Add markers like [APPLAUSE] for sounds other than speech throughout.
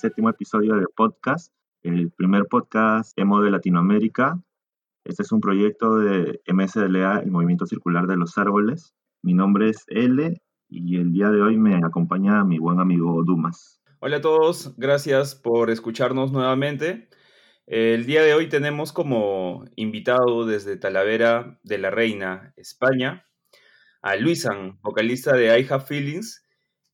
séptimo episodio de podcast, el primer podcast emo de Latinoamérica. Este es un proyecto de MSLA, el Movimiento Circular de los Árboles. Mi nombre es L y el día de hoy me acompaña mi buen amigo Dumas. Hola a todos, gracias por escucharnos nuevamente. El día de hoy tenemos como invitado desde Talavera de la Reina, España, a Luisan, vocalista de I Have Feelings,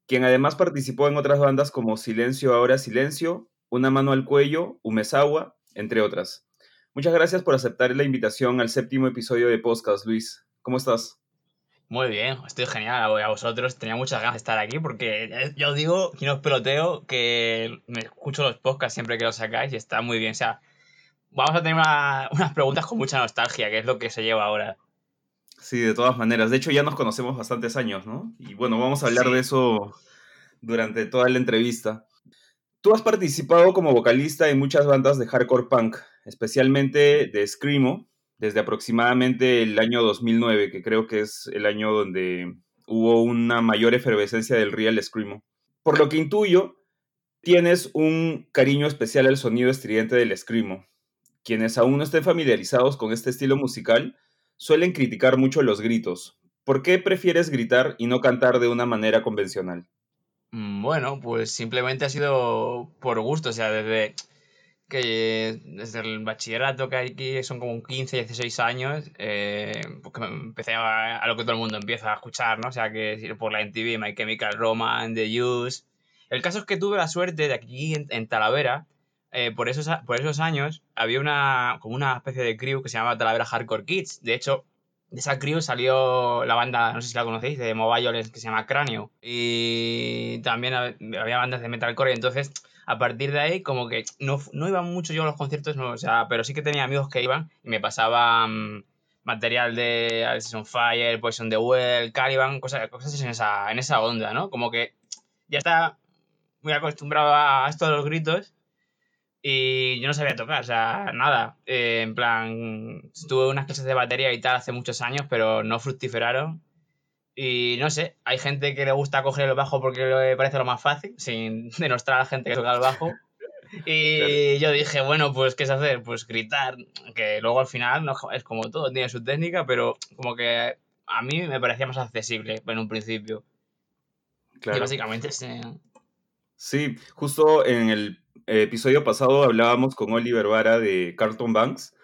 quien además participó en otras bandas como Silencio Ahora Silencio, Una Mano al Cuello, Umezawa, entre otras. Muchas gracias por aceptar la invitación al séptimo episodio de Podcast, Luis. ¿Cómo estás? Muy bien, estoy genial a vosotros. Tenía muchas ganas de estar aquí porque eh, yo digo, que no os peloteo, que me escucho los podcasts siempre que los sacáis y está muy bien. O sea, vamos a tener unas preguntas con mucha nostalgia, que es lo que se lleva ahora. Sí, de todas maneras. De hecho, ya nos conocemos bastantes años, ¿no? Y bueno, vamos a hablar de eso durante toda la entrevista. Tú has participado como vocalista en muchas bandas de hardcore punk, especialmente de Screamo, desde aproximadamente el año 2009, que creo que es el año donde hubo una mayor efervescencia del real Screamo. Por lo que intuyo, tienes un cariño especial al sonido estridente del Screamo. Quienes aún no estén familiarizados con este estilo musical, suelen criticar mucho los gritos. ¿Por qué prefieres gritar y no cantar de una manera convencional? Mm, bueno, pues simplemente ha sido por gusto, o sea, desde que desde el bachillerato que hay aquí son como 15, 16 años, eh, porque empecé a, a, lo que todo el mundo empieza a escuchar, ¿no? O sea, que por la MTV, My Chemical Romance, The Use. El caso es que tuve la suerte de aquí en Talavera, eh, por, esos, por esos años había una, como una especie de crew que se llamaba Talavera Hardcore Kids. De hecho, de esa crew salió la banda, no sé si la conocéis, de Mobile que se llama Cráneo. Y también había bandas de metalcore. Entonces, a partir de ahí, como que no, no iban mucho yo a los conciertos, no, o sea, pero sí que tenía amigos que iban y me pasaban material de Alice Fire, Poison the Well, Caliban, cosas, cosas en, esa, en esa onda, ¿no? Como que ya está muy acostumbrado a esto de los gritos y yo no sabía tocar, o sea, nada. Eh, en plan, tuve unas clases de batería y tal hace muchos años, pero no fructiferaron. Y no sé, hay gente que le gusta coger el bajo porque le parece lo más fácil, sin [LAUGHS] denostar a la gente que toca el bajo. Y yo dije, bueno, pues, ¿qué es hacer? Pues gritar, que luego al final no, es como todo, tiene su técnica, pero como que a mí me parecía más accesible en un principio. Claro. Y básicamente sí. Sí, justo en el episodio pasado hablábamos con Oliver Vara de Carlton Banks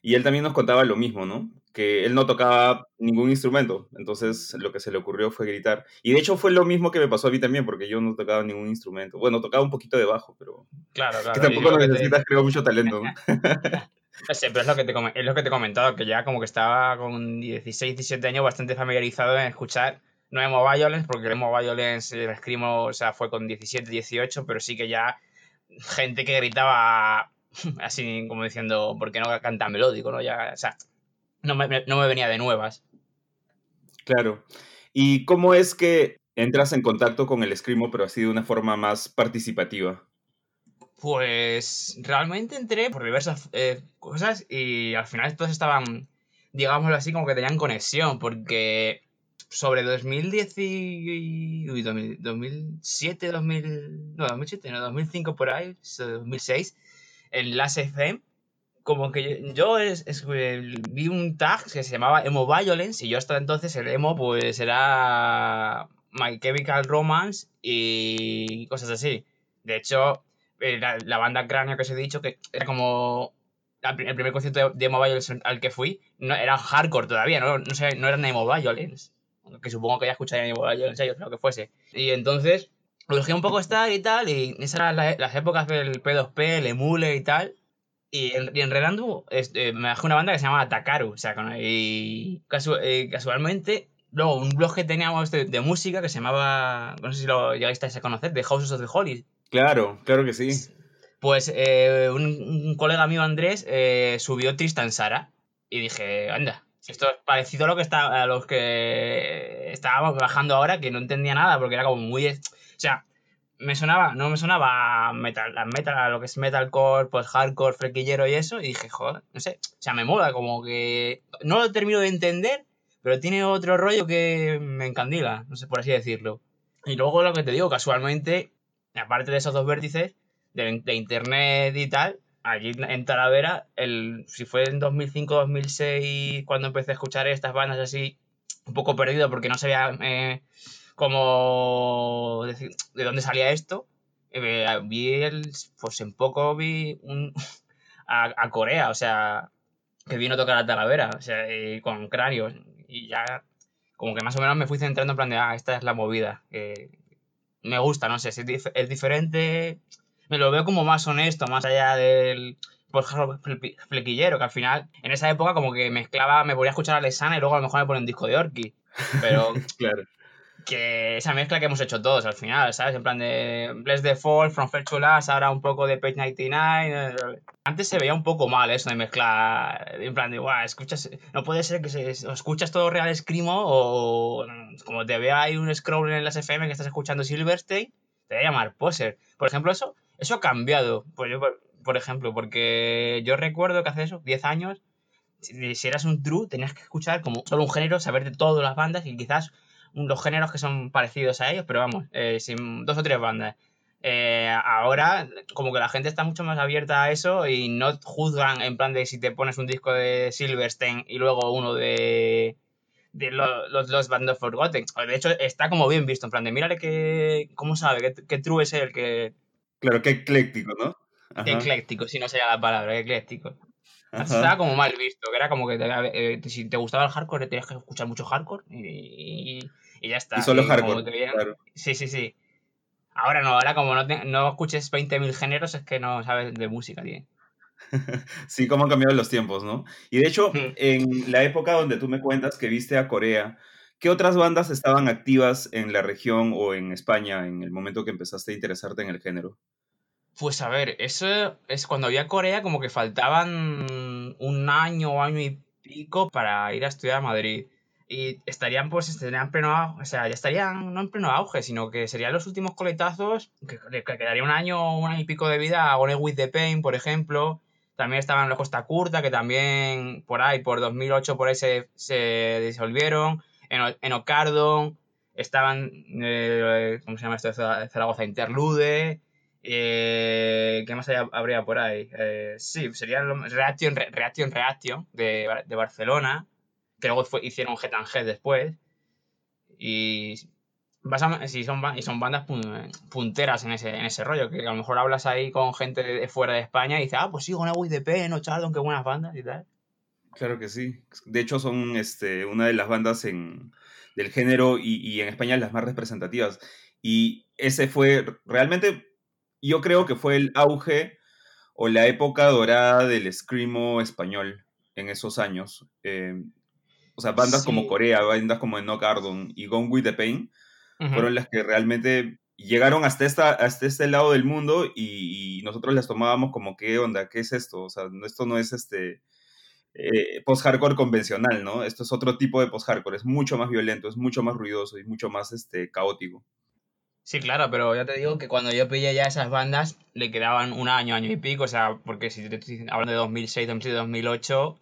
y él también nos contaba lo mismo, ¿no? Que él no tocaba ningún instrumento, entonces lo que se le ocurrió fue gritar. Y de hecho fue lo mismo que me pasó a mí también, porque yo no tocaba ningún instrumento. Bueno, tocaba un poquito de bajo, pero... Claro, claro. Que tampoco necesitas, creo, mucho talento, ¿no? [LAUGHS] Sí, pero es lo, que te, es lo que te he comentado, que ya como que estaba con 16, 17 años bastante familiarizado en escuchar no Emo Violence, porque Emo Violence, el escrimo, o sea, fue con 17, 18, pero sí que ya gente que gritaba [LAUGHS] así como diciendo, ¿por qué no canta melódico? ¿no? Ya, o sea, no me, venía de nuevas. Claro. ¿Y cómo es que entras en contacto con el escrimo, pero así de una forma más participativa? Pues realmente entré por diversas eh, cosas y al final todos estaban, digámoslo así, como que tenían conexión, porque sobre 2010 y, 2007, 2000, no, 2007, no, 2005 por ahí, 2006, en Last FM, como que yo, es, vi un tag que se llamaba Emo Violence y yo hasta entonces el emo pues era My Chemical Romance y cosas así. De hecho, eh, la, banda Cráneo que os he dicho que era como el primer concierto de, Emo Violence al que fui, no, era hardcore todavía, no, no, sé, no era Emo Violence que supongo que ya escucharía yo en serio, lo que fuese. Y entonces lo dejé un poco estar y tal, y esas eran las, épocas del P2P, el Emule y tal. Y en, y este, me bajé una banda que se llama Takaru, o sea, y eh, casualmente, luego un blog que teníamos de, música que se llamaba, no sé si lo llegáis a conocer, The Houses of the Holy. Claro, claro que sí. Pues eh, un, colega mío, Andrés, eh, subió Tristan Sara, y dije, anda, esto es parecido a lo que está a los que estábamos bajando ahora, que no entendía nada, porque era como muy. O sea, me sonaba, no me sonaba metal, metal, lo que es metalcore, pues hardcore, frequillero y eso, y dije, joder, no sé, o sea, me mola, como que no lo termino de entender, pero tiene otro rollo que me encandila, no sé por así decirlo. Y luego lo que te digo, casualmente, aparte de esos dos vértices, de, internet y tal, allí en Talavera, el, si fue en 2005-2006 cuando empecé a escuchar estas bandas así, un poco perdido porque no sabía eh, cómo decir, de dónde salía esto. Eh, vi el, pues en poco vi un, [LAUGHS] a, Corea, o sea, que vino a tocar a Talavera, o sea, con cráneos, y ya como que más o menos me fui centrando en plan ah, esta es la movida, me gusta, no sé, es, es diferente, me lo veo como más honesto, más allá del pues, flequillero, que al final, en esa época como que mezclaba, me ponía a escuchar a Alessana y luego a lo mejor me ponía un disco de Orki, pero... [LAUGHS] claro que esa mezcla que hemos hecho todos al final, ¿sabes? En plan de Bless the Fall, From Fair to Last, ahora un poco de Page 99. Antes se veía un poco mal eso de mezclar, en plan de, guau, escuchas, no puede ser que se, escuchas todo real escrimo o como te vea ahí un scroll en las FM que estás escuchando Silverstein, te voy a llamar poser. Por ejemplo, eso, eso ha cambiado, pues yo, por, ejemplo, porque yo recuerdo que hace eso, 10 años, si, eras un true, tenías que escuchar como solo un género, saber de todas las bandas y quizás los géneros que son parecidos a ellos, pero vamos, eh, sin dos o tres bandas. Eh, ahora, como que la gente está mucho más abierta a eso y no juzgan en plan de si te pones un disco de Silverstein y luego uno de, de los, los of Forgotten. De hecho, está como bien visto, en plan de mírale que, ¿cómo sabe? ¿Qué, true es el que... Claro, que ecléctico, ¿no? Ecléctico, si no sería la palabra, ecléctico. estaba como mal visto, que era como que eh, si te gustaba el hardcore tenías que escuchar mucho hardcore y, y ya está. Y solo hardcore. Sí, sí, sí. Ahora no, ahora como no, no escuches 20.000 géneros es que no sabes de música, tío. [LAUGHS] sí, cómo han cambiado los tiempos, ¿no? Y de hecho, [LAUGHS] en la época donde tú me cuentas que viste a Corea, ¿qué otras bandas estaban activas en la región o en España en el momento que empezaste a interesarte en el género? Pues a ver, eso es cuando había Corea como que faltaban un año o año y pico para ir a estudiar a Madrid y estarían pues estarían pleno auge, o sea, ya estarían no en pleno auge, sino que serían los últimos coletazos, que, quedaría un año, un año y pico de vida a Gone With The Pain, por ejemplo. También estaban los Costa Curta, que también por ahí, por 2008, por ahí se, disolvieron. En, en Ocardon estaban, eh, ¿cómo se llama esto? Zaragoza Interlude. Eh, ¿Qué más habría por ahí? Eh, sí, sería Reaction, Reaction, Reaction de, de Barcelona que luego hicieron Head después. Y, si son, y son bandas punteras en ese, en ese rollo, que a lo mejor hablas ahí con gente de fuera de España y dices, ah, pues sí, con Away de P, no Chardon, qué buenas bandas y tal. Claro que sí. De hecho, son este, una de las bandas en, del género y, y, en España las más representativas. Y ese fue realmente, yo creo que fue el auge o la época dorada del screamo español en esos años. Eh, o sea, bandas como Corea, bandas como Enoch Ardon y Gone With The Pain, fueron las que realmente llegaron hasta, esta, hasta este lado del mundo y, nosotros las tomábamos como, ¿qué onda? ¿Qué es esto? O sea, esto no es este eh, post-hardcore convencional, ¿no? Esto es otro tipo de post-hardcore, es mucho más violento, es mucho más ruidoso y mucho más este, caótico. Sí, claro, pero ya te digo que cuando yo pillé ya esas bandas, le quedaban un año, año y pico, o sea, porque si te estoy hablando de 2006, 2007, 2008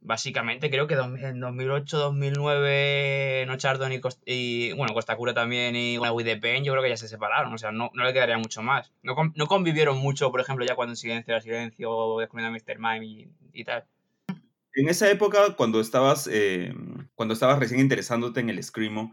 básicamente creo que en 2008, 2009 No Chardon y, y, bueno, Costa Cura también y una With the Pain yo creo que ya se separaron, o sea, no, no le quedaría mucho más. No, no, convivieron mucho, por ejemplo, ya cuando en Silencio era Silencio Descubriendo a Mr. Mime y, tal. En esa época, cuando estabas, eh, cuando estabas recién interesándote en el Screamo,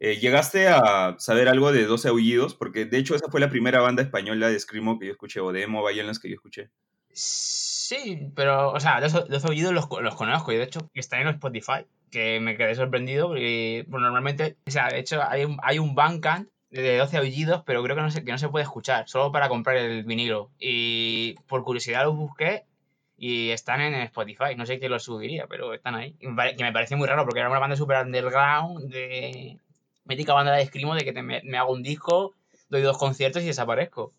eh, ¿llegaste a saber algo de 12 Aullidos? Porque de hecho esa fue la primera banda española de Screamo que yo escuché, o de emo las que yo escuché. Sí, pero, o sea, los, los oídos los, conozco y de hecho están en Spotify, que me quedé sorprendido porque pues, normalmente, o sea, de hecho hay un, hay un Bandcamp de 12 aullidos, pero creo que no, se, que no se puede escuchar, solo para comprar el vinilo. Y por curiosidad los busqué y están en Spotify. No sé quién los subiría, pero están ahí. Que me parece muy raro porque era una banda super underground, de mítica banda de escrimo de que te, me, me hago un disco, doy dos conciertos y desaparezco.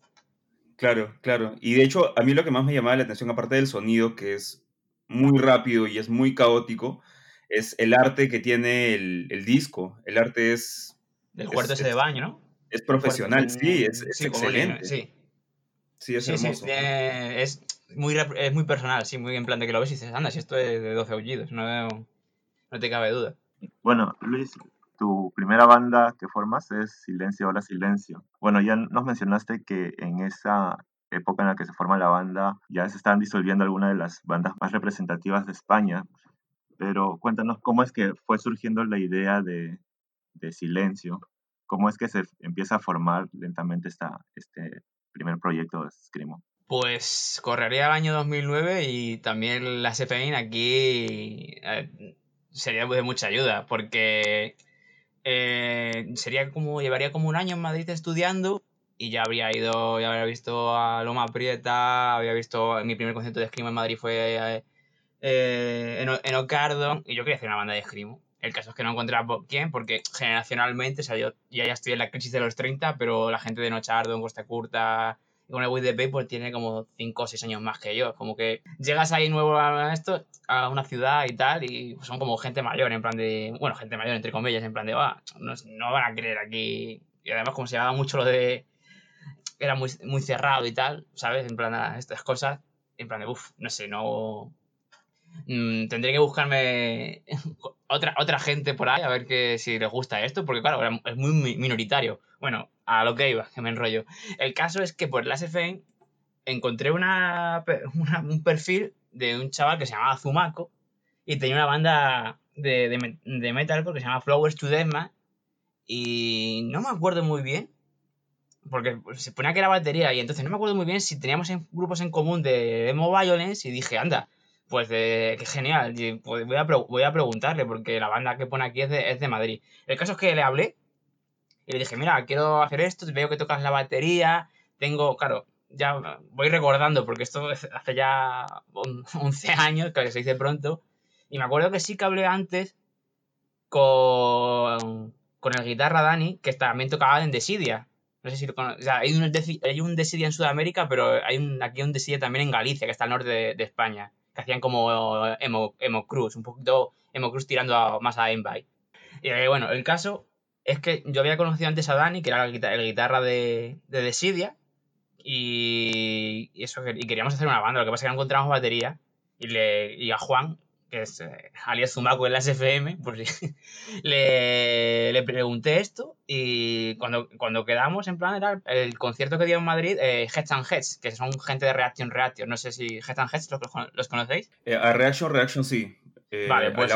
Claro, claro. Y de hecho, a mí lo que más me llamaba la atención, aparte del sonido, que es muy rápido y es muy caótico, es el arte que tiene el, disco. El arte es... Del cuarto ese de baño, ¿no? Es profesional, sí, es, excelente. sí. Sí, es hermoso. es, muy, es muy personal, sí, muy en plan de que lo ves y dices, anda, si esto es de 12 aullidos, no, no te cabe duda. Bueno, Luis, tu primera banda que formas es Silencio, Hola Silencio. Bueno, ya nos mencionaste que en esa época en la que se forma la banda, ya se están disolviendo algunas de las bandas más representativas de España. Pero cuéntanos cómo es que fue surgiendo la idea de, de Silencio, cómo es que se empieza a formar lentamente esta, este primer proyecto de Screamo. Pues correría el año 2009 y también la SFN aquí eh, sería de mucha ayuda porque eh, sería como llevaría como un año en Madrid estudiando y ya habría ido, ya habría visto a Loma Prieta, había visto mi primer concierto de escrimo en Madrid fue eh, en, en, Ocardo y yo quería hacer una banda de escrimo. El caso es que no encontraba quién, porque generacionalmente, o sea, yo ya, ya estoy en la crisis de los 30, pero la gente de Nochardo, en Costa Curta, con el With the Paper tiene como 5 o 6 años más que yo. Como que llegas ahí nuevo a esto, a una ciudad y tal, y son como gente mayor, en plan de. Bueno, gente mayor, entre comillas, en plan de, va, no, no, van a creer aquí. Y además, como se llamaba mucho lo de. Era muy, muy cerrado y tal, ¿sabes? En plan, a estas cosas, en plan de, uff, no sé, no. Mm, tendré que buscarme [LAUGHS] otra, otra gente por ahí a ver que, si les gusta esto, porque claro, es muy minoritario. Bueno, a lo que iba, [LAUGHS] que me enrollo. El caso es que por la SFN encontré una, un perfil de un chaval que se llamaba Zumaco y tenía una banda de, de, de metalcore que se llama Flowers to Deathmatch y no me acuerdo muy bien porque se ponía que era batería y entonces no me acuerdo muy bien si teníamos grupos en común de emo violence y dije, anda, pues de, qué genial, pues voy, a, voy a preguntarle porque la banda que pone aquí es de, es de Madrid. El caso es que le hablé y le dije, mira, quiero hacer esto, veo que tocas la batería, tengo, claro, ya voy recordando, porque esto hace ya 11 [LAUGHS] años, que se dice pronto, y me acuerdo que sí que hablé antes con, con el guitarra Dani, que también tocaba en Desidia. No sé si lo conoces. O sea, hay un, hay un Desidia en Sudamérica, pero hay un, aquí un Desidia también en Galicia, que está al norte de, España, que hacían como emo, emo Cruz, un poquito emo Cruz tirando más a Envy. Y eh, bueno, el caso es que yo había conocido antes a Dani, que era la guitarra, guitarra de, de Desidia, y, eso, y queríamos hacer una banda. Lo que pasa es que no encontramos batería, y, le, y a Juan, que es eh, alias Zumaco en la SFM, [LAUGHS] le, le, pregunté esto y cuando, cuando quedamos, en plan, era el concierto que dio en Madrid, eh, Heads and Heads, que son gente de Reaction Reaction. No sé si Heads and Heads los, los conocéis. Eh, a Reaction Reaction sí. Eh, vale, pues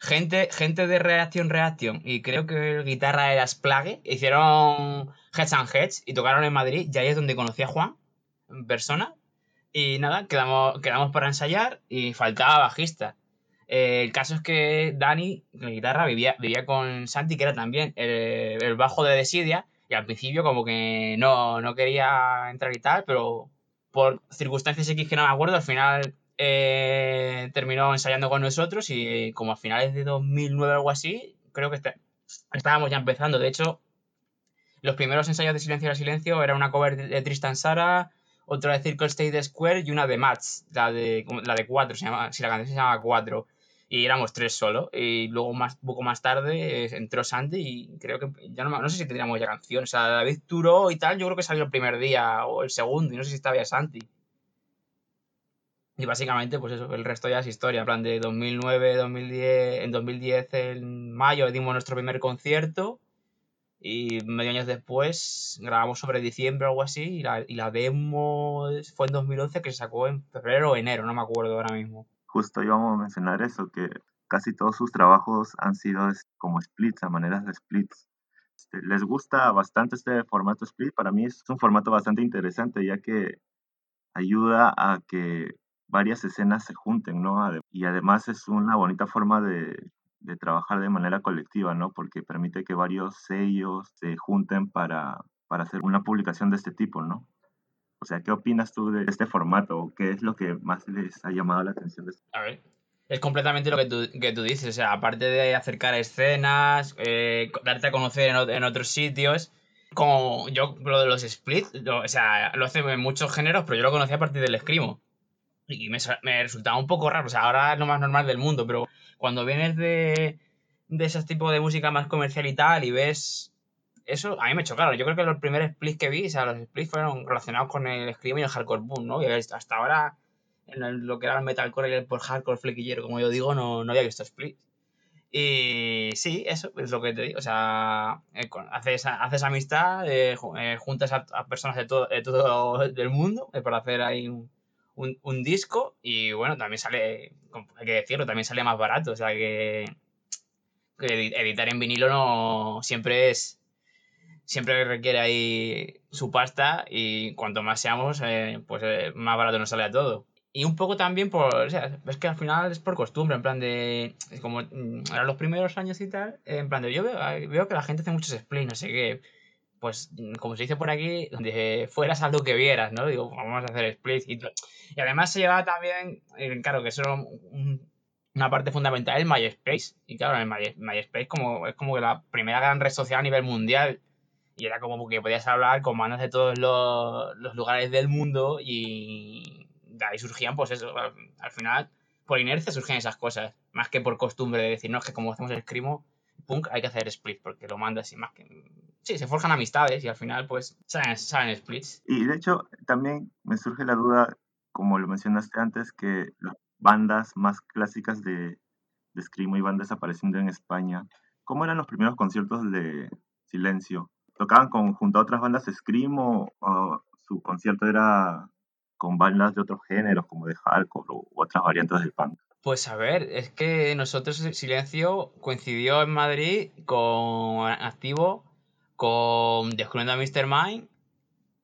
gente, gente de Reaction Reaction y creo que el guitarra era Splage hicieron Heads and Heads y tocaron en Madrid y ahí es donde conocí a Juan en persona y nada, quedamos, quedamos para ensayar y faltaba bajista. Eh, el caso es que Dani, la guitarra, vivía, vivía con Santi, que era también el, bajo de Desidia, y al principio como que no, no quería entrar y tal, pero por circunstancias X que no me acuerdo, al final eh, terminó ensayando con nosotros y como a finales de 2009 o algo así, creo que estábamos ya empezando. De hecho, los primeros ensayos de Silencio era Silencio era una cover de, Tristan Sara, otra de Circle State Square y una de Mats, la de, la de 4, se llama, si la canción se llama 4. Y éramos tres solo. Y luego, más, poco más tarde, eh, entró Santi y creo que ya no, sé si tendríamos ya canción. O sea, David Turo y tal, yo creo que salió el primer día o el segundo, y no sé si estaba ya Santi. Y básicamente, pues eso, el resto ya es historia. En plan, de 2009, 2010, en 2010, en mayo, dimos nuestro primer concierto. Y medio años después grabamos sobre diciembre o algo así. Y la, y la demo fue en 2011 que se sacó en febrero o enero, no me acuerdo ahora mismo. Justo íbamos a mencionar eso, que casi todos sus trabajos han sido como splits, a maneras de splits. Este, les gusta bastante este formato split. Para mí es un formato bastante interesante, ya que ayuda a que varias escenas se junten, ¿no? Y además es una bonita forma de, de trabajar de manera colectiva, ¿no? Porque permite que varios sellos se junten para, para hacer una publicación de este tipo, ¿no? O sea, ¿qué opinas tú de este formato? ¿Qué es lo que más les ha llamado la atención? De este? A ver, es completamente lo que tú, que tú dices. O sea, aparte de acercar escenas, eh, darte a conocer en, en, otros sitios, como yo lo de los splits, o sea, lo hace en muchos géneros, pero yo lo conocí a partir del escrimo. Y me, me, resultaba un poco raro. O sea, ahora es lo más normal del mundo, pero cuando vienes de, de ese tipo de música más comercial y tal y ves eso, a mí me chocaron. Yo creo que los primeros splits que vi, o sea, los splits fueron relacionados con el scream y el hardcore boom, ¿no? Y hasta ahora, en lo que era el metalcore y el por hardcore flequillero, como yo digo, no, no había visto splits. Y sí, eso es lo que te digo. O sea, eh, haces, haces amistad, eh, eh, juntas a, personas de todo, de todo el mundo para hacer ahí un, un, disco. Y bueno, también sale, hay que decirlo, también sale más barato. O sea que, editar en vinilo no siempre es siempre requiere ahí su pasta y cuanto más seamos, eh, pues eh, más barato nos sale a todo. Y un poco también por, o sea, es que al final es por costumbre, en plan de, como mm, eran los primeros años y tal, en plan de, yo veo, veo que la gente hace muchos splits, no sé qué, pues como se dice por aquí, donde fueras algo que vieras, ¿no? Digo, vamos a hacer splits y, además se llevaba también, eh, claro, que eso era una parte fundamental el MySpace. Y claro, el MySpace como, es como que la primera gran red social a nivel mundial y era como que podías hablar con manos de todos los, lugares del mundo y de ahí surgían, pues eso, al, final, por inercia surgen esas cosas, más que por costumbre de decir, no, es que como hacemos el scrimo, punk, hay que hacer split, porque lo mandas y más que... Sí, se forjan amistades y al final, pues, salen, salen splits. Y de hecho, también me surge la duda, como lo mencionaste antes, que las bandas más clásicas de, de Screamo iban desapareciendo en España. ¿Cómo eran los primeros conciertos de Silencio? tocaban con, junto a otras bandas Scream o, su concierto era con bandas de otros géneros como de hardcore u otras variantes del punk? Pues a ver, es que nosotros Silencio coincidió en Madrid con Activo, con Descubriendo a Mr. Mind.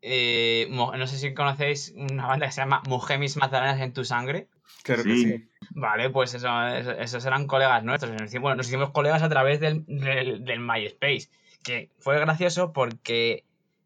Eh, no sé si conocéis una banda que se llama Mujer mis en tu sangre. Claro que sí. Vale, pues eso, esos eran colegas nuestros. Nos hicimos, nos hicimos colegas a través del, del, del MySpace que fue gracioso porque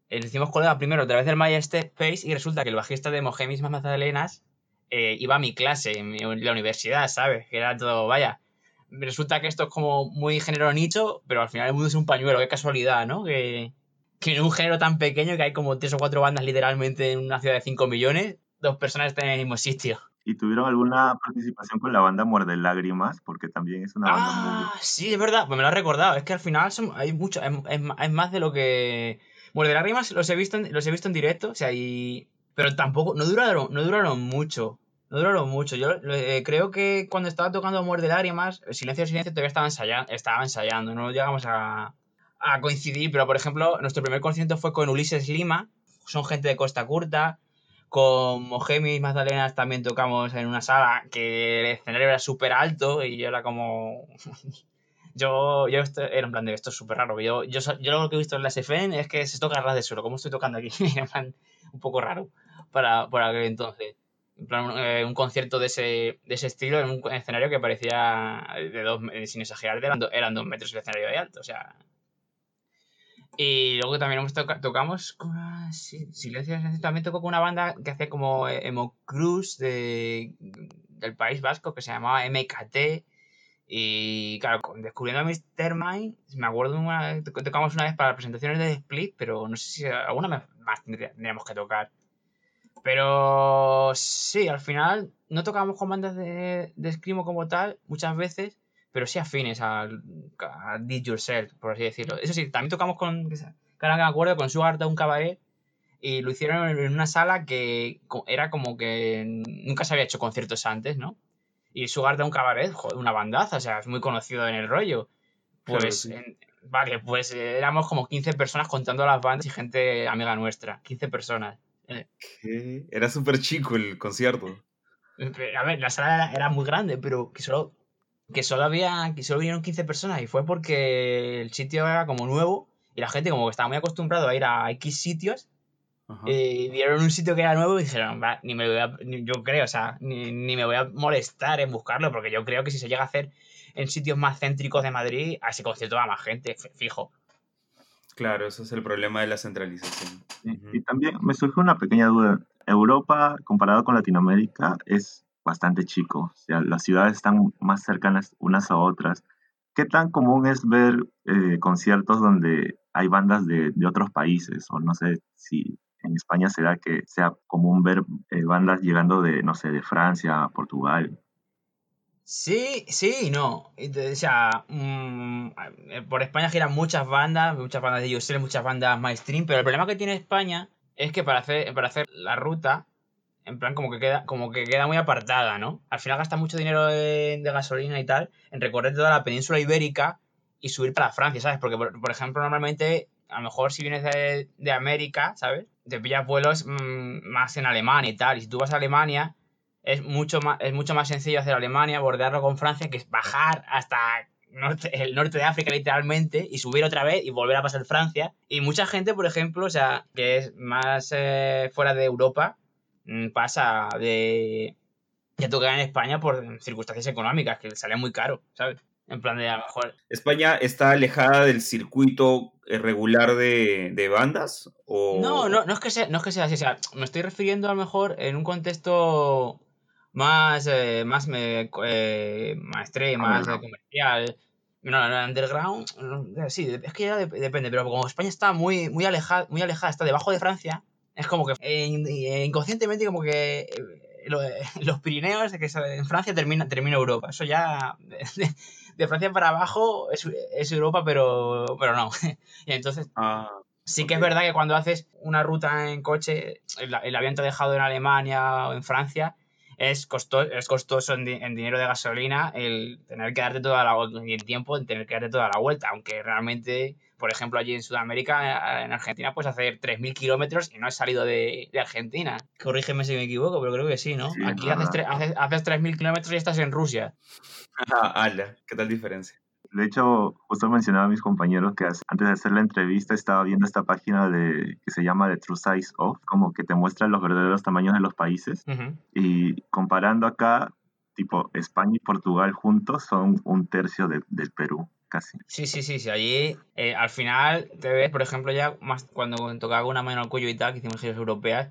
le hicimos colega primero a través del MySpace y resulta que el bajista de Mojemis Magdalenas eh, iba a mi clase en, la universidad, ¿sabes? Que era todo, vaya. Resulta que esto es como muy género nicho, pero al final el mundo es un pañuelo, qué casualidad, ¿no? Que, que en un género tan pequeño que hay como tres o cuatro bandas literalmente en una ciudad de 5 millones, dos personas están en el mismo sitio. ¿Y tuvieron alguna participación con la banda Muerde Lágrimas? Porque también es una banda muy... Ah, sí, es verdad, pues me lo has recordado. Es que al final hay mucho, es, más de lo que... Muerde Lágrimas los he visto en, los he visto en directo, o sea, y... Pero tampoco, no duraron, no duraron mucho. No duraron mucho. Yo eh, creo que cuando estaba tocando Muerde Lágrimas, Silencio, Silencio todavía estaba ensayando, estaba ensayando no llegamos a, a coincidir, pero por ejemplo, nuestro primer concierto fue con Ulises Lima, son gente de Costa Curta, con Mogemi y Magdalenas también tocamos en una sala que el escenario era súper alto y yo era como... [LAUGHS] yo, yo era en plan de esto es súper raro. Yo, yo, lo que he visto en la SFN es que se toca ras de suelo, como estoy tocando aquí. [LAUGHS] un poco raro para, para aquel entonces. En plan, eh, un concierto de ese, de ese estilo en un escenario que parecía, de dos, sin exagerar, eran, dos metros el escenario de alto. O sea, y luego también hemos tocamos con Silencio también tocó con una banda que hacía como emo cruz de, del País Vasco que se llamaba MKT. Y claro, descubriendo a Mr. Mind, me acuerdo una, tocamos una vez para presentaciones de Split, pero no sé si alguna más tendríamos que tocar. Pero sí, al final no tocábamos con bandas de, de como tal, muchas veces, pero sí afines a, Did Yourself, por así decirlo. Eso sí, también tocamos con, ahora que me acuerdo, con Sugar un cabaret y lo hicieron en una sala que era como que nunca se había hecho conciertos antes, ¿no? Y Sugar un cabaret, joder, una bandaza, o sea, es muy conocido en el rollo. Pues, vale, pues éramos como 15 personas contando las bandas y gente amiga nuestra, 15 personas. ¿Qué? Era súper chico el concierto. A ver, la sala era muy grande, pero que solo que solo había, que solo vinieron 15 personas y fue porque el sitio era como nuevo y la gente como que estaba muy acostumbrado a ir a X sitios y vieron un sitio que era nuevo y dijeron, va, ni me voy a, yo creo, o sea, ni, me voy a molestar en buscarlo porque yo creo que si se llega a hacer en sitios más céntricos de Madrid, a ese concierto va más gente, fijo. Claro, eso es el problema de la centralización. Y también me surge una pequeña duda. Europa, comparado con Latinoamérica, es bastante chico, o sea, las ciudades están más cercanas unas a otras. ¿Qué tan común es ver eh, conciertos donde hay bandas de, de, otros países? O no sé si en España será que sea común ver eh, bandas llegando de, no sé, de Francia, Portugal. Sí, sí no. O sea, mm, por España giran muchas bandas, muchas bandas de user, muchas bandas mainstream, pero el problema que tiene España es que para hacer, para hacer la ruta en plan como que queda, como que queda muy apartada, ¿no? Al final gasta mucho dinero de, gasolina y tal en recorrer toda la península ibérica y subir para Francia, ¿sabes? Porque, por, ejemplo, normalmente, a lo mejor si vienes de, América, ¿sabes? Te pillas vuelos mm, más en Alemania y tal. Y si tú vas a Alemania, es mucho más, es mucho más sencillo hacer Alemania, bordearlo con Francia, que es bajar hasta el norte de África literalmente y subir otra vez y volver a pasar Francia. Y mucha gente, por ejemplo, o sea, que es más eh, fuera de Europa, mm, pasa de ya tocar en España por circunstancias económicas, que sale muy caro, ¿sabes? En plan de a lo mejor. ¿España está alejada del circuito regular de, bandas? O... No, no, no es que sea, no es que sea así. O sea, me estoy refiriendo a lo mejor en un contexto más, eh, más, eh, más más eh, comercial. No, underground, sí, es que ya depende, pero como España está muy, muy, alejada, muy alejada, está debajo de Francia, es como que inconscientemente como que [LAUGHS] los Pirineos, que en Francia termina, termina Europa. Eso ya de, Francia para abajo es, Europa, pero, pero no. [LAUGHS] y entonces ah, sí que es verdad que cuando haces una ruta en coche, el, el avión te ha dejado en Alemania o en Francia, es costoso, es costoso en, dinero de gasolina el tener que darte toda la y el tiempo en tener que darte toda la vuelta, aunque realmente, por ejemplo, allí en Sudamérica, en Argentina, puedes hacer 3.000 kilómetros y no has salido de, Argentina. Corrígeme si me equivoco, pero creo que sí, ¿no? Aquí haces, haces, haces 3.000 kilómetros y estás en Rusia. Ah, ¿qué tal diferencia? De hecho, justo mencionaba a mis compañeros que antes de hacer la entrevista estaba viendo esta página de, que se llama The True Size of, como que te muestra los verdaderos tamaños de los países. Y comparando acá, tipo España y Portugal juntos son un tercio del Perú. Casi. Sí, sí, sí, sí. Allí eh, al final te ves, por ejemplo, ya más cuando tocaba una mano al cuello y tal, que hicimos giras europeas,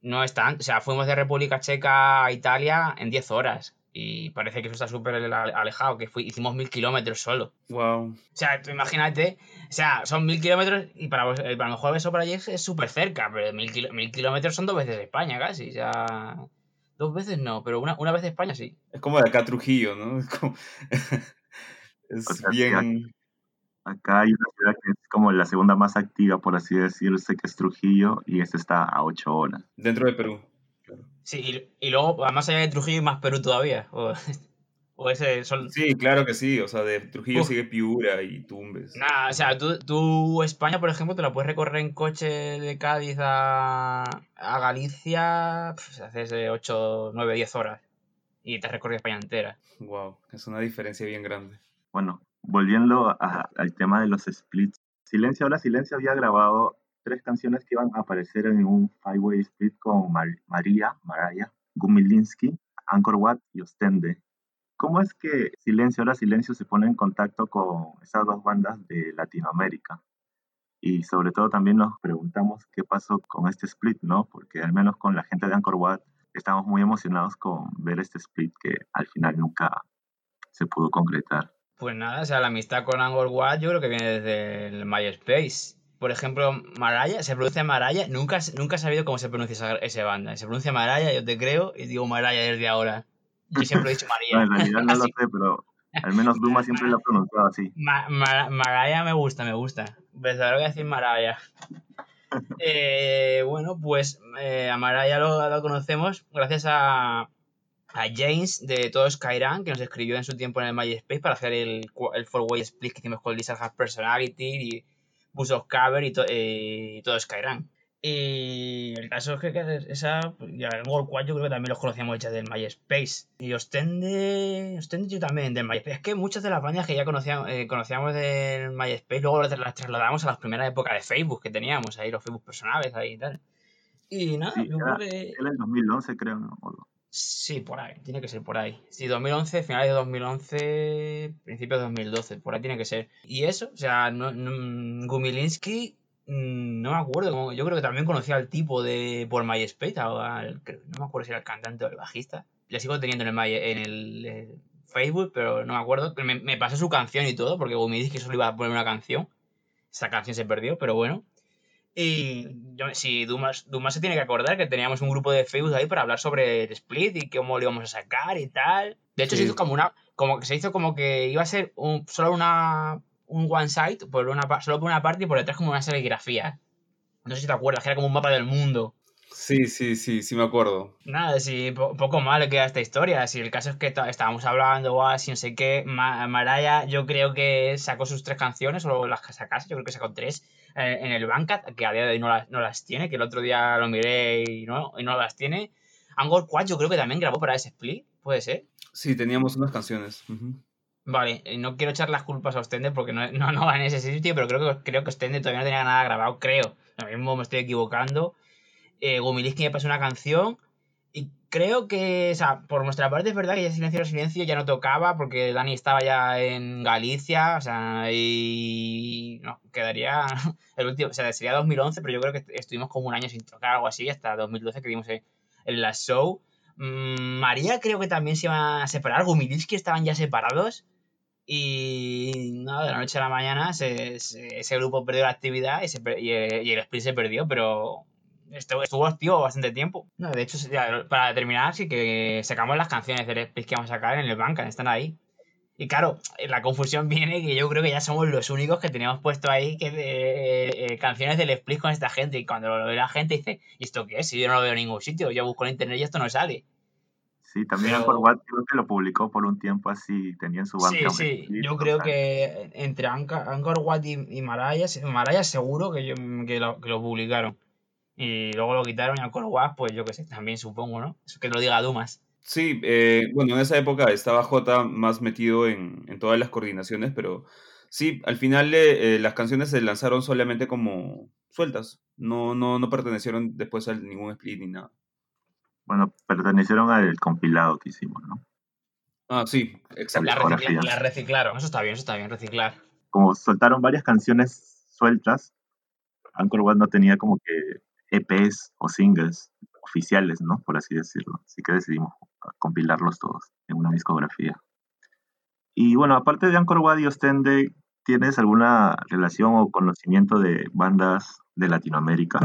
no están. O sea, fuimos de República Checa a Italia en 10 horas y parece que eso está súper alejado, que hicimos mil kilómetros solo. Wow. O sea, tú imagínate, o sea, son mil kilómetros y para, para lo mejor eso para allí es súper cerca, pero mil, kilómetros son dos veces España casi, o sea, dos veces no, pero una, una vez España sí. Es como de acá Trujillo, ¿no? Es, [LAUGHS] bien... Acá hay una ciudad que es como la segunda más activa, por así decirse, que es Trujillo, y esta está a ocho horas. Dentro de Perú. Sí, y, luego, más allá de Trujillo, y más Perú todavía. O, [LAUGHS] ese Sí, claro que sí. O sea, de Trujillo sigue Piura y Tumbes. Nada, o sea, tú, España, por ejemplo, te la puedes recorrer en coche de Cádiz a, a Galicia, pues, haces 8, 9, 10 horas. Y te recorres España entera. Wow, es una diferencia bien grande. Bueno, volviendo al tema de los splits. Silencio, ahora Silencio había grabado tres canciones que iban a aparecer en un five-way split con María, Maraya, Gumilinski, Angkor Wat y Ostende. ¿Cómo es que Silencio, ahora Silencio se pone en contacto con esas dos bandas de Latinoamérica? Y sobre todo también nos preguntamos qué pasó con este split, ¿no? Porque al menos con la gente de Angkor Wat estamos muy emocionados con ver este split que al final nunca se pudo concretar. Pues nada, o sea, la amistad con Angkor Wat yo creo que viene desde el MySpace por ejemplo, Maraya, se pronuncia Maraya, nunca, nunca he sabido cómo se pronuncia esa, banda. Se pronuncia Maraya, yo te creo, y digo Maraya desde ahora. Yo siempre he dicho [LAUGHS] María. en realidad no [LAUGHS] lo sé, pero al menos Duma [LAUGHS] siempre lo ha pronunciado así. Maraya me gusta, me gusta. Pues ahora voy a decir Maraya. Eh, bueno, pues eh, a Maraya lo, conocemos gracias a, a James de Todo Skyran, que nos escribió en su tiempo en el MySpace para hacer el, el four-way split que hicimos con Lizard Have Personality y Bus of Cover y, eh, y todo Skyrim. Y el caso es que esa, pues, ya el World 4 yo creo que también los conocíamos ya del MySpace. Y Ostende, Ostende yo también del MySpace. Es que muchas de las bandas que ya conocíamos, eh, conocíamos del MySpace, luego las trasladamos a las primeras épocas de Facebook que teníamos, ahí los Facebook personales ahí y tal. Y nada, yo creo que... Era en 2011 creo, ¿no? Sí, por ahí, tiene que ser por ahí. Sí, 2011, finales de 2011, principios de 2012, por ahí tiene que ser. Y eso, o sea, no, Gumilinski, mm, no me acuerdo, yo creo que también conocía al tipo de por MySpace, no me acuerdo si era el cantante o el bajista. Le sigo teniendo en el, en el, eh, Facebook, pero no me acuerdo. Me, me pasó su canción y todo, porque Gumilinski solo iba a poner una canción. Esa canción se perdió, pero bueno. Y yo, si Dumas, Dumas se tiene que acordar que teníamos un grupo de Facebook ahí para hablar sobre el split y cómo lo íbamos a sacar y tal. De hecho, se hizo como una. Como que se hizo como que iba a ser un, solo una. un one site, por una, solo por una parte y por detrás como una serigrafía. No sé si te acuerdas, que era como un mapa del mundo. Sí, sí, sí, sí me acuerdo. Nada, sí, poco mal queda esta historia. Si el caso es que estábamos hablando o así, no sé qué, Maraya yo creo que sacó sus tres canciones, o las sacase, yo creo que sacó tres eh, en el Bancat, que a día de hoy no las, no las tiene, que el otro día lo miré y no, y no las tiene. Angor Quad yo creo que también grabó para ese split, ¿puede ser? Sí, teníamos unas canciones. Vale, no quiero echar las culpas a Ostende porque no, no, va en ese sitio, pero creo que, creo que Ostende todavía no tenía nada grabado, creo. Lo mismo me estoy equivocando. Eh, me pasó una canción y creo que, o sea, por nuestra parte es verdad que ya Silencio Silencio ya no tocaba porque Dani estaba ya en Galicia, o sea, y no, quedaría [LAUGHS] el último, o sea, sería 2011, pero yo creo que estuvimos como un año sin tocar algo así, hasta 2012 que dimos en, la show. Mm, María creo que también se iba a separar, Gumiliski estaban ya separados. Y nada, de la noche a la mañana ese grupo perdió la actividad y, y, el split se perdió, pero estuvo, activo bastante tiempo. No, de hecho, para terminar, sí que sacamos las canciones del split que vamos a sacar en el banca, están ahí. Y claro, la confusión viene que yo creo que ya somos los únicos que teníamos puesto ahí que de, eh, canciones del split con esta gente. Y cuando lo ve la gente dice, ¿y esto qué es? Si yo no lo veo en ningún sitio, yo busco en internet y esto no sale. Sí, también Pero... Watt creo que lo publicó por un tiempo así, tenía en su banca. Sí, sí, yo creo que entre Angkor Watt y, Maraya, Maraya seguro que, yo, que, lo, que lo publicaron. Y luego lo quitaron y Angkor Watt, pues yo qué sé, también supongo, ¿no? Eso que lo diga Dumas. Sí, eh, bueno, en esa época estaba J más metido en, en todas las coordinaciones, pero sí, al final eh, las canciones se lanzaron solamente como sueltas, no, no, no pertenecieron después a ningún split ni nada. Bueno, pertenecieron al compilado que hicimos, ¿no? Ah, sí, exacto. La, reciclaron, eso está bien, eso está bien, reciclar. Como soltaron varias canciones sueltas, Anchor One no tenía como que EPs o singles oficiales, ¿no? Por así decirlo. Así que decidimos compilarlos todos en una discografía. Y bueno, aparte de Anchor y Ostende, ¿tienes alguna relación o conocimiento de bandas de Latinoamérica?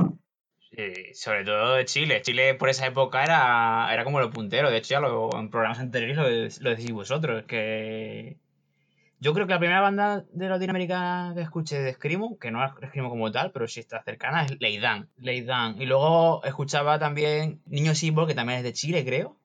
Eh, sobre todo de Chile. Chile por esa época era, era como lo puntero. De hecho, ya lo, en programas anteriores lo, decís vosotros. Que yo creo que la primera banda de Latinoamérica que escuché de Screamo, que no es Screamo como tal, pero sí está cercana, es Leidan. Leidan. Y luego escuchaba también Niño Símbolo, que también es de Chile, creo.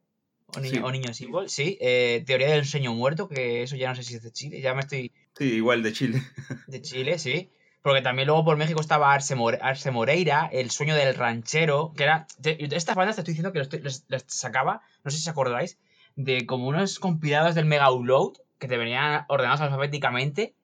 O Niño, sí. sí. Eh, Teoría del Sueño Muerto, que eso ya no sé si es de Chile. Ya me estoy. Sí, igual de Chile. [LAUGHS] De Chile, sí. Porque también luego por México estaba Arce, Moreira, El sueño del ranchero, que era... estas bandas te estoy diciendo que les, sacaba, no sé si os acordáis, de como unos compilados del Mega Upload que te venían ordenados alfabéticamente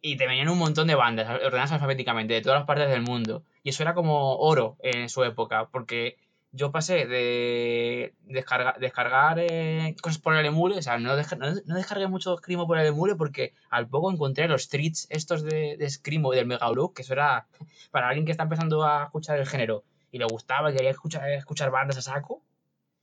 y te venían un montón de bandas ordenadas alfabéticamente de todas las partes del mundo. Y eso era como oro en su época, porque yo pasé de descargar eh, cosas por el emule, o sea, no, no, descargué mucho Screamo por el emule porque al poco encontré los streets estos de, de Screamo y del Mega que eso era [LAUGHS] para alguien que está empezando a escuchar el género y le gustaba y quería escuchar, escuchar bandas a saco,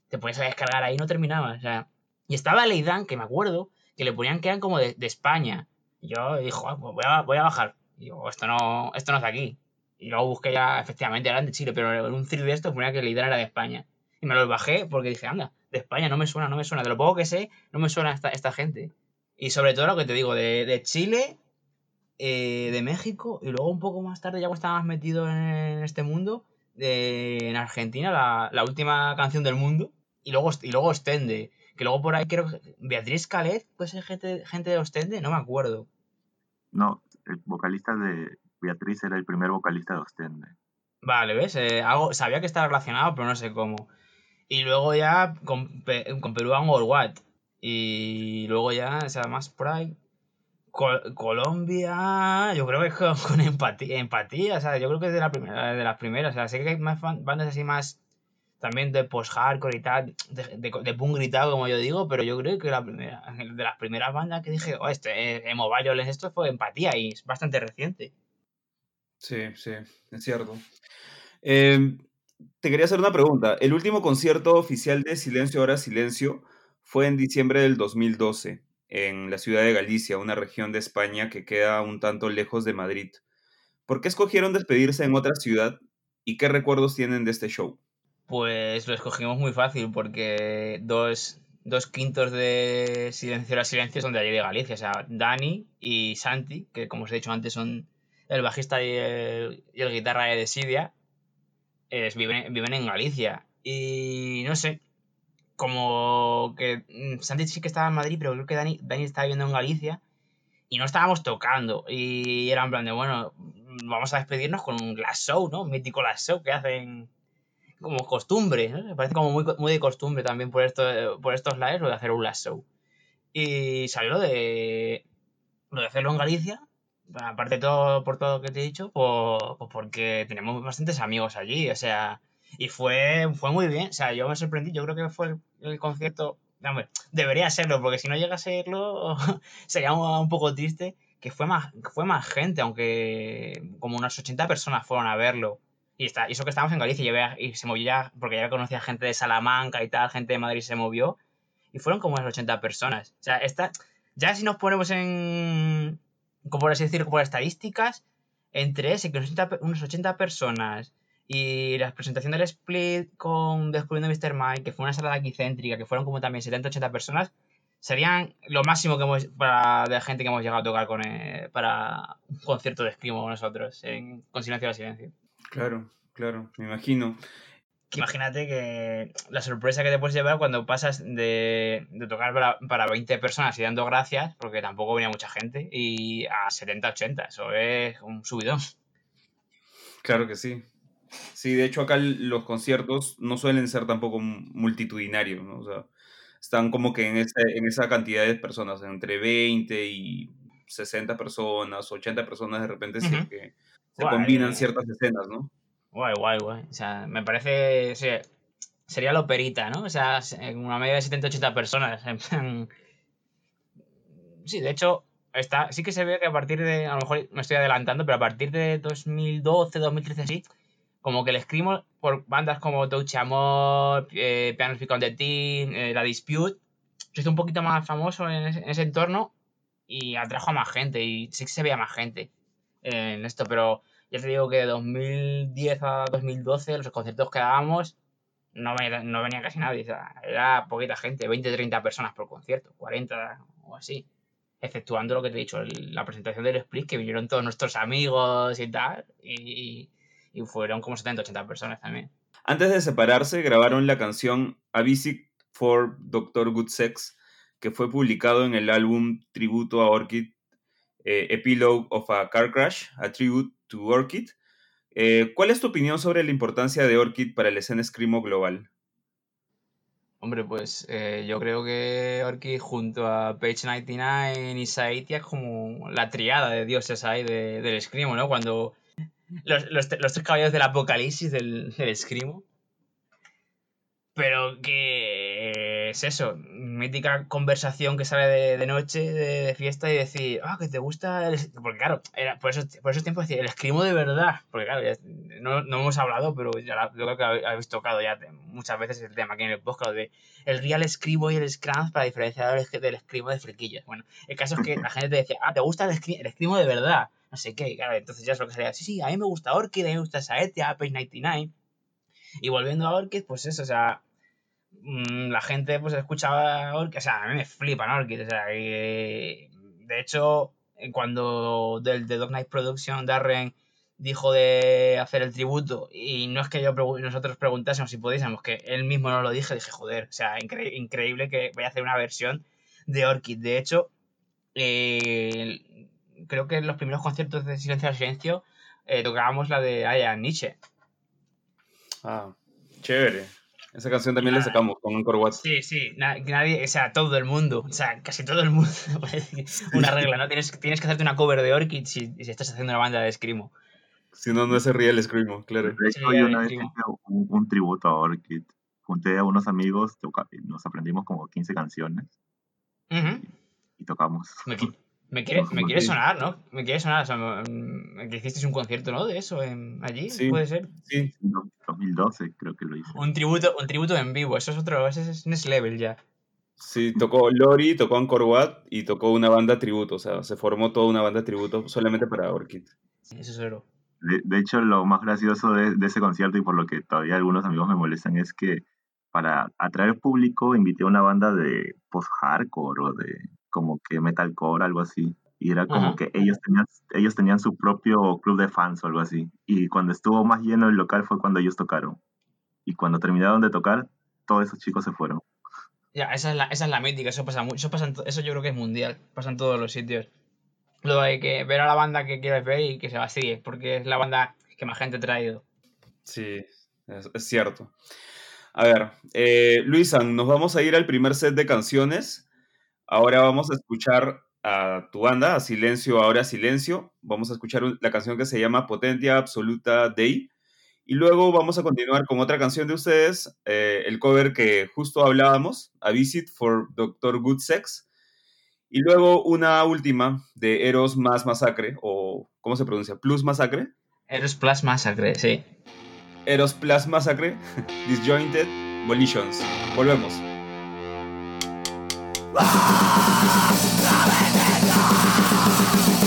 te ponías a descargar ahí y no terminaba, o sea. Y estaba Leidan, que me acuerdo, que le ponían que eran como de, España. Y yo dijo, ah, pues voy a, voy a bajar. Y digo, esto no, esto no es de aquí. Y luego busqué ya, efectivamente, eran de Chile, pero en un thread de estos ponía que la idea era de España. Y me los bajé porque dije, anda, de España no me suena, no me suena. De lo poco que sé, no me suena esta, esta gente. Y sobre todo lo que te digo, de, Chile, eh, de México, y luego un poco más tarde, ya cuando estaba más metido en este mundo, de, en Argentina, la, la, última canción del mundo. Y luego, y luego Ostende. Que luego por ahí creo que Beatriz Calet puede ser gente, gente de Ostende, no me acuerdo. No, el vocalista de, Beatriz era el primer vocalista de Ostende. Vale, ¿ves? Eh, algo, sabía que estaba relacionado, pero no sé cómo. Y luego ya con, con Perú Angol What. Y luego ya, o sea, más por ahí. Colombia, yo creo que con, empatía, empatía, o sea, yo creo que es de, la primera, de las primeras. O sea, sé que hay más bandas así más también de post-hardcore y tal, de, de, gritado, como yo digo, pero yo creo que la primera, de las primeras bandas que dije, oh, este, eh, Emo Violence, esto fue empatía y es bastante reciente. Sí, sí, es cierto. Em, te quería hacer una pregunta. El último concierto oficial de Silencio Ahora Silencio fue en diciembre del 2012, en la ciudad de Galicia, una región de España que queda un tanto lejos de Madrid. ¿Por qué escogieron despedirse en otra ciudad y qué recuerdos tienen de este show? Pues lo escogimos muy fácil porque dos, dos quintos de Silencio Ahora Silencio son de allí de Galicia, o sea, Dani y Santi, que como os he dicho antes son el bajista y el, guitarra de Sidia, es, viven, viven en Galicia. Y no sé, como que mm, Santi sí que estaba en Madrid, pero creo que Dani, Dani estaba viviendo en Galicia y no estábamos tocando. Y era en plan de, bueno, vamos a despedirnos con un glass show, ¿no? Un mítico glass show que hacen como costumbre, ¿no? Me parece como muy, muy de costumbre también por, esto, por estos lives lo de hacer un glass show. Y salió de, lo de hacerlo en Galicia, aparte todo por todo lo que te he dicho, pues, pues porque tenemos bastantes amigos allí, o sea, y fue, fue muy bien, o sea, yo me sorprendí, yo creo que fue el, concierto, debería serlo, porque si no llega a serlo [LAUGHS] sería un, poco triste, que fue más, fue más gente, aunque como unas 80 personas fueron a verlo. Y, está, y eso que estábamos en Galicia y, se movía, porque ya conocía gente de Salamanca y tal, gente de Madrid se movió, y fueron como unas 80 personas. O sea, esta, ya si nos ponemos en, como por así decirlo, por estadísticas, entre ese, que unas 80 personas y la presentación del split con Descubriendo Mr. Mike, que fue una sala aquí que fueron como también 70-80 personas, serían lo máximo que hemos, para, de gente que hemos llegado a tocar con eh, para un concierto de Esquimo nosotros, en, con Silencio al Silencio. Claro, claro, me imagino. Imagínate que la sorpresa que te puedes llevar cuando pasas de, tocar para, para, 20 personas y dando gracias, porque tampoco venía mucha gente, y a 70-80, eso es un subidón. Claro que sí. Sí, de hecho acá los conciertos no suelen ser tampoco multitudinarios, ¿no? O sea, están como que en, en esa cantidad de personas, entre 20 y 60 personas, 80 personas de repente que se combinan ciertas escenas, ¿no? Guay, guay, guay. O sea, me parece. sería lo perita, ¿no? O sea, una media de 70, 80 personas. Sí, de hecho, está, sí que se ve que a partir de. A lo mejor me estoy adelantando, pero a partir de 2012, 2013, sí. Como que el escrimo por bandas como Touch Amor, eh, Pianos Pick on the Team, eh, La Dispute, se hizo un poquito más famoso en ese, entorno y atrajo a más gente. Y sí que se veía más gente en esto, pero ya te digo que de 2010 a 2012 los conciertos que dábamos no venía, no venía casi nadie, era poquita gente, 20, 30 personas por concierto, 40 o así, exceptuando lo que te he dicho, la presentación del Split, que vinieron todos nuestros amigos y tal, y, y fueron como 70, 80 personas también. Antes de separarse, grabaron la canción A Visit for Dr. Good Sex, que fue publicado en el álbum tributo a Orchid, eh, Epilogue of a Car Crash, a tribute Orchid. Eh, ¿Cuál es tu opinión sobre la importancia de Orchid para el escena Screamo global? Hombre, pues eh, yo creo que Orchid junto a Page 99 y Saitia es como la triada de dioses ahí del Screamo, ¿no? Cuando los, tres caballos del apocalipsis del, del Screamo. Pero que es eso, mítica conversación que sale de, noche, de, fiesta y decir, ah, que te gusta el... Porque claro, era, por, eso, por esos tiempos decir, el escrimo de verdad. Porque claro, no, no, hemos hablado, pero ya yo creo que habéis tocado ya muchas veces el tema aquí en el podcast, de el real escribo y el scrum para diferenciar del escribo de friquillas. Bueno, el caso es que la gente te decía, ah, ¿te gusta el, el escrimo de verdad? No sé qué, claro, entonces ya es lo que sería, sí, sí, a mí me gusta Orchid, a mí me gusta Saetia, Page 99. Y volviendo a Orchid, pues eso, o sea, la gente pues escuchaba Orchid, o sea, a mí me flipan Orchid, o sea, de hecho, cuando del de Dog Night Production, Darren dijo de hacer el tributo y no es que yo nosotros preguntásemos si pudiésemos, que él mismo no lo dije, dije, joder, o sea, increíble que voy a hacer una versión de Orchid. De hecho, eh, creo que en los primeros conciertos de Silencio al Silencio eh, tocábamos la de Aya Nietzsche. Ah, chévere. Esa canción también la sacamos con un Watts. Sí, sí, nadie, o sea, todo el mundo, o sea, casi todo el mundo. [LAUGHS] una regla, ¿no? Tienes, tienes que hacerte una cover de Orchid si, si estás haciendo una banda de Screamo. Si no, no es el real Screamo, claro. De hecho, yo una vez hice un, tributo a Orchid. Junté a unos amigos, nos aprendimos como 15 canciones. y, tocamos. Me quiere, me quiere sonar, ¿no? Me quiere sonar, o sea, que hicisteis un concierto, ¿no? De eso en, allí, sí, puede ser. Sí, 2012 creo que lo hice. Un tributo, un tributo en vivo, eso es otro, ese es next level ya. Sí, tocó Lori, tocó Angkor Wat y tocó una banda tributo, o sea, se formó toda una banda tributo solamente para Orchid. Eso es oro. De, de, hecho, lo más gracioso de, de, ese concierto y por lo que todavía algunos amigos me molestan es que para atraer público invité a una banda de post-hardcore o de como que metalcore, algo así. Y era como que ellos tenían, ellos tenían su propio club de fans o algo así. Y cuando estuvo más lleno el local fue cuando ellos tocaron. Y cuando terminaron de tocar, todos esos chicos se fueron. Ya, esa es la, esa es la mítica, eso pasa mucho. Eso, pasa eso yo creo que es mundial, pasa en todos los sitios. Lo hay que ver a la banda que quieres ver y que se vacíe, porque es la banda que más gente ha traído. Sí, es, cierto. A ver, eh, Luisan, nos vamos a ir al primer set de canciones. Ahora vamos a escuchar a tu banda, a Silencio, ahora Silencio. Vamos a escuchar la canción que se llama Potentia Absoluta Day. Y luego vamos a continuar con otra canción de ustedes, eh, el cover que justo hablábamos, A Visit for Dr. Good Sex. Y luego una última de Eros más Masacre, o ¿cómo se pronuncia? Plus Masacre. Eros Plus Masacre, sí. Eros Plus Masacre, [LAUGHS] Disjointed Volitions. Volvemos.「食べてた」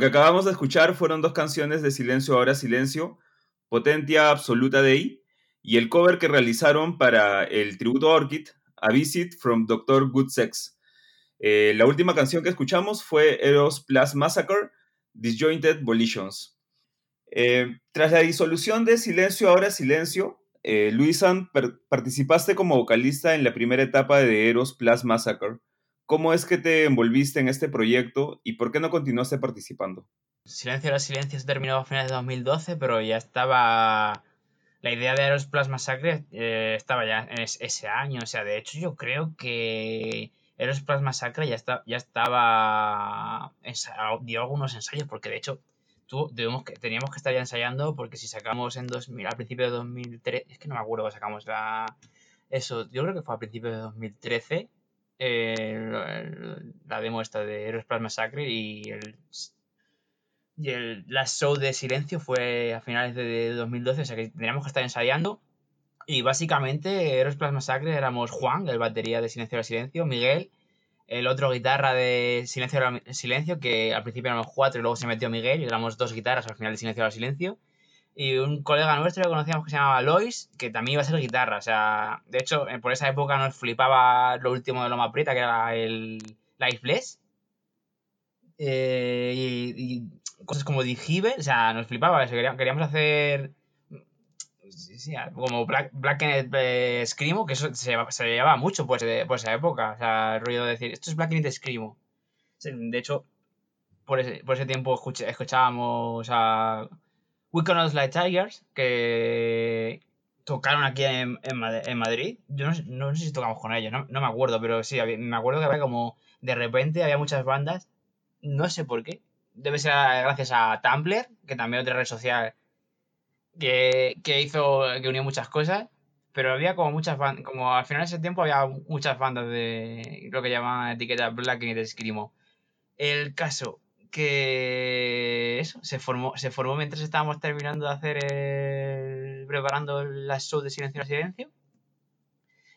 Lo que acabamos de escuchar fueron dos canciones de Silencio Ahora Silencio, Potentia Absoluta Dei, y el cover que realizaron para el tributo Orchid, A Visit from Dr. Good Sex. Eh, la última canción que escuchamos fue Eros Plus Massacre, Disjointed Volitions. Eh, tras la disolución de Silencio Ahora Silencio, eh, Luisan, participaste como vocalista en la primera etapa de Eros Plus Massacre. ¿Cómo es que te envolviste en este proyecto y por qué no continuaste participando? Silencio era Silencio se terminó a finales de 2012, pero ya estaba. La idea de Eros Plus Massacre eh, estaba ya en ese año. O sea, de hecho, yo creo que Eros Plus Massacre ya, está, ya estaba. dio algunos ensayos, porque de hecho que, teníamos que estar ya ensayando, porque si sacamos en 2000, al principio de 2003, es que no me acuerdo, sacamos la, eso, yo creo que fue a principios de 2013, eh, la demo esta de Heroes Plus Massacre y el, y el Show de Silencio fue a finales de 2012, o sea que teníamos que estar ensayando. Y básicamente Heroes Plus Massacre éramos Juan, el batería de Silencio de Silencio, Miguel, el otro guitarra de Silencio Silencio, que al principio éramos cuatro y luego se metió Miguel y éramos dos guitarras al final de Silencio de Silencio y un colega nuestro que conocíamos que se llamaba Lois, que también iba a ser guitarra. O sea, de hecho, eh, por esa época nos flipaba lo último de Loma Prieta, que era el Lifeless. Eh, y, cosas como Digivel, o sea, nos flipaba. Queríamos hacer como Black, Black eh, Screamo, que eso se, se llevaba mucho pues, de, por esa época. O sea, el ruido de decir, esto es Black Screamo. De hecho, por ese, por ese tiempo escuchábamos a We Cannot Like Tigers, que tocaron aquí en, Madrid. Yo no, sé si tocamos con ellos, no, me acuerdo, pero sí, me acuerdo que había como de repente había muchas bandas, no sé por qué. Debe ser gracias a Tumblr, que también otra red social que, hizo, que unió muchas cosas, pero había como muchas bandas, como al final de ese tiempo había muchas bandas de lo que llaman etiqueta Black and Screamo. El caso que eso, se formó, se formó mientras estábamos terminando de hacer el, preparando la show de Silencio a Silencio.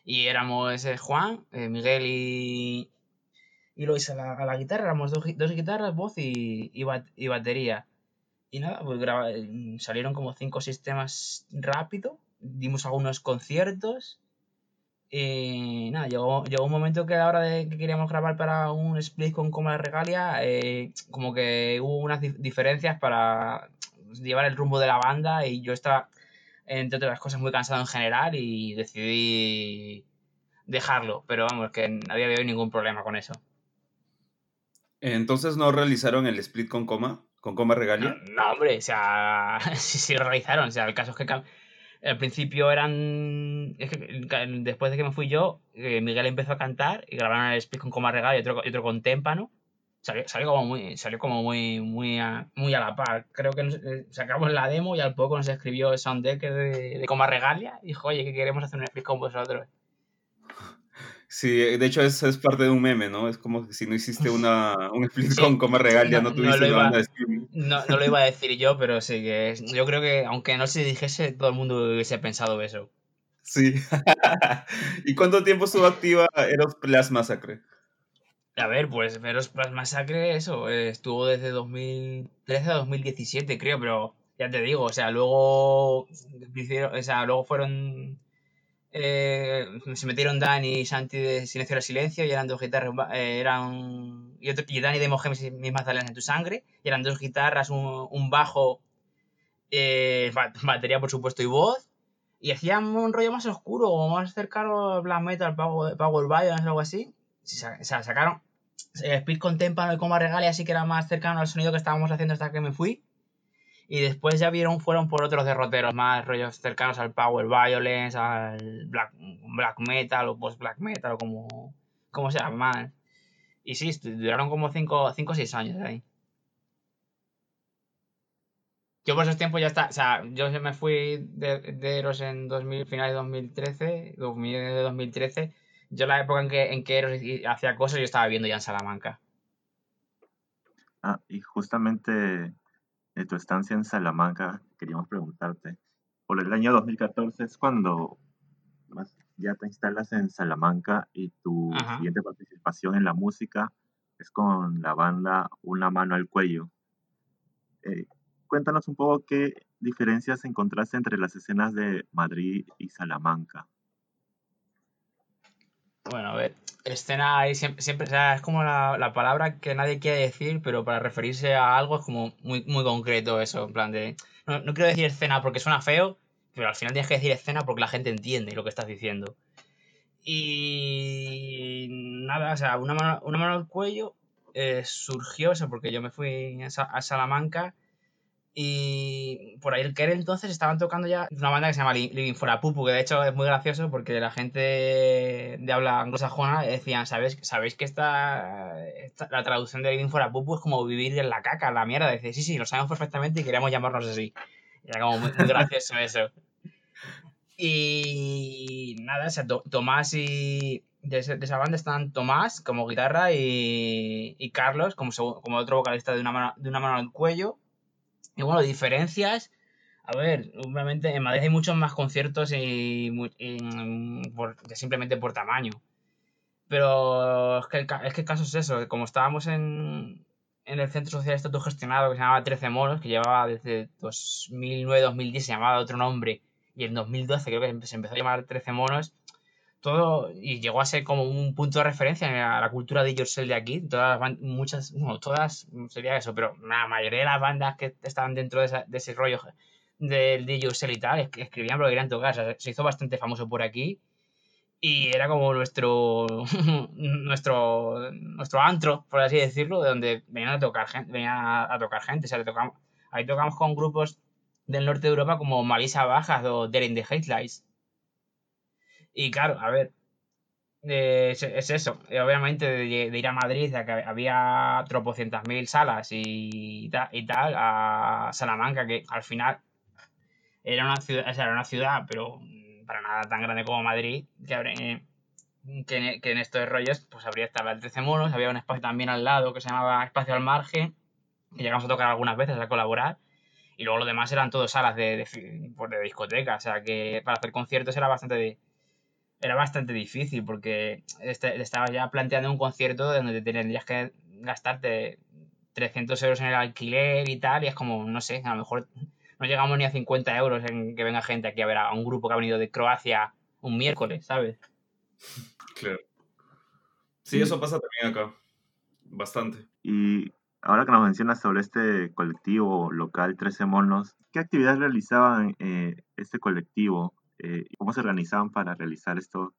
Y éramos Juan, eh, Miguel y, y Lois a la, guitarra, éramos dos, guitarras, voz y, y, batería. Y nada, pues salieron como cinco sistemas rápido, dimos algunos conciertos y nada, llegó, llegó un momento que a la hora de que queríamos grabar para un split con Coma de Regalia, eh, como que hubo unas diferencias para llevar el rumbo de la banda y yo estaba, entre otras cosas, muy cansado en general y decidí dejarlo. Pero vamos, que a día de hoy ningún problema con eso. Entonces no realizaron el split con Coma, con Coma Regalia. No, hombre, o sea, [LAUGHS] sí, sí lo realizaron. O sea, el caso es que al principio eran. después de que me fui yo, eh, Miguel empezó a cantar y grabaron el speak con Coma Regal y otro, otro con Témpano. Salió, salió, como muy salió como muy muy a, muy a la par creo que eh, sacamos la demo y al poco nos escribió el sounddeck de, de Coma Regalia y dijo oye que queremos hacer un speak con vosotros Sí, de hecho es, es, parte de un meme, ¿no? Es como si no hiciste [LAUGHS] una, un [LAUGHS] split con Coma Regal, ya no, tuviste no iba, no, no, lo iba a decir yo, pero sí que yo creo que aunque no se dijese, todo el mundo hubiese pensado eso. Sí. [LAUGHS] ¿Y cuánto tiempo estuvo activa Eros Plus Massacre? A ver, pues Eros Plus Massacre, eso, estuvo desde 2013 a 2017, creo, pero ya te digo, o sea, luego, o sea, luego fueron eh, se metieron Dani y Santi de Silencio al Silencio y eran dos guitarras, eh, eran y, otro, y Dani de Moje mis Magdalenas en tu sangre y eran dos guitarras, un, bajo, eh, batería por supuesto y voz y hacían un rollo más oscuro o más cercano al black metal, Power, Power Violence o algo así. O sea, sacaron Speed con Témpano y Coma Regalia así que era más cercano al sonido que estábamos haciendo hasta que me fui. Y después ya vieron, fueron por otros derroteros más rollos cercanos al Power Violence, al Black, black Metal o Post Black Metal o como, como se llama. Y sí, duraron como 5 o 6 años ahí. Yo por esos tiempos ya está, o sea, yo me fui de, de Eros en 2000, finales de 2013, 2013. Yo la época en que, en que Eros hacía cosas, yo estaba viendo ya en Salamanca. Ah, y justamente de tu estancia en Salamanca, queríamos preguntarte, por el año 2014 es cuando ya te instalas en Salamanca y tu siguiente participación en la música es con la banda Una mano al cuello. Eh, cuéntanos un poco qué diferencias encontraste entre las escenas de Madrid y Salamanca. Bueno, a ver, escena ahí siempre, siempre o sea, es como la, palabra que nadie quiere decir, pero para referirse a algo es como muy, muy concreto eso, en plan de... No, quiero decir escena porque suena feo, pero al final tienes que decir escena porque la gente entiende lo que estás diciendo. Y nada, o sea, una mano, una mano al cuello eh, surgió eso porque yo me fui a Salamanca y por ahí el que entonces estaban tocando ya una banda que se llama Living for a Pupu, que de hecho es muy gracioso porque la gente de habla anglosajona decían, ¿sabéis, ¿sabéis que esta, la traducción de Living for a Pupu es como vivir en la caca, la mierda? Dice, sí, sí, lo sabemos perfectamente y queríamos llamarnos así. Era como muy, gracioso eso. Y nada, o sea, Tomás y. De, esa banda están Tomás como guitarra y, y Carlos como, como otro vocalista de una, mano, de una mano al cuello. Y bueno, diferencias. A ver, obviamente en Madrid hay muchos más conciertos y, simplemente por tamaño. Pero es que, el, es que el caso es eso, como estábamos en, en el centro social este gestionado que se llamaba 13 Monos, que llevaba desde 2009-2010, se llamaba otro nombre, y en 2012 creo que se empezó a llamar 13 Monos, todo, y llegó a ser como un punto de referencia a la cultura de Yourself de aquí, todas muchas, bueno, todas, sería eso, pero la mayoría de las bandas que estaban dentro de, ese rollo del DJ Yourself y tal, escribían lo que querían tocar, se hizo bastante famoso por aquí, y era como nuestro [LAUGHS] nuestro nuestro antro por así decirlo de donde venían a tocar gente venían a, tocar gente o sea, ahí tocamos con grupos del norte de Europa como Marisa Bajas o Daring the Headlights y claro a ver eh, es, eso obviamente de, ir a Madrid que había tropocientas mil salas y, y tal a Salamanca que al final era una ciudad era una ciudad pero para nada tan grande como Madrid, que, eh, que, en estos rollos pues habría estado el 13 monos, había un espacio también al lado que se llamaba Espacio al Margen, que llegamos a tocar algunas veces a colaborar, y luego lo demás eran todas salas de, de, pues, de discoteca, o sea que para hacer conciertos era bastante era bastante difícil porque este, estabas ya planteando un concierto donde tendrías que gastarte 300 euros en el alquiler y tal, y es como, no sé, a lo mejor no llegamos ni a 50 euros en que venga gente aquí a ver a un grupo que ha venido de Croacia un miércoles, ¿sabes? Claro. Sí, eso pasa también acá. Bastante. Y ahora que nos mencionas sobre este colectivo local 13 monos, ¿qué actividades realizaban eh, este colectivo? Eh, ¿Cómo se organizaban para realizar esto,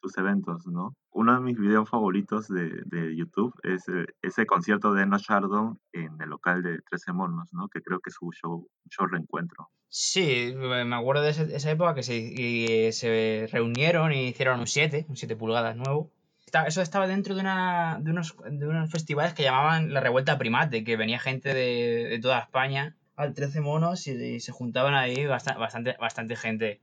tus eventos, ¿no? Uno de mis videos favoritos de, de YouTube es eh, ese concierto de Eno Chardon en el local de 13 Monos, ¿no? Que creo que es su show, show reencuentro. Sí, me acuerdo de esa época que se, se reunieron y hicieron un 7, un 7 pulgadas nuevo. Eso estaba dentro de, una, de, unos, de unos festivales que llamaban la Revuelta Primate, que venía gente de, de toda España al 13 monos y, se juntaban ahí bastante, bastante, bastante gente.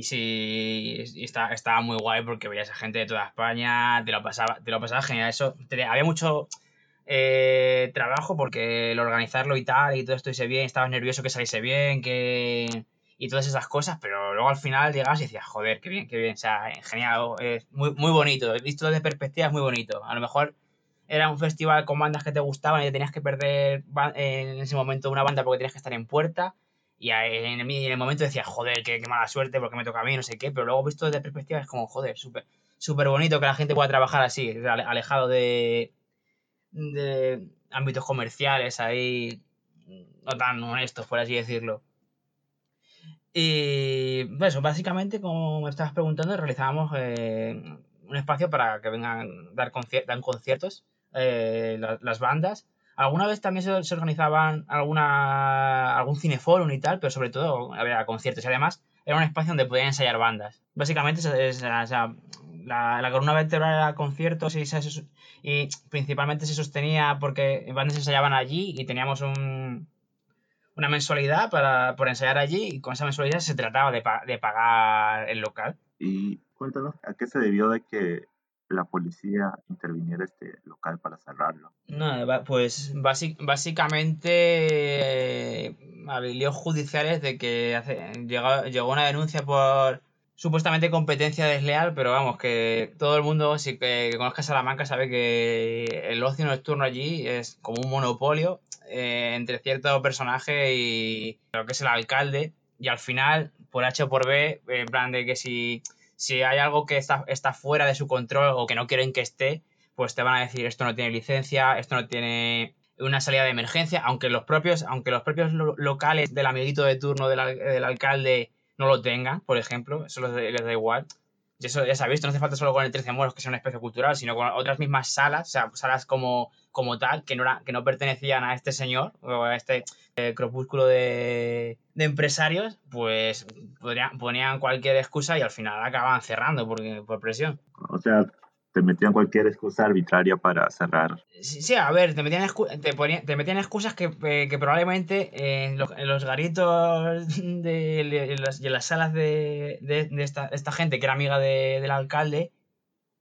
Y sí, estaba muy guay porque veías a gente de toda España, te lo pasaba, te lo pasaba genial. Eso, había mucho eh, trabajo porque el organizarlo y tal, y todo esto hice bien, estabas nervioso que saliese bien, que y todas esas cosas, pero luego al final llegas y decías, joder, qué bien, qué bien, o sea, genial, es muy, muy bonito, visto desde perspectiva es muy bonito. A lo mejor era un festival con bandas que te gustaban y te tenías que perder en ese momento una banda porque tenías que estar en puerta y en el, en el momento decía, joder, qué, mala suerte, porque me toca a mí, no sé qué, pero luego visto desde perspectiva es como, joder, súper súper bonito que la gente pueda trabajar así, alejado de, de ámbitos comerciales ahí, no tan honestos, por así decirlo. Y eso, básicamente, como me estabas preguntando, realizábamos eh, un espacio para que vengan dar dan conciertos eh, las bandas Alguna vez también se, organizaban alguna, algún cineforum y tal, pero sobre todo había conciertos y además era un espacio donde podían ensayar bandas. Básicamente, la, la, columna vertebral era conciertos y, y principalmente se sostenía porque bandas ensayaban allí y teníamos un, una mensualidad para, por ensayar allí y con esa mensualidad se trataba de, de pagar el local. Y cuéntanos, ¿a qué se debió de que la policía interviniera este local para cerrarlo? No, pues básicamente eh, judiciales de que hace, llegó, una denuncia por supuestamente competencia desleal, pero vamos, que todo el mundo, si que conozca Salamanca, sabe que el ocio nocturno allí es como un monopolio eh, entre cierto personaje y lo que es el alcalde. Y al final, por H o por B, en plan de que si si hay algo que está, está fuera de su control o que no quieren que esté, pues te van a decir esto no tiene licencia, esto no tiene una salida de emergencia, aunque los propios, aunque los propios locales del amiguito de turno del, alcalde no lo tengan, por ejemplo, eso les, da igual. Y eso ya se ha visto, no hace falta solo con el 13 muertos, que sea una especie cultural, sino con otras mismas salas, o sea, salas como, como tal, que no, era, que no pertenecían a este señor o a este eh, crepúsculo de, de, empresarios, pues podrían, ponían cualquier excusa y al final acababan cerrando porque, por presión. O sea, te metían cualquier excusa arbitraria para cerrar. Sí, a ver, te metían, te, metían excusas que, eh, que probablemente en los, garitos de, las, las, salas de, de, esta, esta, gente que era amiga del alcalde,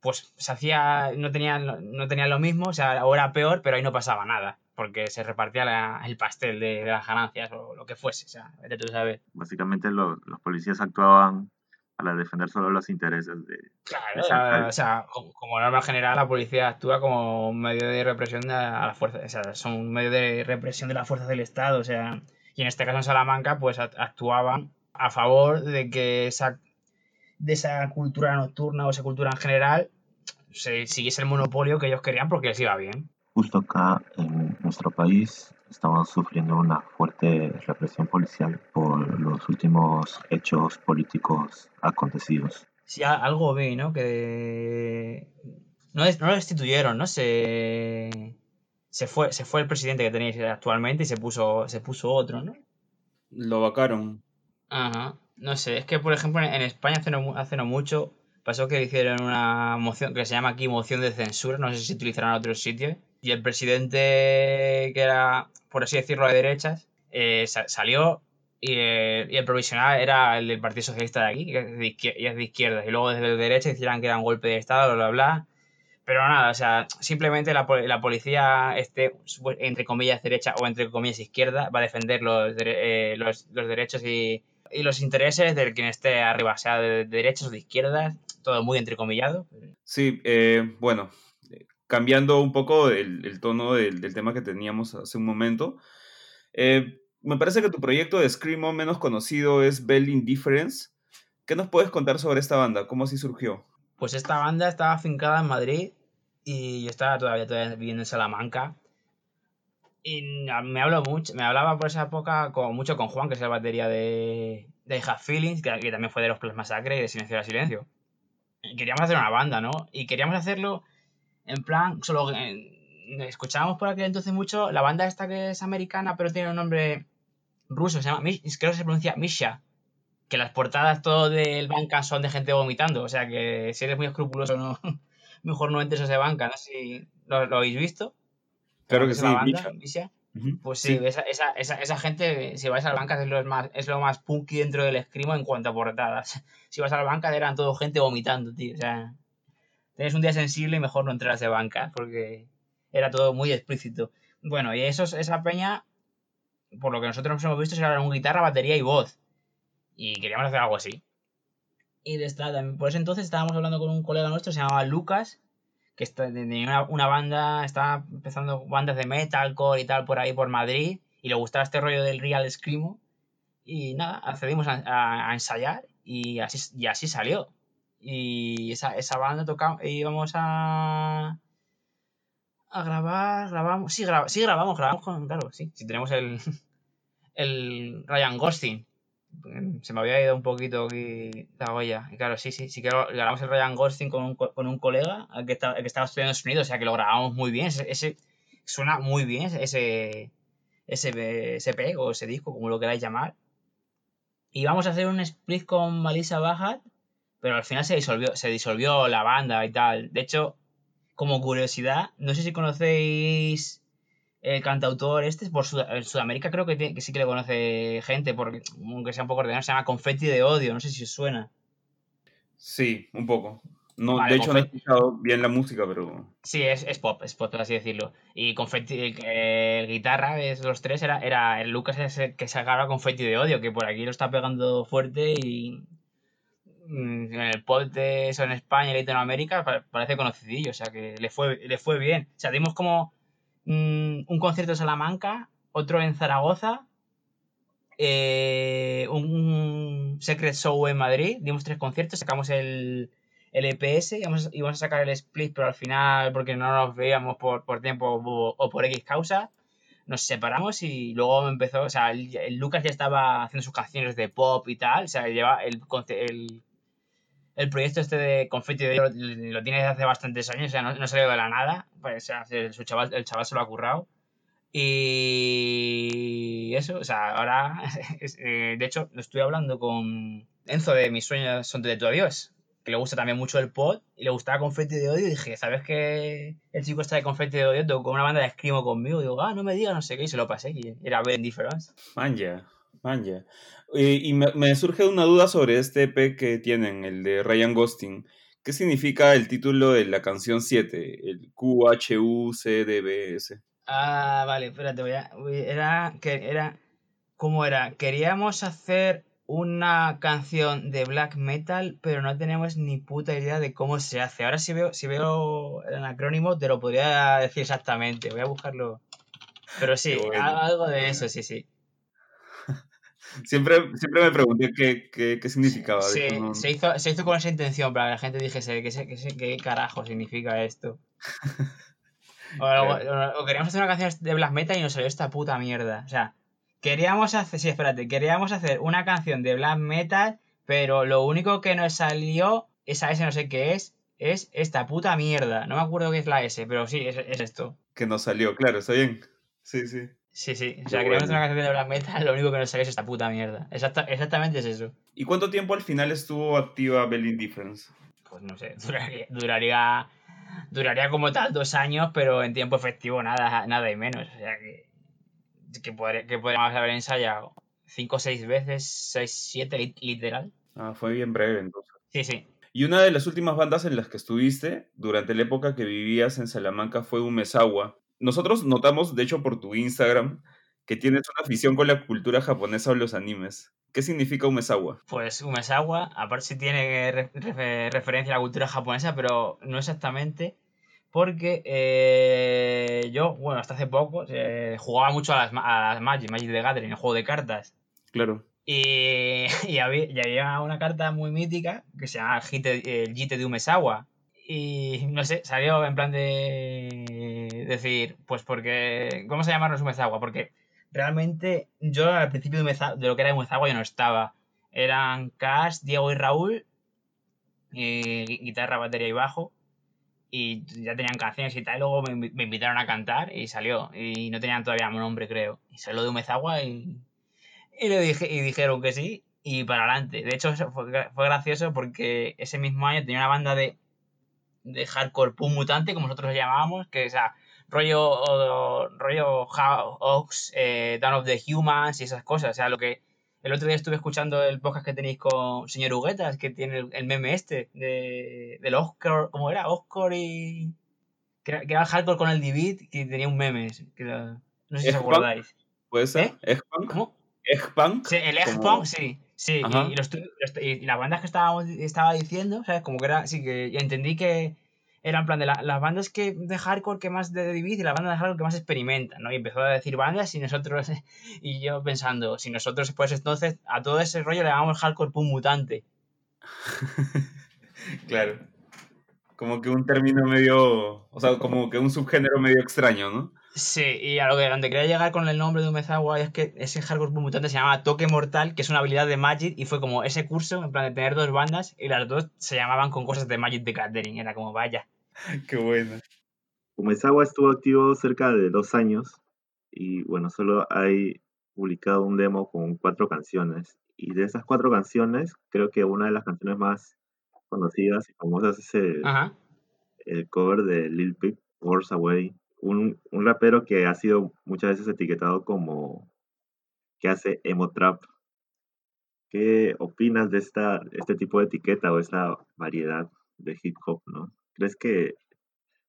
pues se hacía, no tenían, no tenían lo mismo, o sea, o era peor, pero ahí no pasaba nada, porque se repartía el pastel de, las ganancias o lo que fuese, o sea, tú sabes. Básicamente los policías actuaban para defender solo los intereses de... Claro, o sea, como norma general la policía actúa como un medio de represión de a las fuerzas, o sea, son un medio de represión de las fuerzas del Estado, o sea, y en este caso en Salamanca pues actuaban a favor de que esa de esa cultura nocturna o esa cultura en general se siguiese el monopolio que ellos querían porque les iba bien. Justo acá en nuestro país estamos sufriendo una fuerte represión policial por los últimos hechos políticos acontecidos. Sí, algo vi, ¿no? Que no, no lo destituyeron, ¿no? Se, se, fue, se fue el presidente que tenéis actualmente y se puso, se puso otro, ¿no? Lo vacaron. Ajá. No sé, es que por ejemplo en España hace no, hace no mucho pasó que hicieron una moción que se llama aquí moción de censura, no sé si se utilizará en otros sitios, y el presidente que era, por así decirlo, de derechas, eh, salió eh, y, el provisional era el del Partido Socialista de aquí, que es de, izquierda, y luego desde la derecha decían que era un golpe de Estado, bla, bla, bla. Pero nada, o sea, simplemente la, la policía, esté, entre comillas, derecha o entre comillas, izquierda, va a defender los, eh, los, los derechos y, y, los intereses de quien esté arriba, sea de, derechas o de izquierdas, todo muy entrecomillado. Sí, eh, bueno, cambiando un poco el, tono del, tema que teníamos hace un momento. Eh, me parece que tu proyecto de Screamo menos conocido es Bell Indifference. ¿Qué nos puedes contar sobre esta banda? ¿Cómo así surgió? Pues esta banda estaba afincada en Madrid y yo estaba todavía, todavía viviendo en Salamanca. Y me, habló mucho, me hablaba por esa época mucho con Juan, que es la batería de, de Have Feelings, que, también fue de los Plus Massacre y de Silencio a Silencio. Y queríamos hacer una banda, ¿no? Y queríamos hacerlo en plan, solo escuchábamos por aquel entonces mucho la banda esta que es americana, pero tiene un nombre ruso, se llama, creo que se pronuncia Misha. Que las portadas todo del banca son de gente vomitando, o sea que si eres muy escrupuloso, no, [LAUGHS] mejor no entres a ese banca, no sé si lo, habéis visto. Claro que sí, Misha. Pues sí, Esa, esa, esa, gente, si vais a la banca, es lo más, es lo más punky dentro del escrimo en cuanto a portadas. [LAUGHS] Si vas a la banca, eran todo gente vomitando, tío. O sea, tenés un día sensible y mejor no entras de banca, porque era todo muy explícito. Bueno, y eso, esa peña, por lo que nosotros nos hemos visto, era un guitarra, batería y voz. Y queríamos hacer algo así. Y de esta, por ese entonces estábamos hablando con un colega nuestro, se llamaba Lucas, que tenía una, banda, estaba empezando bandas de metalcore y tal por ahí por Madrid, y le gustaba este rollo del real screamo. Y nada, accedimos a, ensayar y así, y así salió. Y esa, esa banda tocamos, íbamos a, a grabar, grabamos, sí, sí grabamos, grabamos con, claro, sí, si tenemos el, [LAUGHS] el Ryan Gosling. Se me había ido un poquito aquí la olla. Y claro, sí, sí, sí que grabamos el Ryan Gosling con un, con un colega que, está, que estaba estudiando sonido, o sea que lo grabamos muy bien. Ese, suena muy bien, ese, ese, ese o ese disco, como lo queráis llamar. Y vamos a hacer un split con Malisa Bajat pero al final se disolvió, se disolvió la banda y tal. De hecho, como curiosidad, no sé si conocéis el cantautor este, por Sudamérica creo que, sí que le conoce gente, porque aunque sea un poco ordenado, se llama Confetti de Odio, no sé si os suena. Sí, un poco. No, de hecho, no he escuchado bien la música, pero. Sí, es, es pop, es pop, por así decirlo. Y Confetti, el, guitarra de los tres era, era el Lucas ese que sacaba Confetti de Odio, que por aquí lo está pegando fuerte y Mm, en el pod de eso en España y Latinoamérica parece conocidillo, o sea que le fue, le fue bien. O sea, dimos como mm, un concierto en Salamanca, otro en Zaragoza, eh, un Secret Show en Madrid, dimos tres conciertos, sacamos el, el EPS, íbamos, íbamos, a sacar el split, pero al final, porque no nos veíamos por, por tiempo o, por X causa, nos separamos y luego empezó, o sea, el, Lucas ya estaba haciendo sus canciones de pop y tal, o sea, lleva el, el el proyecto este de Confetti de lo, lo, tiene desde hace bastantes años, o sea, no, no salido de la nada, pues, el, su chaval, el chaval se lo ha currado. Y eso, o sea, ahora, [LAUGHS] eh, de hecho, lo estoy hablando con Enzo de Mis sueños son de tu adiós. que le gusta también mucho el pod y le gustaba Confetti de Odio. Y dije, ¿sabes que el chico está de Confetti de Odio? Tocó una banda de escrimo conmigo. Y digo, ah, no me digas, no sé qué. Y se lo pasé. Y era Ben Difference. Manja, manja. Y, y me, me, surge una duda sobre este EP que tienen, el de Ryan Ghosting. ¿Qué significa el título de la canción 7? El QHUCDBS. Ah, vale, espérate, voy a. Era. Que era ¿Cómo era? Queríamos hacer una canción de black metal, pero no tenemos ni puta idea de cómo se hace. Ahora si veo, si veo el acrónimo te lo podría decir exactamente. Voy a buscarlo. Pero sí, algo de eso, sí, sí. Siempre, siempre me pregunté qué, qué, qué significaba. Sí, se, hizo, se hizo con esa intención, para que la gente dijese qué, qué, carajo significa esto. [LAUGHS] o, queríamos hacer una canción de black metal y nos salió esta puta mierda. O sea, queríamos hacer, sí, espérate, queríamos hacer una canción de black metal, pero lo único que nos salió, esa S no sé qué es, es esta puta mierda. No me acuerdo qué es la S, pero sí, es, es esto. Que nos salió, claro, está bien. Sí, sí. Sí, sí. O sea, queríamos hacer una canción de black metal, [LAUGHS] lo único que nos salió es esta puta mierda. exactamente es eso. ¿Y cuánto tiempo al final estuvo activa Bell Difference? Pues no sé, [LAUGHS] duraría, duraría, duraría como tal dos años, pero en tiempo efectivo nada, nada y menos. O sea que que, podríamos haber ensayado cinco o seis veces, seis, siete literal. Ah, fue bien breve entonces. Sí, sí. Y una de las últimas bandas en las que estuviste durante la época que vivías en Salamanca fue Umezawa. Nosotros notamos, de hecho, por tu Instagram, que tienes una afición con la cultura japonesa o los animes. ¿Qué significa Umezawa? Pues Umezawa, aparte sí tiene referencia a la cultura japonesa, pero no exactamente porque eh, yo, bueno, hasta hace poco eh, jugaba mucho a las, a las Magic, Magic the Gathering, el juego de cartas. Claro. Y, [LAUGHS] y, había, una carta muy mítica que se llama el Jite de Umesawa. Y no sé, salió en plan de decir, pues porque. Vamos a llamarnos Umezawa, porque realmente yo al principio de, de lo que era Umezawa yo no estaba. Eran Cash, Diego y Raúl, y guitarra, batería y bajo y ya tenían canciones y tal, y luego me, invitaron a cantar y salió. Y no tenían todavía un nombre, creo. Y salió de Umezagua y, y, le dije, y dijeron que sí y para adelante. De hecho, fue, fue gracioso porque ese mismo año tenía una banda de, de hardcore punk mutante, como nosotros lo llamábamos, que o sea, rollo, rollo Hawks, eh, Dawn of the Humans y esas cosas. O sea, lo que el otro día estuve escuchando el podcast que tenéis con señor Huguetas, que tiene el, meme este de, del Oscar, ¿cómo era? Oscar y. Que era, que era hardcore con el Divid, que tenía un meme. Que no sé si os acordáis. ¿Puede ser? ¿Eh? ¿Cómo? ¿Eggpunk? Sí, el Eggpunk, sí. Sí, y, los, y, las bandas que estaba, estaba diciendo, ¿sabes? Como que era. Sí, que entendí que era en plan de las bandas que de hardcore que más de Divid y la banda de hardcore que más experimentan, ¿no? Y empezó a decir bandas y nosotros, [LAUGHS] y yo pensando, si nosotros pues entonces a todo ese rollo le llamamos hardcore punk mutante. [LAUGHS] claro. Como que un término medio, o sea, como que un subgénero medio extraño, ¿no? Sí, y a lo que donde quería llegar con el nombre de Umezawa es que ese hardcore mutante se llama Toque Mortal, que es una habilidad de Magic, y fue como ese curso, en plan de tener dos bandas, y las dos se llamaban con cosas de Magic de Gathering, era como, vaya. [LAUGHS] Qué bueno. Umezawa estuvo activo cerca de dos años, y bueno, solo hay publicado un demo con cuatro canciones, y de esas cuatro canciones, creo que una de las canciones más conocidas y famosas es el, el cover de Lil Peep, Wars Away, un, un, rapero que ha sido muchas veces etiquetado como que hace emo trap. ¿Qué opinas de esta, este tipo de etiqueta o esta variedad de hip hop, no? ¿Crees que,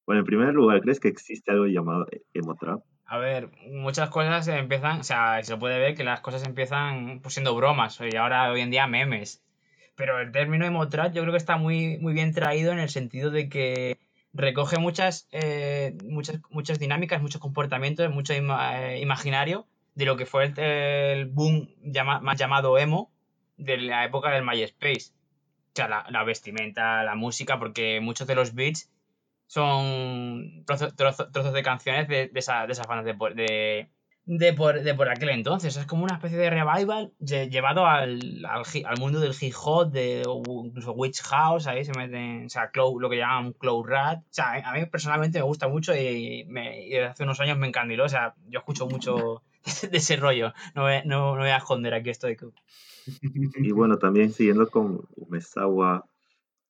bueno, en primer lugar, ¿crees que existe algo llamado emo trap? A ver, muchas cosas empiezan, o sea, se puede ver que las cosas empiezan pues, siendo bromas y ahora hoy en día memes. Pero el término emo trap yo creo que está muy, muy bien traído en el sentido de que recoge muchas, eh, muchas, muchas dinámicas, muchos comportamientos, mucho eh, imaginario de lo que fue el, boom más llamado emo de la época del MySpace. O sea, la, vestimenta, la música, porque muchos de los beats son trozos, trozos, de canciones de, de, esa, de esas bandas de por, de por aquel entonces. Es como una especie de revival llevado al, al, mundo del hip hop, de, incluso Witch House, ahí se meten, o sea, lo que llaman Cloud Rat. O sea, a mí personalmente me gusta mucho y, me, hace unos años me encandiló. O sea, yo escucho mucho [LAUGHS] de ese rollo. No, no, no voy a esconder, aquí estoy. Y bueno, también siguiendo con Umezawa,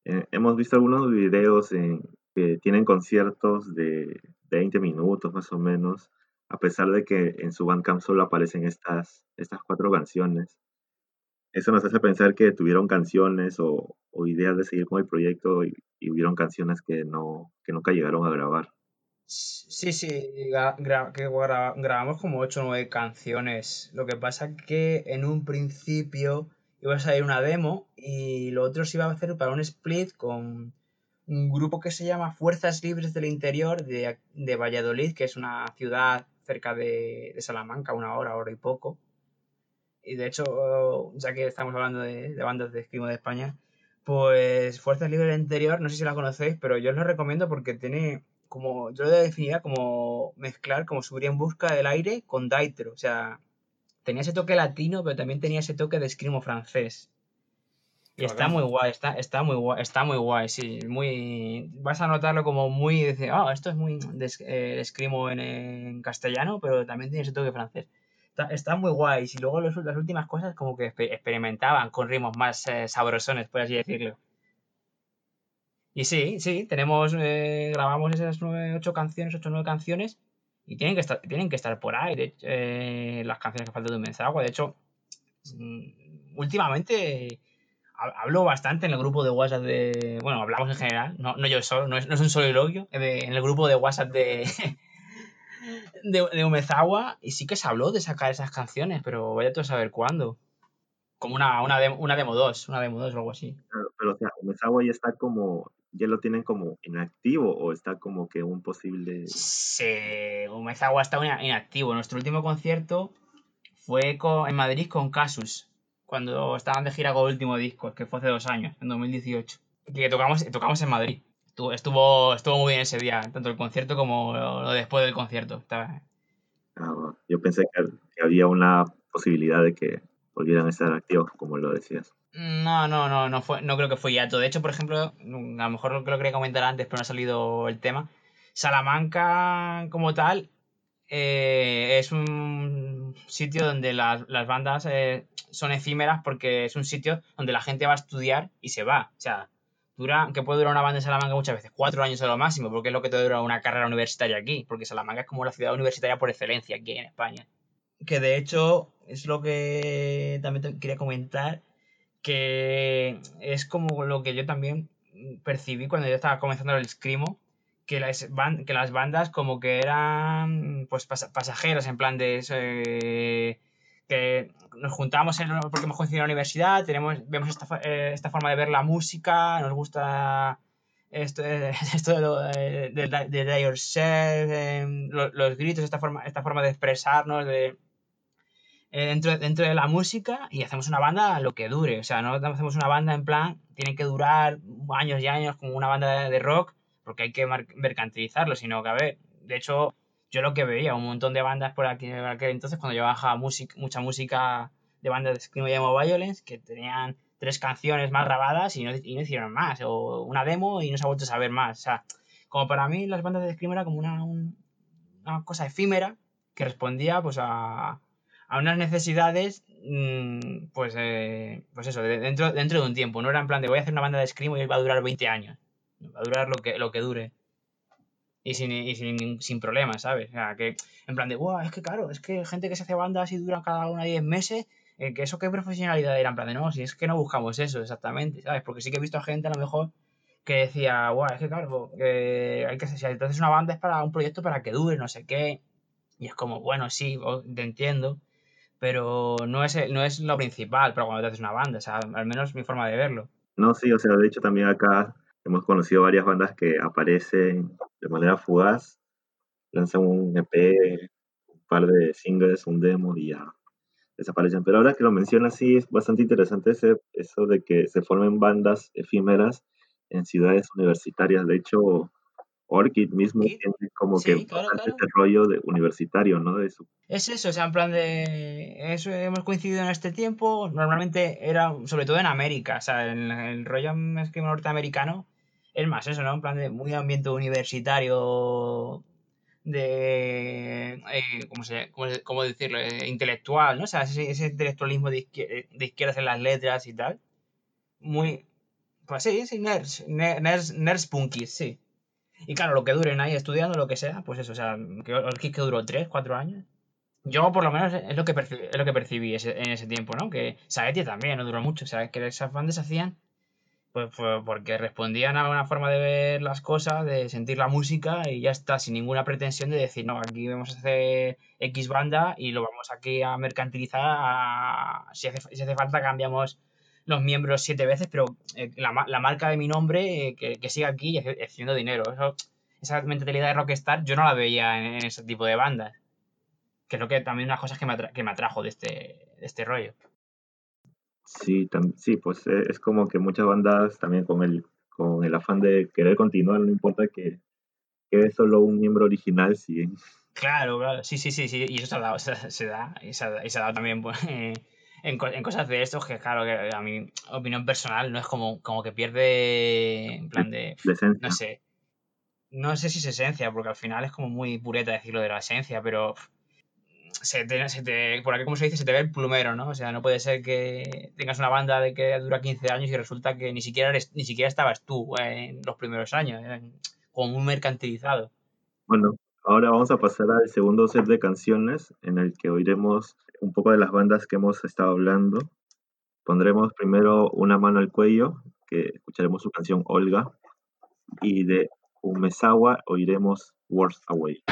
Eh, hemos visto algunos videos en, que tienen conciertos de 20 minutos más o menos, a pesar de que en su Bandcamp solo aparecen estas, estas cuatro canciones. Eso nos hace pensar que tuvieron canciones o, ideas de seguir con el proyecto y, hubieron canciones que, no, que nunca llegaron a grabar. Sí, sí, grabamos como 8 o 9 canciones. Lo que pasa que en un principio iba a salir una demo y lo otro se iba a hacer para un split con un grupo que se llama Fuerzas Libres del Interior de, de Valladolid, que es una ciudad cerca de, de, Salamanca, una hora, hora y poco. Y de hecho, ya que estamos hablando de, bandas de escrimo de España, pues Fuerzas Libres del Interior, no sé si la conocéis, pero yo os lo recomiendo porque tiene como, yo lo definiría como mezclar, como subir en busca del aire con Daitro. O sea, tenía ese toque latino, pero también tenía ese toque de escrimo francés. Y está muy guay, está, está muy guay, está muy guay, sí, muy... Vas a notarlo como muy, dice, ah, esto es muy de, eh, escrimo en, castellano, pero también tiene ese toque francés. Está, muy guay, y luego las últimas cosas como que experimentaban con ritmos más eh, sabrosones, por así decirlo. Y sí, sí, tenemos, eh, grabamos esas nueve, ocho canciones, ocho nueve canciones, y tienen que estar, tienen que estar por ahí, de, las canciones que faltan de un mensaje. De hecho, mm, últimamente hablo bastante en el grupo de WhatsApp de. Bueno, hablamos en general, no, no yo solo, no es, no es un soliloquio, en el grupo de WhatsApp de. [LAUGHS] de, de Umezawa, y sí que se habló de sacar esas canciones, pero vaya tú a saber cuándo. Como una, una, demo, una demo 2, una demo 2 o algo así. pero, o sea, Umezawa ya está como. ¿Ya lo tienen como inactivo o está como que un posible.? Sí, Umezawa está inactivo. Nuestro último concierto fue en Madrid con Casus cuando estaban de gira con el último disco, que fue hace dos años, en 2018. Que tocamos, tocamos en Madrid. Estuvo, estuvo muy bien ese día, tanto el concierto como lo, después del concierto. Ah, yo pensé que, había una posibilidad de que volvieran a estar activos, como lo decías. No, no, no, no, fue, no creo que fue yato. De hecho, por ejemplo, a lo mejor lo, lo quería comentar antes, pero no ha salido el tema. Salamanca, como tal, eh, es un sitio donde las, bandas eh, son efímeras porque es un sitio donde la gente va a estudiar y se va. O sea, dura, que puede durar una banda en Salamanca muchas veces, cuatro años a lo máximo, porque es lo que te dura una carrera universitaria aquí, porque Salamanca es como la ciudad universitaria por excelencia aquí en España. Que de hecho es lo que también quería comentar, que es como lo que yo también percibí cuando yo estaba comenzando el escrimo, que las, que las bandas como que eran pues pasajeros en plan de eh, que nos juntamos en, porque hemos coincidido en la universidad, tenemos, vemos esta, eh, esta forma de ver la música, nos gusta esto, [LAUGHS] esto de, de, de, de yourself, em, los, gritos, esta forma, esta forma de expresarnos de, eh, dentro, dentro de la música y hacemos una banda lo que dure. O sea, no hacemos una banda en plan, tiene que durar años y años como una banda de rock, porque hay que mercantilizarlo, sino que, a ver, de hecho, yo lo que veía, un montón de bandas por aquí en aquel entonces, cuando yo bajaba música, mucha música de bandas de Scream llamo Violence, que tenían tres canciones más grabadas y no, y no, hicieron más, o una demo y no se ha vuelto a saber más. O sea, como para mí las bandas de Scream era como una, una cosa efímera que respondía pues a, a unas necesidades mm, pues eh, pues eso, dentro, dentro de un tiempo. No era en plan de voy a hacer una banda de Scream y va a durar 20 años. Va a durar lo que, lo que dure. Y sin, y sin, sin problemas, ¿sabes? O sea, que en plan de, wow, es que claro, es que gente que se hace bandas y dura cada una 10 meses, eh, que eso qué profesionalidad era, en plan de, no, si es que no buscamos eso exactamente, ¿sabes? Porque sí que he visto a gente a lo mejor que decía, wow, es que claro, hay que si entonces una banda es para un proyecto para que dure, no sé qué. Y es como, bueno, sí, te entiendo, pero no es, no es lo principal para cuando te haces una banda, o sea, al menos mi forma de verlo. No, sí, o sea, de hecho también acá Hemos conocido varias bandas que aparecen de manera fugaz, lanzan un EP, un par de singles, un demo y ya desaparecen. Pero ahora que lo mencionas, sí es bastante interesante ese, eso de que se formen bandas efímeras en ciudades universitarias. De hecho, Orchid mismo tiene como que ese rollo de universitario, ¿no? De Es eso, o sea, en plan de... Eso hemos coincidido en este tiempo, normalmente era, sobre todo en América, o sea, en el rollo norteamericano, es más eso, ¿no? En plan de muy ambiente universitario de eh, ¿cómo, se, cómo, decirlo? Eh, intelectual, ¿no? O sea, ese, intelectualismo de, izquierda, de izquierdas en las letras y tal. Muy, Pues sí, sí, nerds, nerds, nerds punkis, sí. Y claro, lo que duren ahí estudiando, lo que sea, pues eso, o sea, que que duró 3, 4 años. Yo, por lo menos, es lo que, percibí, es lo que percibí en ese tiempo, ¿no? Que Saetia también no duró mucho, o sea, que esas bandas hacían pues, pues, porque respondían a una forma de ver las cosas, de sentir la música y ya está, sin ninguna pretensión de decir, no, aquí vamos a hacer X banda y lo vamos aquí a mercantilizar, si, hace, si hace falta cambiamos los miembros siete veces, pero eh, la, la, marca de mi nombre eh, que, que siga aquí haciendo dinero. Eso, esa mentalidad de rockstar yo no la veía en, ese tipo de bandas. Que es lo que también unas cosas que me, que me atrajo de este, de este rollo. Sí, sí, pues eh, es como que muchas bandas también con el, con el afán de querer continuar, no importa que quede solo un miembro original, siguen. Claro, claro, sí, sí, sí, sí, y eso se, ha dado, [LAUGHS] se, da, y se ha, dado también pues, en, en, cosas de estos que, claro, que a mi opinión personal no es como, como que pierde, en plan de, no sé, no sé si es esencia, porque al final es como muy pureta decirlo de la esencia, pero se te, se te, por aquí como se dice, se te ve el plumero, ¿no? O sea, no puede ser que tengas una banda de que dura 15 años y resulta que ni siquiera eres, ni siquiera estabas tú en los primeros años, como muy mercantilizado. Bueno, ahora vamos a pasar al segundo set de canciones en el que oiremos un poco de las bandas que hemos estado hablando. Pondremos primero Una mano al cuello, que escucharemos su canción Olga, y de Umezawa oiremos Words Away.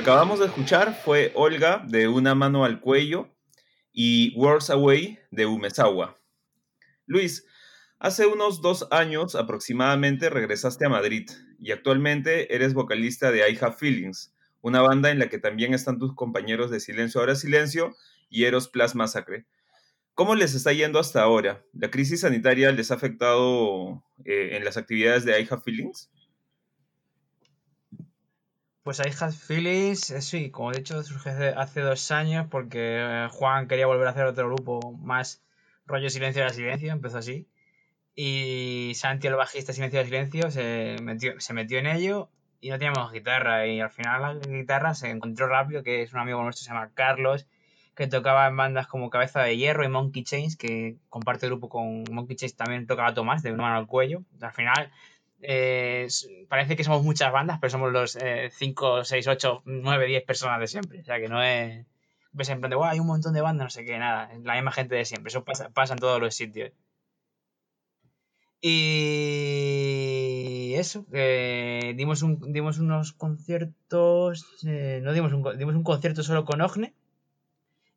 Acabamos de escuchar fue Olga de Una mano al cuello y Worlds Away de Umezawa. Luis, hace unos dos años aproximadamente regresaste a Madrid y actualmente eres vocalista de I Have Feelings, una banda en la que también están tus compañeros de Silencio Ahora Silencio y Eros Plus Massacre. ¿Cómo les está yendo hasta ahora? ¿La crisis sanitaria les ha afectado eh, en las actividades de I Have Feelings? Pues I Have Feelings, eh, sí, como he dicho, surge hace dos años porque eh, Juan quería volver a hacer otro grupo más rollo Silencio Ahora Silencio, empezó así. Y Santi, el bajista Silencio de Silencio, se metió, se metió en ello y no teníamos guitarra. Y al final la guitarra se encontró rápido, que es un amigo nuestro, se llama Carlos, que tocaba en bandas como Cabeza de Hierro y Monkey Chains, que comparte grupo con Monkey Chains, también tocaba Tomás, de una mano al cuello. Al final eh, parece que somos muchas bandas, pero somos los 5, 6, 8, 9, 10 personas de siempre. O sea que no es... Ves en plan de, hay un montón de bandas, no sé qué, nada. La misma gente de siempre. Eso pasa, pasa en todos los sitios. Y eso, dimos, dimos unos conciertos, eh, no dimos un, dimos un concierto solo con Ogne.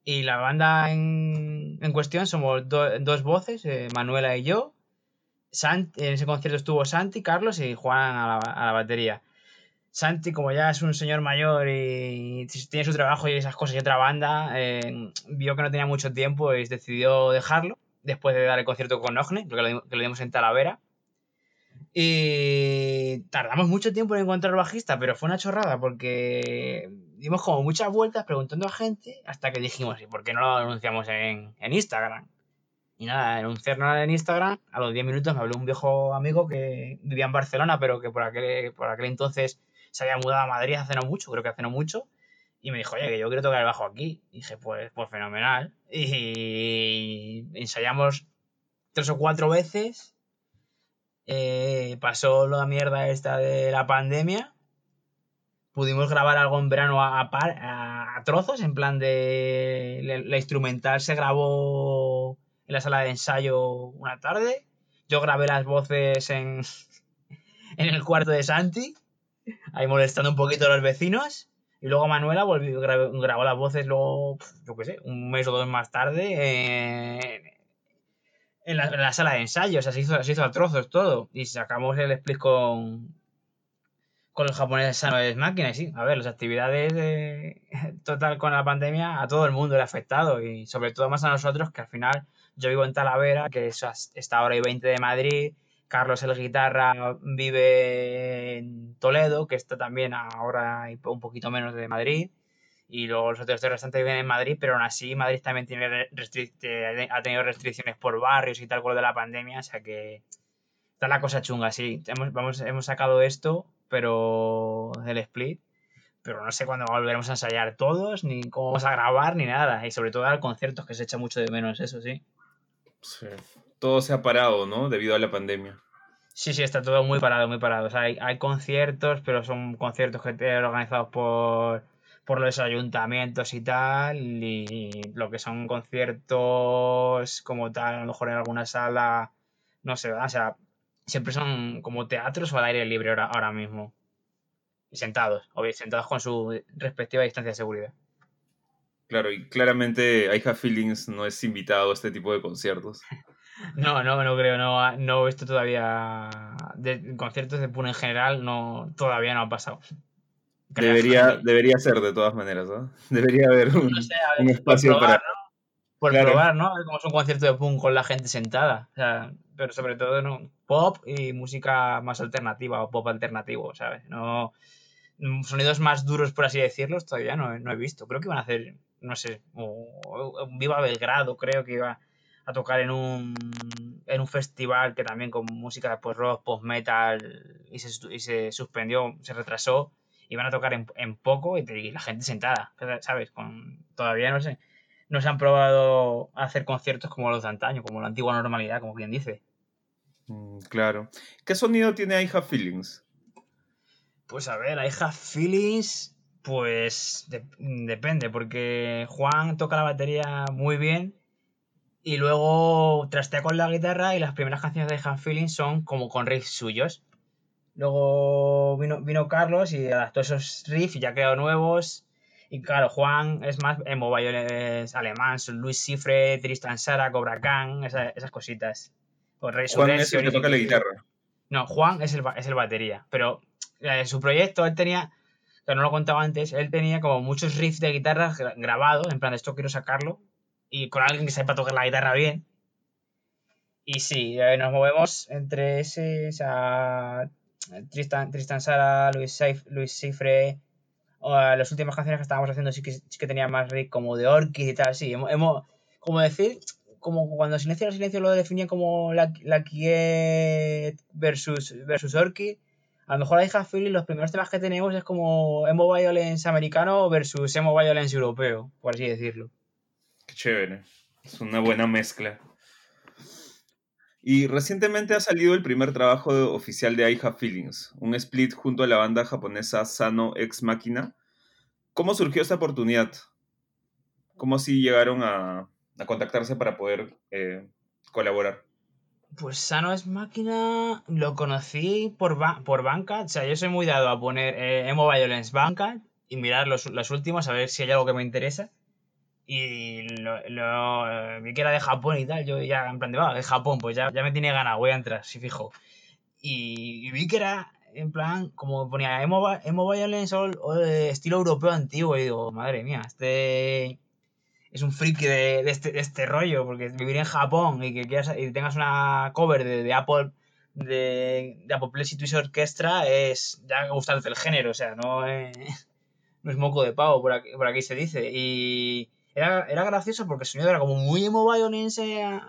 Y la banda en, en cuestión somos dos voces, eh, Manuela y yo. En ese concierto estuvo Santi, Carlos y Juan a la, batería. Santi, como ya es un señor mayor y tiene su trabajo y esas cosas y otra banda, eh, vio que no tenía mucho tiempo y decidió dejarlo después de dar el concierto con Ogne, que lo, que lo dimos en Talavera. Y tardamos mucho tiempo en encontrar bajista, pero fue una chorrada porque dimos como muchas vueltas preguntando a gente hasta que dijimos, ¿y por qué no lo anunciamos en, en Instagram? Y nada, anunciarlo en Instagram, a los 10 minutos me habló un viejo amigo que vivía en Barcelona, pero que por aquel, por aquel entonces se había mudado a Madrid hace no mucho, creo que hace no mucho, y me dijo, oye, que yo quiero tocar el bajo aquí. Y dije, pues, pues fenomenal. Y ensayamos tres o cuatro veces. Eh, pasó la mierda esta de la pandemia. Pudimos grabar algo en verano a, a, trozos, en plan de. La, instrumental se grabó en la sala de ensayo una tarde. Yo grabé las voces en, [LAUGHS] en el cuarto de Santi, ahí molestando un poquito a los vecinos. Y luego Manuela volvió, grabó, las voces luego, yo qué sé, un mes o dos más tarde en, la, en, la, sala de ensayo. O sea, se hizo, se hizo a trozos todo. Y sacamos el split con, con los japoneses Sano de Máquina. Y sí, a ver, las actividades de, [LAUGHS] total con la pandemia a todo el mundo le ha afectado. Y sobre todo más a nosotros, que al final yo vivo en Talavera, que es esta hora y 20 de Madrid. Carlos el guitarra vive en Toledo, que está también ahora un poquito menos de Madrid. Y los otros restantes viven en Madrid, pero aún así Madrid también tiene ha tenido restricciones por barrios y tal con lo de la pandemia. O sea que está la cosa chunga, sí. Hemos, vamos, hemos sacado esto, pero del split. Pero no sé cuándo volveremos a ensayar todos, ni cómo vamos a grabar, ni nada. Y sobre todo al conciertos, que se echa mucho de menos eso, sí. Sí todo se ha parado, ¿no? Debido a la pandemia. Sí, sí, está todo muy parado, muy parado. O sea, hay, hay conciertos, pero son conciertos que están organizados por, por los ayuntamientos y tal. Y lo que son conciertos como tal, a lo mejor en alguna sala, no sé, o sea, siempre son como teatros o al aire libre ahora, ahora mismo. Y sentados, obviamente, sentados con su respectiva distancia de seguridad. Claro, y claramente I Have Feelings no es invitado a este tipo de conciertos. [LAUGHS] No, no, no creo, no, no he visto todavía de conciertos de Pune en general, no, todavía no ha pasado. Debería, debería ser de todas maneras, ¿no? [LAUGHS] Debería haber un, no sé, ver, un espacio por probar, para. ¿no? Por claro. probar, ¿no? A ver cómo es un concierto de punk con la gente sentada. O sea, pero sobre todo ¿no? pop y música más alternativa o pop alternativo, ¿sabes? No sonidos más duros, por así decirlo, todavía no, no he visto. Creo que iban a hacer, no sé, o, o Viva Belgrado, creo que iba a tocar en un, en un festival que también con música pues rock, post metal y se, y se suspendió, se retrasó y van a tocar en, en poco y, y, la gente sentada, ¿sabes? Con, todavía no sé, no se han probado hacer conciertos como los de antaño, como la antigua normalidad, como quien dice. Mm, claro. ¿Qué sonido tiene Have Feelings? Pues a ver, Have Feelings, pues de, depende, porque Juan toca la batería muy bien y luego trastea con la guitarra y las primeras canciones de Han Feeling son como con riffs suyos. Luego vino, vino Carlos y adaptó esos riffs y ya creó nuevos. Y claro, Juan es más en mobile alemán, son Luis Cifre, Tristan Sara, Cobra Khan, esas, cositas. Juan es el que toca la guitarra. No, Juan es el, es el batería. Pero en eh, su proyecto él tenía, que no lo contaba antes, él tenía como muchos riffs de guitarra grabados, en plan, esto quiero sacarlo. Y con alguien que sepa tocar la guitarra bien. Y sí, eh, nos movemos entre ese, o Tristan, Tristan Sara, Luis, Luis Cifre, las últimas canciones que estábamos haciendo sí que, sí que tenía más riff como de Orchid y tal, sí, hemos, como decir, como cuando Silencio el Silencio lo definía como la, la versus, versus Orchid, a lo mejor la hija los primeros temas que tenemos es como emo violence americano versus emo violence europeo, por así decirlo. Qué chévere, es una buena mezcla. Y recientemente ha salido el primer trabajo oficial de I Have Feelings, un split junto a la banda japonesa Sano Ex Machina. ¿Cómo surgió esta oportunidad? ¿Cómo así llegaron a, contactarse para poder eh, colaborar? Pues Sano Ex Máquina lo conocí por, por banca. O sea, yo soy muy dado a poner eh, Emo Violence banca y mirar los, los últimos a ver si hay algo que me interesa. Y lo, lo, vi que era de Japón y tal. Yo ya, en plan de, va, de Japón, pues ya, ya me tiene ganas, voy a entrar, si fijo. Y, vi que era, en plan, como ponía Emo, emo Violence o, estilo europeo antiguo. Y digo, madre mía, este es un friki este, de este rollo, porque vivir en Japón y que quieras, y tengas una cover de, Apple de, de Apple Play Twist Orchestra es ya gustarte el género, o sea, no es, no es moco de pavo, por aquí, se dice. Y, era, era gracioso porque el sonido era como muy emo violence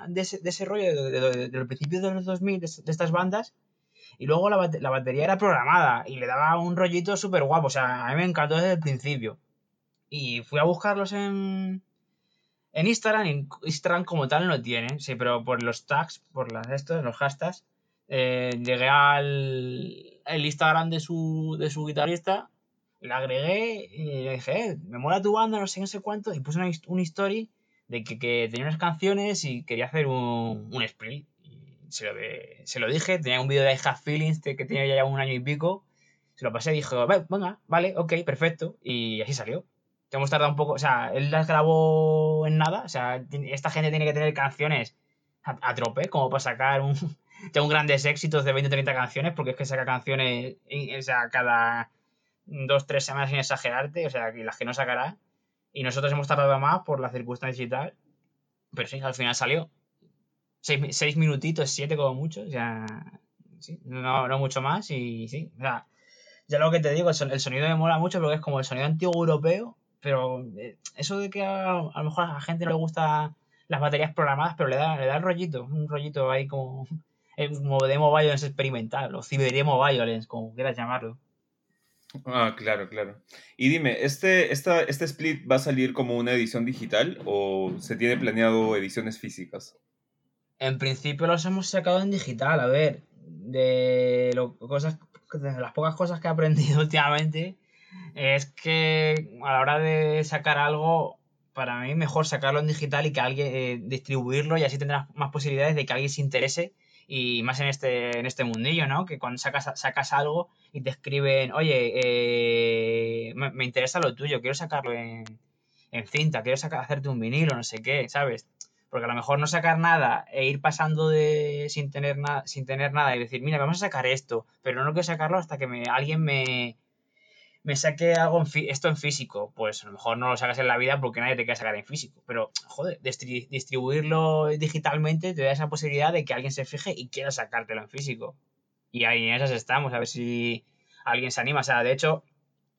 de ese, rollo de, de, principio de los 2000 de, estas bandas. Y luego la, la, batería era programada y le daba un rollito súper guapo. O sea, a mí me encantó desde el principio. Y fui a buscarlos en, en Instagram. Instagram como tal no tiene. Sí, pero por los tags, por las estos, los hashtags, eh, llegué al el Instagram de su, de su guitarrista la agregué y le dije, eh, me mola tu banda, no sé, no sé cuánto, y puse una, una story de que, que, tenía unas canciones y quería hacer un, un split. Y se lo, se lo dije, tenía un vídeo de I Have Feelings que tenía ya un año y pico, se lo pasé y dijo, venga, vale, ok, perfecto, y así salió. Hemos tardado un poco, o sea, él las grabó en nada, o sea, esta gente tiene que tener canciones a, a trope, como para sacar un, [LAUGHS] tengo grandes éxitos de 20 o 30 canciones, porque es que saca canciones, o sea, cada dos, tres semanas sin exagerarte, o sea, que las que no sacará. Y nosotros hemos tardado más por las circunstancias y tal. Pero sí, al final salió. Seis, minutitos, siete como mucho, o sea, sí, no, no mucho más y sí, o sea, ya lo que te digo, el sonido me mola mucho porque es como el sonido antiguo europeo, pero eh, eso de que a, lo mejor a la gente no le gusta las baterías programadas, pero le da, le da el rollito, un rollito ahí como, [LAUGHS] como demo violence experimental, o ciberdemo violence, como quieras llamarlo. Ah, claro, claro. Y dime, ¿este, esta, ¿este split va a salir como una edición digital o se tiene planeado ediciones físicas? En principio los hemos sacado en digital, a ver, de, lo, cosas, de las pocas cosas que he aprendido [LAUGHS] últimamente es que a la hora de sacar algo, para mí mejor sacarlo en digital y que alguien eh, distribuirlo y así tendrás más posibilidades de que alguien se interese y más en este, en este mundillo, ¿no? Que cuando sacas, sacas algo y te escriben, oye, eh, me, interesa lo tuyo, quiero sacarlo en, en cinta, quiero hacerte un vinilo, no sé qué, ¿sabes? Porque a lo mejor no sacar nada e ir pasando de sin tener nada, sin tener nada y decir, mira, vamos a sacar esto, pero no quiero sacarlo hasta que me, alguien me, me saque algo esto en físico, pues a lo mejor no lo sacas en la vida porque nadie te quiere sacar en físico. Pero, joder, distribuirlo digitalmente te da esa posibilidad de que alguien se fije y quiera sacártelo en físico. Y ahí en esas estamos, a ver si alguien se anima. O sea, de hecho,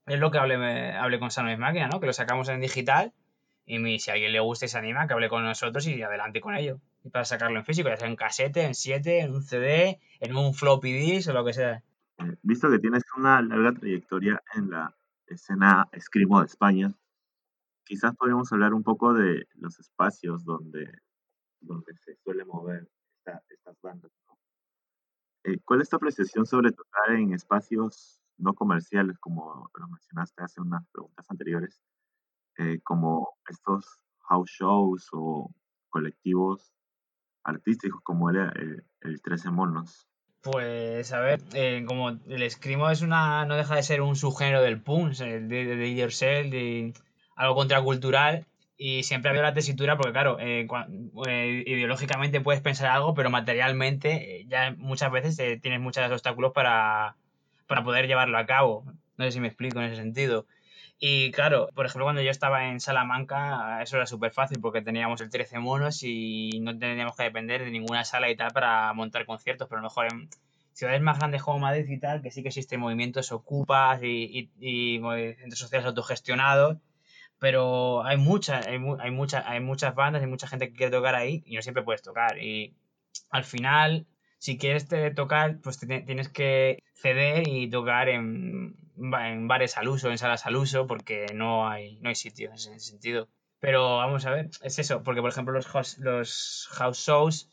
es lo que hablé, hablé con Sanois Máquina, ¿no? Que lo sacamos en digital y si a alguien le gusta y se anima, que hable con nosotros y adelante con ello. Y para sacarlo en físico, ya sea en casete, en 7, en un CD, en un floppy disk o lo que sea. Eh, visto que tienes una larga trayectoria en la escena escribo de España, quizás podríamos hablar un poco de los espacios donde, donde se suele mover estas bandas. Eh, ¿Cuál es tu apreciación sobre tocar en espacios no comerciales, como lo mencionaste hace unas preguntas anteriores, eh, como estos house shows o colectivos artísticos como el, el, el 13 Monos? Pues, a ver, eh, como el screamo es una, no deja de ser un subgénero del punk, de, de, de yourself, de algo contracultural, y siempre ha habido la tesitura porque, claro, eh, eh, ideológicamente puedes pensar algo, pero materialmente eh, ya muchas veces tienes muchos obstáculos para, para poder llevarlo a cabo. No sé si me explico en ese sentido. Y claro, por ejemplo, cuando yo estaba en Salamanca, eso era súper fácil porque teníamos el 13 monos y no teníamos que depender de ninguna sala y tal para montar conciertos, pero a lo mejor en ciudades más grandes como Madrid y tal, que sí que existen movimientos ocupas y, y, y centros sociales autogestionados, pero hay muchas, hay, hay, muchas, hay muchas bandas, hay mucha gente que quiere tocar ahí y no siempre puedes tocar. Y al final, si quieres tocar, pues tienes que ceder y tocar en, en, bares al uso, en salas al uso, porque no hay, no hay sitio en ese sentido. Pero vamos a ver, es eso, porque por ejemplo los house, los house shows,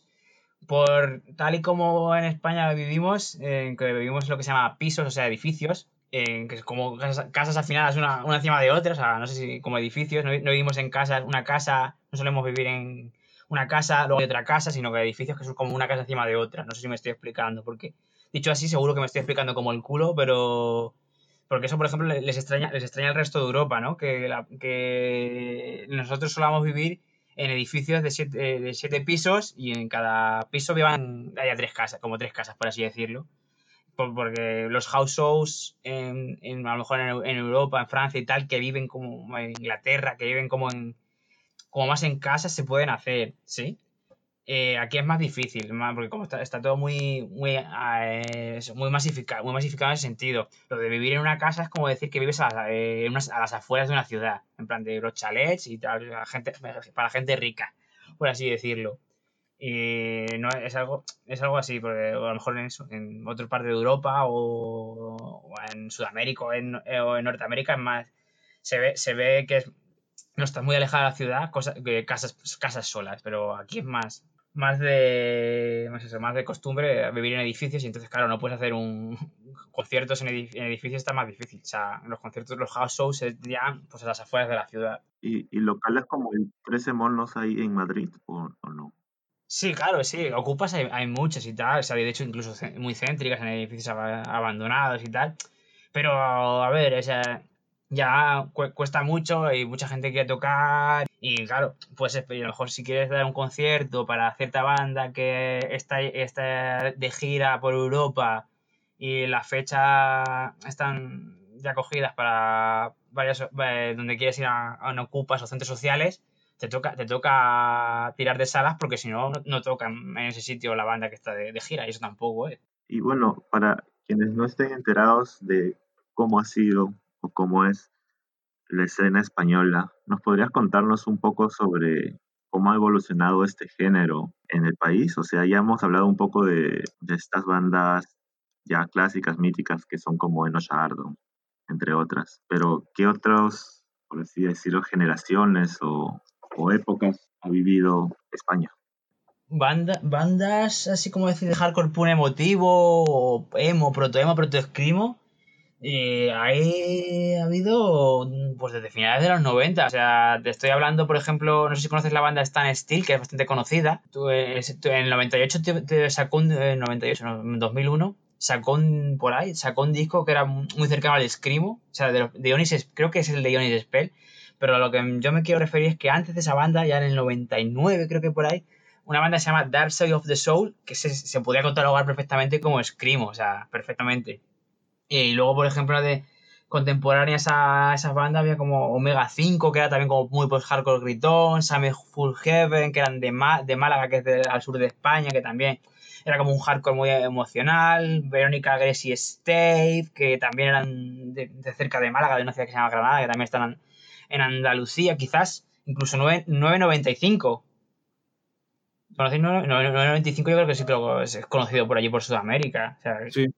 por tal y como en España vivimos, que vivimos lo que se llama pisos, o sea, edificios, que es como casas, casas afinadas una, una, encima de otra, o sea, no sé si como edificios, no, vivimos en casas, una casa, no solemos vivir en una casa, luego hay otra casa, sino que edificios que son como una casa encima de otra, no sé si me estoy explicando, porque dicho así seguro que me estoy explicando como el culo, pero porque eso, por ejemplo, les extraña, les extraña el resto de Europa, ¿no? Que, nosotros solamos vivir en edificios de siete, de siete pisos y en cada piso vivan, haya tres casas, como tres casas, por así decirlo porque los house shows en, en, a lo mejor en, Europa, en Francia y tal, que viven como en Inglaterra, que viven como en como más en casa, se pueden hacer, ¿sí? Eh, aquí es más difícil, porque como está, está todo muy, muy, eh, muy, masificado, muy masificado en ese sentido. Lo de vivir en una casa es como decir que vives a, eh, a las afueras de una ciudad, en plan de los chalets y tal, gente, para gente rica, por así decirlo. Y no, es, algo, es algo así, porque a lo mejor en, en otra parte de Europa o, en Sudamérica o en, o en, Norteamérica es más, se ve, se ve que no está muy alejada de la ciudad, cosa, casas, casas solas, pero aquí es más, más de más de costumbre vivir en edificios y entonces claro no puedes hacer un [LAUGHS] conciertos en, edificios está más difícil. O sea los conciertos los house shows ya pues a las afueras de la ciudad. Y, y locales como el 13 monos ahí en Madrid o no Sí, claro, sí, ocupas hay, hay muchas y tal, o sea, de hecho incluso muy céntricas en edificios abandonados y tal, pero a ver, o sea, ya cuesta mucho y mucha gente quiere tocar y claro, pues a lo mejor si quieres dar un concierto para cierta banda que está, está de gira por Europa y las fechas están ya cogidas para varias, eh, donde quieres ir a, a ocupas o centros sociales, te toca, te toca tirar de salas porque si no, no toca en ese sitio la banda que está de, gira y eso tampoco es. Y bueno, para quienes no estén enterados de cómo ha sido o cómo es la escena española, ¿nos podrías contarnos un poco sobre cómo ha evolucionado este género en el país? O sea, ya hemos hablado un poco de, estas bandas ya clásicas, míticas, que son como Eno Ardon, entre otras, pero ¿qué otros, por así decirlo, generaciones o épocas ha vivido España. Banda, bandas así como decir de hardcore puro emotivo, o emo, proto-emo, proto-escrimo. Eh, ahí ha habido pues desde finales de los 90. O sea, te estoy hablando, por ejemplo, no sé si conoces la banda Stan Steel, que es bastante conocida. en el 98 te, sacó un. 98, no, en 2001 sacó un, por ahí, sacó un disco que era muy cercano al Screamo. O sea, de, de Ionis, creo que es el de Ionis Spell pero a lo que yo me quiero referir es que antes de esa banda, ya en el 99 creo que por ahí, una banda se llama Dark Side of the Soul, que se, se podía catalogar perfectamente como Screamo, o sea, perfectamente. Y luego, por ejemplo, de contemporáneas a esas bandas había como Omega 5, que era también como muy post-hardcore gritón, Same Full Heaven, que eran de, de Málaga, que es al sur de España, que también era como un hardcore muy emocional, Verónica Gracie Stave, que también eran de, de, cerca de Málaga, de una ciudad que se llama Granada, que también están en Andalucía, quizás, incluso 9.95. ¿Conocéis 9.95? Yo creo que sí que es conocido por allí, por Sudamérica. sí.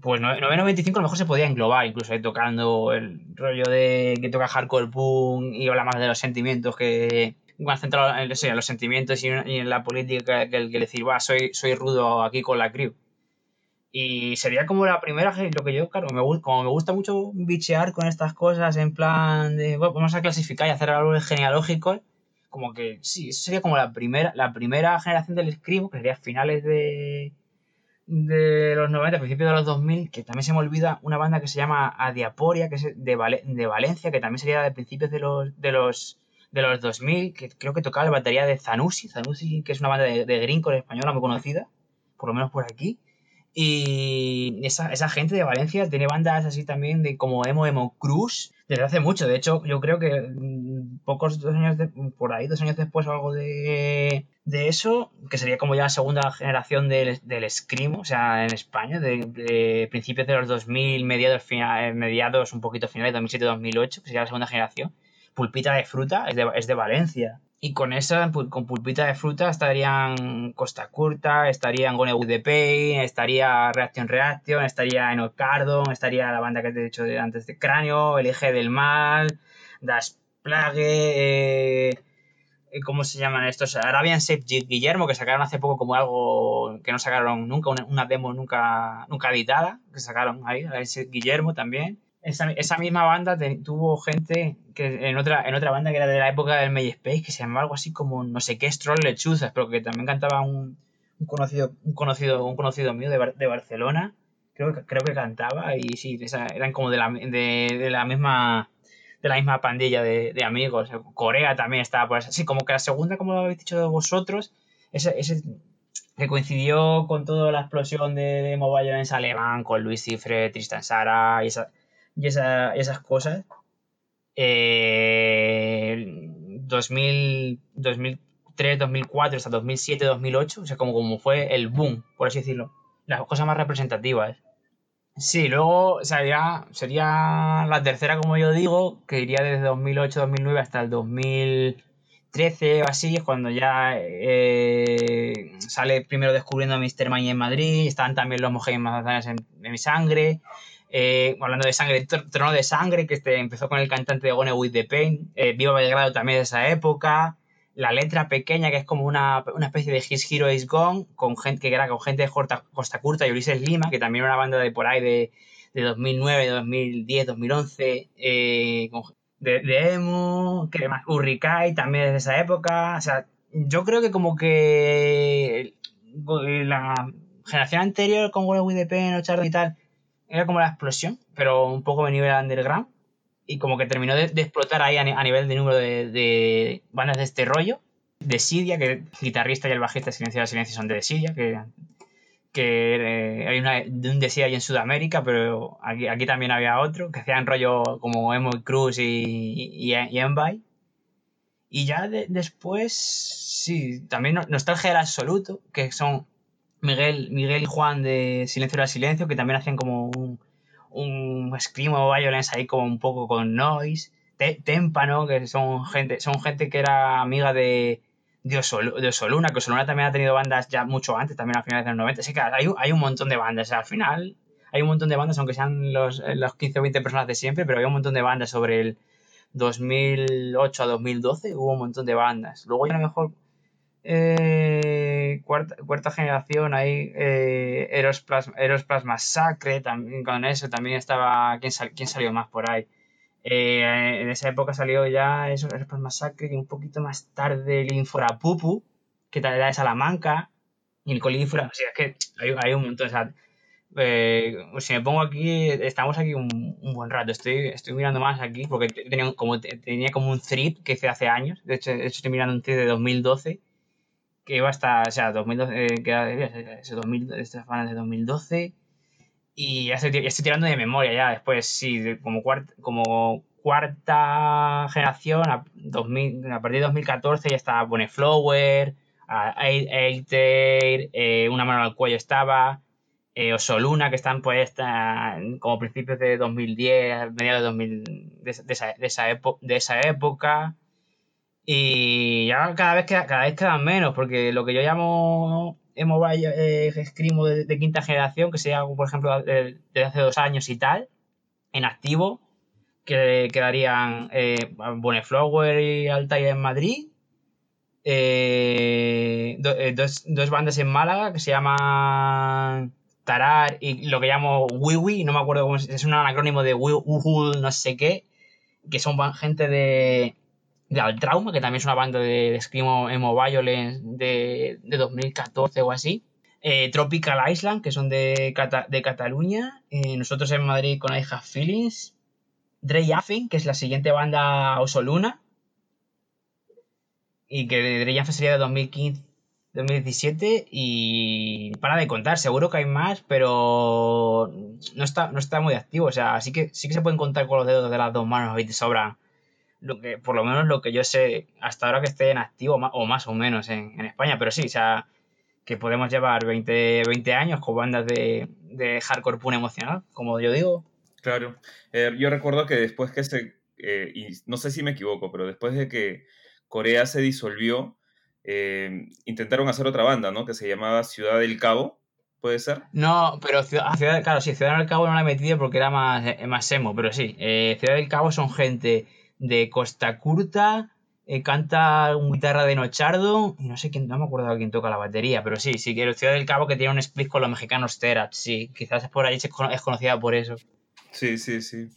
Pues 9.95 a lo mejor se podía englobar, incluso tocando el rollo de que toca hardcore punk y habla más de los sentimientos que más centrado en, los sentimientos y en, la política que el que decir, va, soy, soy rudo aquí con la crew. Y sería como la primera, lo que yo, claro, me, como me gusta mucho bichear con estas cosas en plan de, bueno, vamos a clasificar y hacer algo genealógico, como que sí, sería como la primera, la primera generación del escribo, que sería finales de, de los 90, principios de los 2000, que también se me olvida una banda que se llama Adiaporia, que es de, de Valencia, que también sería de principios de los, de los de los 2000, que creo que tocaba la batería de Zanussi, Zanussi, que es una banda de, de greencore española muy conocida, por lo menos por aquí. Y esa, esa, gente de Valencia tiene bandas así también de como Emo Emo Cruz desde hace mucho. De hecho, yo creo que mm, pocos dos años por ahí, dos años después o algo de, de eso, que sería como ya la segunda generación del, del Scream, o sea, en España, de, principios de los 2000, mediados, final, mediados un poquito finales, 2007-2008, que sería la segunda generación. Pulpita de Fruta es de, es de Valencia. Y con esa, con pulpita de fruta, estarían Costa Curta, estarían Gone with the Pain, estaría Reaction Reaction, estaría Enocardon, estaría la banda que te he dicho antes de Cráneo, El Eje del Mal, Das Plague, eh, ¿cómo se llaman estos? Arabian Safe Guillermo, que sacaron hace poco como algo que no sacaron nunca, una, demo nunca, nunca editada, que sacaron ahí, Arabian Guillermo también esa, misma banda tuvo gente que en otra, en otra banda que era de la época del MySpace que se llamaba algo así como no sé qué, Stroll Lechuzas, pero que también cantaba un, conocido, un conocido, un conocido mío de, de Barcelona. Creo que, creo que cantaba y sí, eran como de la, de, la misma de la misma pandilla de, amigos. Corea también estaba por así. como que la segunda, como lo habéis dicho vosotros, ese, ese que coincidió con toda la explosión de, de Mobile en Alemán, con Luis Cifre, Tristan Sara y esa, y esas cosas. 2000, 2003, 2004 hasta 2007, 2008, o sea, como, como fue el boom, por así decirlo. Las cosas más representativas. Sí, luego sería, sería la tercera, como yo digo, que iría desde 2008, 2009 hasta el 2013 o así, es cuando ya eh, sale primero descubriendo a Mr. May en Madrid, están también los Mojang más en, en mi sangre, eh, hablando de sangre, Trono de Sangre, que este empezó con el cantante de Gone With The Pain, eh, Viva Belgrado también de esa época, La Letra Pequeña, que es como una, especie de His Hero Is Gone, con gente, que era con gente de Costa Curta y Ulises Lima, que también era una banda de por ahí de, de 2009, 2010, 2011, de, de, emo, que más, también desde esa época, o sea, yo creo que como que la generación anterior con Gone With The Pain, o y tal, era como la explosión, pero un poco a nivel underground. Y como que terminó de, explotar ahí a, nivel de número de, bandas de este rollo. De Sidia, que el guitarrista y el bajista de Silencio de Silencio son de Sidia, que, eh, hay de un Sidia ahí en Sudamérica, pero aquí, aquí también había otro, que hacían rollo como Emo Cruz y, y, y Envy. Y ya después, sí, también Nostalgia del Absoluto, que son Miguel, Miguel y Juan de Silencio era Silencio, que también hacían como un, un Scream o Violence ahí como un poco con noise. Témpano, que son gente, son gente que era amiga de, de, Osoluna, que Osoluna también ha tenido bandas ya mucho antes, también a finales de los 90. Así que hay, hay un montón de bandas. al final hay un montón de bandas, aunque sean los, los 15 o 20 personas de siempre, pero había un montón de bandas sobre el 2008 a 2012, hubo un montón de bandas. Luego ya a lo mejor eh, cuarta, generación ahí, eh, Eros, Plasma, Sacre, también con eso también estaba, ¿quién, salió más por ahí? Eh, en esa época salió ya eso, Eros Plasma Sacre y un poquito más tarde el Infora Pupu, que tal era de Salamanca, y el Colífora, o sea, es que hay, un montón, o sea, eh, si me pongo aquí, estamos aquí un, buen rato. Estoy, estoy mirando más aquí porque tenía como, tenía como un thread que hice hace años. De hecho, de hecho estoy mirando un thread de 2012 que iba hasta, o sea, 2012, eh, que ese 2000, estas de 2012. Y ya estoy, ya tirando de memoria ya, después sí, como, cuarta, generación, a, 2000, a partir de 2014 ya estaba Boneflower, Ailter, eh, Una mano al cuello estaba, eh, Osoluna, que están pues como principios de 2010, mediados de, 2000, de, esa, de, esa, de esa época. Y ya cada vez, queda, cada vez quedan menos, porque lo que yo llamo mobile eh, Screamo de, quinta generación, que sea, por ejemplo, desde de hace dos años y tal, en activo, que quedarían eh, Boneflower y Altair en Madrid, eh, eh, dos, dos, bandas en Málaga que se llaman Tarar y lo que llamo Wiwi, no me acuerdo cómo es, es un acrónimo de Wuhul no sé qué, que son gente de Al Trauma, que también es una banda de, de Screamo Emo Violence de, de 2014 o así. Eh, Tropical Island, que son de, de Cataluña. Eh, nosotros en Madrid con I Have Feelings. Dre Affin, que es la siguiente banda Osoluna. Y que Dre Affin sería de 2015, 2017 y para de contar, seguro que hay más, pero no está, no está muy activo, o sea, sí que, sí que se pueden contar con los dedos de las dos manos y te sobra lo que, por lo menos lo que yo sé hasta ahora que esté en activo o más o menos en, España, pero sí, o sea, que podemos llevar 20, 20 años con bandas de, de hardcore pun emocional, como yo digo. Claro, eh, yo recuerdo que después que se, eh, y no sé si me equivoco, pero después de que Corea se disolvió, eh, intentaron hacer otra banda, ¿no? Que se llamaba Ciudad del Cabo, ¿puede ser? No, pero Ciudad, ah, claro, sí, Ciudad del Cabo no la he metido porque era más, eh, más emo, pero sí, eh, Ciudad del Cabo son gente de Costa Curta, canta un guitarra de Nochardo, y no sé quién, no me acuerdo quién toca la batería, pero sí, sí, que Ciudad del Cabo que tiene un split con los mexicanos Terat, sí, quizás por ahí es conocida por eso. Sí, sí, sí.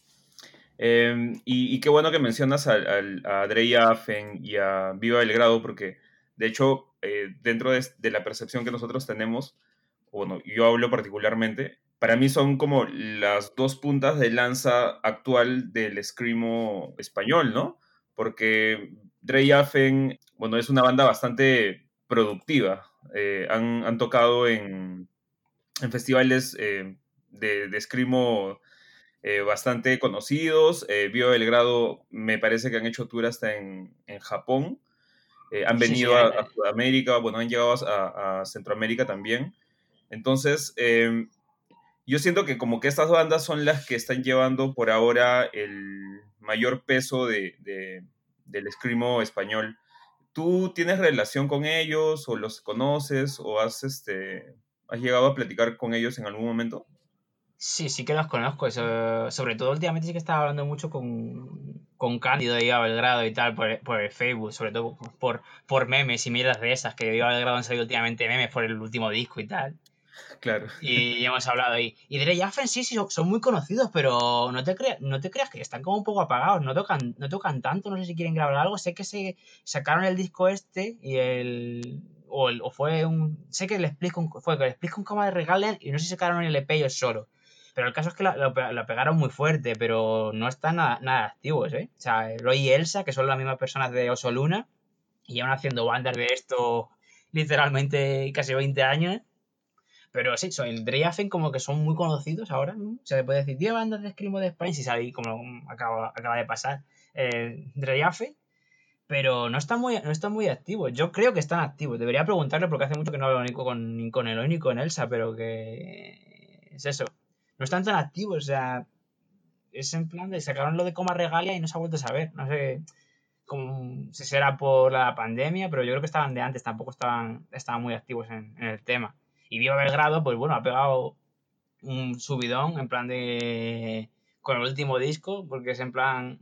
Em, y, qué bueno que mencionas a, a, a Afen y a Viva Belgrado, porque de hecho, eh, dentro de, la percepción que nosotros tenemos, bueno, yo hablo particularmente, para mí son como las dos puntas de lanza actual del screamo español, ¿no? Porque Dre Afen, bueno, es una banda bastante productiva. Eh, han, tocado en, en festivales eh, de, de screamo bastante conocidos. Bio Belgrado me parece que han hecho tour hasta en, en Japón. Eh, han venido a, Sudamérica, bueno, han llegado a, Centroamérica también. Entonces, em, yo siento que como que estas bandas son las que están llevando por ahora el mayor peso de, del escrimo español. ¿Tú tienes relación con ellos o los conoces o has, este, has llegado a platicar con ellos en algún momento? Sí, sí que los conozco. sobre todo últimamente sí que estaba hablando mucho con, con Cándido de Iba Belgrado y tal por, por, el Facebook, sobre todo por, por memes y mierdas de esas, que de Iba Belgrado han salido últimamente memes por el último disco y tal. Claro. Y, hemos hablado ahí. Y Dre Jaffen sí, sí, son, muy conocidos, pero no te, creas, no te creas que están como un poco apagados, no tocan, no tocan tanto, no sé si quieren grabar algo. Sé que se sacaron el disco este y el... O, el, o fue un... Sé que le explico fue que le explico un cama de regalen y no sé si sacaron el EP ellos solo. Pero el caso es que lo, pegaron muy fuerte, pero no están nada, nada, activos, ¿eh? O sea, Roy y Elsa, que son las mismas personas de Oso Luna, y llevan haciendo bandas de esto literalmente casi 20 años. Pero sí, son el Dreyafen como que son muy conocidos ahora, ¿no? O sea, se puede decir, 10 bandas de escrimo de España, si sale como acaba, acaba de pasar eh, pero no están, muy, no están muy activos. Yo creo que están activos. Debería preguntarle porque hace mucho que no hablo ni con, ni con el ni con Elsa, pero que es eso no están tan activos, o sea, es en plan de sacaron lo de coma regalia y no se ha vuelto a saber, no sé si será por la pandemia, pero yo creo que estaban de antes, tampoco estaban, estaban muy activos en, el tema. Y Viva Belgrado, pues bueno, ha pegado un subidón en plan de con el último disco, porque es en plan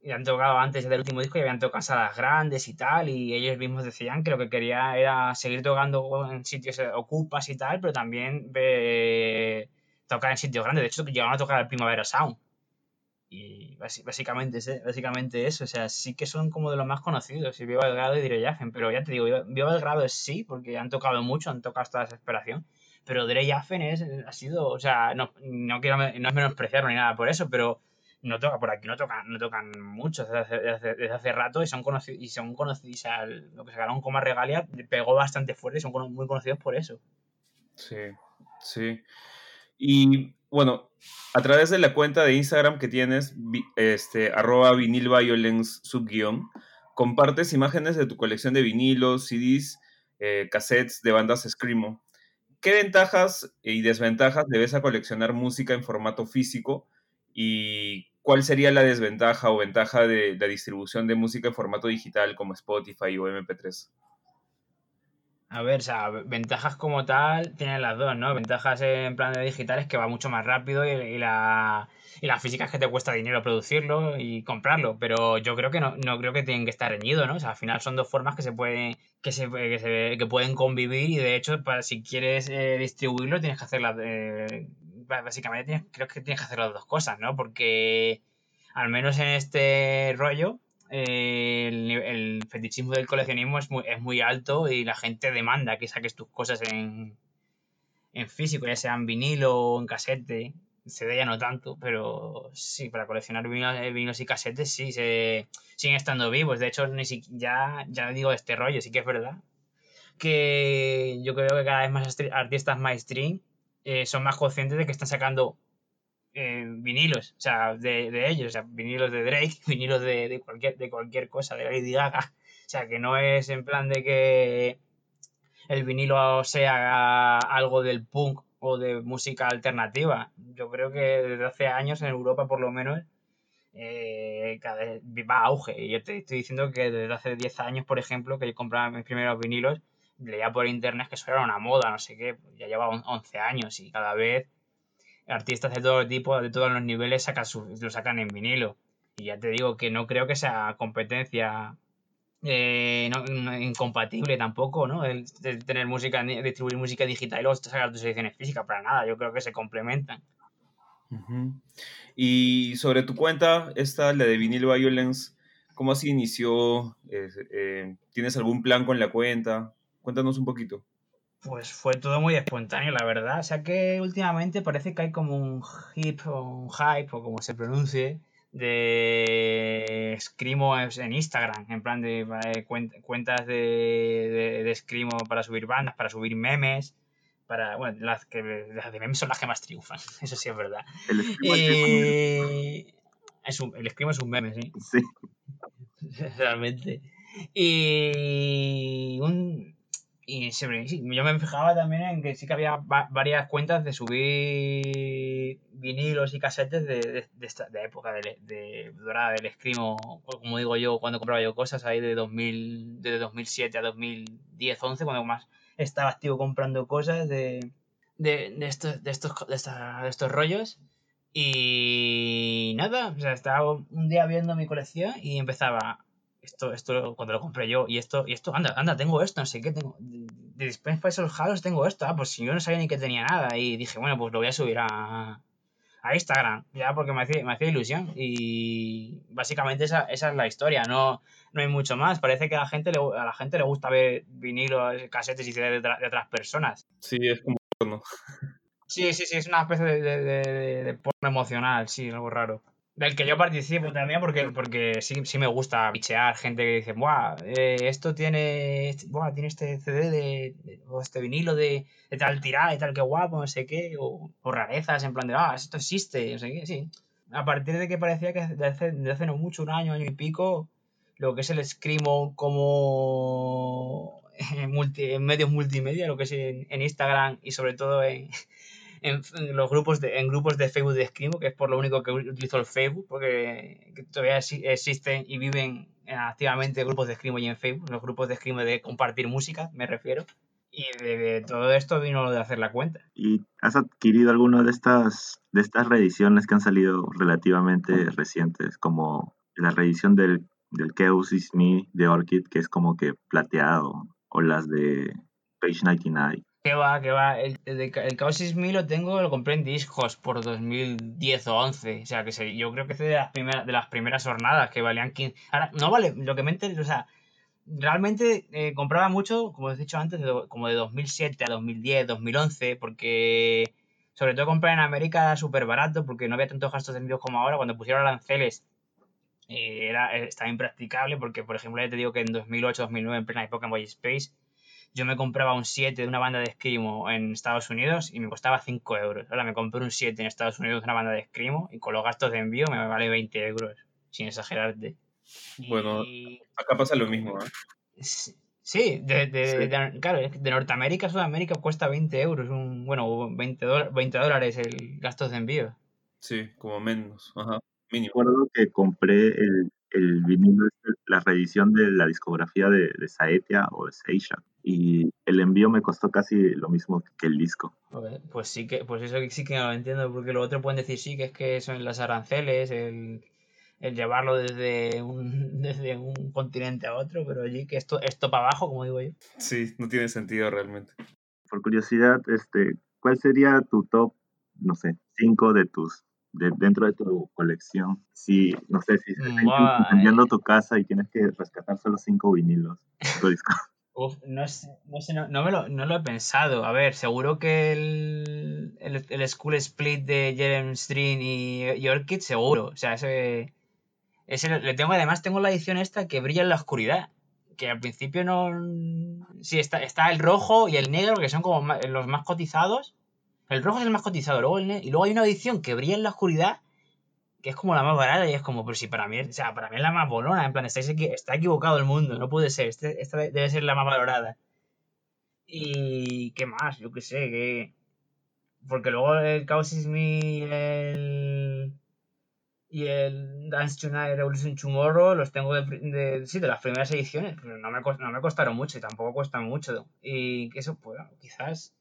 y han tocado antes del último disco y habían tocado salas grandes y tal, y ellos mismos decían que lo que quería era seguir tocando en sitios ocupas y tal, pero también ve, tocar en sitios grandes. De hecho, llegaron a tocar el Primavera Sound. Y básicamente, básicamente eso. O sea, sí que son como de los más conocidos. Y Viva Belgrado y Dre Pero ya te digo, Viva Belgrado es sí, porque han tocado mucho, han tocado hasta desesperación. Pero Dre Jaffen es, ha sido, o sea, no, no quiero no es menospreciarlo ni nada por eso, pero no toca por aquí, no tocan, no tocan mucho desde hace, hace, rato y son conocidos, y son conocidos, o sea, lo que sacaron como regalia pegó bastante fuerte y son muy conocidos por eso. Sí, sí. Y bueno, a través de la cuenta de Instagram que tienes, este, arroba vinilviolence subguión, compartes imágenes de tu colección de vinilos, CDs, eh, cassettes de bandas Screamo. ¿Qué ventajas y desventajas debes a coleccionar música en formato físico? ¿Y cuál sería la desventaja o ventaja de la distribución de música en formato digital como Spotify o MP3? A ver, o sea, ventajas como tal tienen las dos, ¿no? Ventajas en plan de digital es que va mucho más rápido y, la, y la física es que te cuesta dinero producirlo y comprarlo, pero yo creo que no, no creo que tienen que estar reñidos, ¿no? O sea, al final son dos formas que se pueden, que se, que, que pueden convivir y de hecho, para, si quieres eh, distribuirlo tienes que hacer las, eh, básicamente creo que tienes que hacer las dos cosas, ¿no? Porque al menos en este rollo eh, el, fetichismo del coleccionismo es muy, es muy alto y la gente demanda que saques tus cosas en, en físico, ya sea en vinilo o en casete. CD ya no tanto, pero sí, para coleccionar vinilos, y casetes sí, se, siguen estando vivos. De hecho, ni ya, ya digo este rollo, sí que es verdad. Que yo creo que cada vez más artistas mainstream eh, son más conscientes de que están sacando vinilos, o sea, de, ellos, o sea, vinilos de Drake, [LAUGHS] vinilos de, cualquier, de cualquier cosa, de Lady Gaga. O sea, que no es en plan de que el vinilo sea algo del punk o de música alternativa. Yo creo que desde hace años en Europa por lo menos eh, cada vez va auge. Y yo te estoy diciendo que desde hace 10 años, por ejemplo, que yo compraba mis primeros vinilos, leía por internet que eso era una moda, no sé qué, pues ya lleva 11 años y cada vez artistas de todo tipo, de todos los niveles, sacan lo sacan en vinilo. Y ya te digo que no creo que sea competencia eh, incompatible tampoco, ¿no? El, tener música, distribuir música digital y luego sacar tus ediciones físicas, para nada, yo creo que se complementan. Y sobre tu cuenta, esta, la de Vinyl Violence, ¿cómo así inició? Eh, ¿Tienes algún plan con la cuenta? Cuéntanos un poquito. Pues fue todo muy espontáneo, la verdad. O sea que últimamente parece que hay como un hip o un hype, o como se pronuncie, de Screamo en Instagram, en plan de, cuentas de, de, Screamo para subir bandas, para subir memes, para, bueno, las, que, las de memes son las que más triunfan, [LAUGHS] eso sí es verdad. El es, un, el Screamo es un meme, sí. Sí. [LAUGHS] Realmente. Y un, y yo me fijaba también en que sí que había varias cuentas de subir vinilos y casetes de, de, esta, de época de, de, dorada del escrimo, como digo yo, cuando compraba yo cosas ahí de 2000, de 2007 a 2010, 11, cuando más estaba activo comprando cosas de, de, estos, de, estos, de, estos rollos. Y nada, o sea, estaba un día viendo mi colección y empezaba esto, esto cuando lo compré yo, y esto, y esto, anda, anda, tengo esto, no sé qué, tengo, de Dispense Files Halos tengo esto, ah, pues si yo no sabía ni que tenía nada, y dije, bueno, pues lo voy a subir a, a Instagram, ya porque me hacía, me hacía ilusión, y básicamente esa, esa, es la historia, no, no hay mucho más, parece que a la gente le, a la gente le gusta ver vinilos, casetes y CDs de, de, otras personas. Sí, es como porno. Sí, sí, sí, es una especie de, de, de porno emocional, sí, algo raro. Del que yo participo también porque, porque sí, sí me gusta pichear gente que dice, Buah, eh, esto tiene, buah, tiene este CD de, o este vinilo de, de, tal tirada y tal que guapo, no sé qué, o, rarezas en plan de, ah, esto existe, no sé qué, sí. A partir de que parecía que de hace, de no mucho, un año, año y pico, lo que es el Screamo como en, multi, en medios multimedia, lo que es en Instagram y sobre todo en, en, los grupos de, en grupos de Facebook de Escrimo, que es por lo único que utilizo el Facebook, porque todavía existen y viven activamente grupos de Escrimo y en Facebook, los grupos de Escrimo de compartir música, me refiero. Y de, todo esto vino lo de hacer la cuenta. ¿Y has adquirido alguna de estas, de estas reediciones que han salido relativamente recientes, como la reedición del, del Chaos Is Me de Orchid, que es como que plateado, o las de Page 99? Que va, que va. El, el, el Chaos 6000 lo tengo, lo compré en discos por 2010 o 11. O sea, que sé, yo creo que es de las, primeras, de las primeras jornadas que valían 15. Ahora, no vale, lo que me enteré, o sea, realmente eh, compraba mucho, como he dicho antes, como de 2007 a 2010, 2011, porque sobre todo comprar en América súper barato, porque no había tantos gastos de envío como ahora. Cuando pusieron aranceles, eh, era, estaba impracticable, porque por ejemplo, ya te digo que en 2008, 2009, en plena época en Space yo me compraba un 7 de una banda de Screamo en Estados Unidos y me costaba 5 euros. Ahora me compré un 7 en Estados Unidos de una banda de Screamo y con los gastos de envío me vale 20 euros, sin exagerarte. Bueno, acá pasa lo mismo, ¿eh? Sí, de, claro, de Norteamérica a Sudamérica cuesta 20 euros, un, bueno, 20, 20 dólares el gastos de envío. Sí, como menos, ajá, mínimo. Recuerdo que compré el, el vinilo, la reedición de la discografía de, de Saetia o de Seisha y el envío me costó casi lo mismo que el disco. Pues sí que, pues eso sí que no lo entiendo, porque lo otro pueden decir sí, que es que son las aranceles, el, el llevarlo desde un, [LAUGHS] desde un continente a otro, pero allí que esto, esto para abajo, como digo yo. Sí, no tiene sentido realmente. Por curiosidad, este, ¿cuál sería tu top, no sé, cinco de tus dentro de tu colección. Si, no sé, si estás vendiendo tu casa y tienes que rescatar solo cinco vinilos. [LAUGHS] Uf, no sé, no, me lo, no lo he pensado. A ver, seguro que el, el, School Split de Jeremy Stream y Orchid, seguro. O sea, ese, ese le tengo, además tengo la edición esta que brilla en la oscuridad. Que al principio no. Sí, está, está el rojo y el negro, que son como los más cotizados. El rojo es el más cotizado, el y luego hay una edición que brilla en la oscuridad, que es como la más barata, y es como, pero si para mí, o sea, para mí es la más bolona, en plan, está, está equivocado el mundo, no puede ser, este, esta debe ser la más valorada. Y qué más, yo qué sé, que. Porque luego el Chaos is Me y el. Y el Dance Tonight Revolution Tomorrow los tengo de, sí, de las primeras ediciones, pero no me, no me costaron mucho y tampoco cuestan mucho. Y que eso, pues, quizás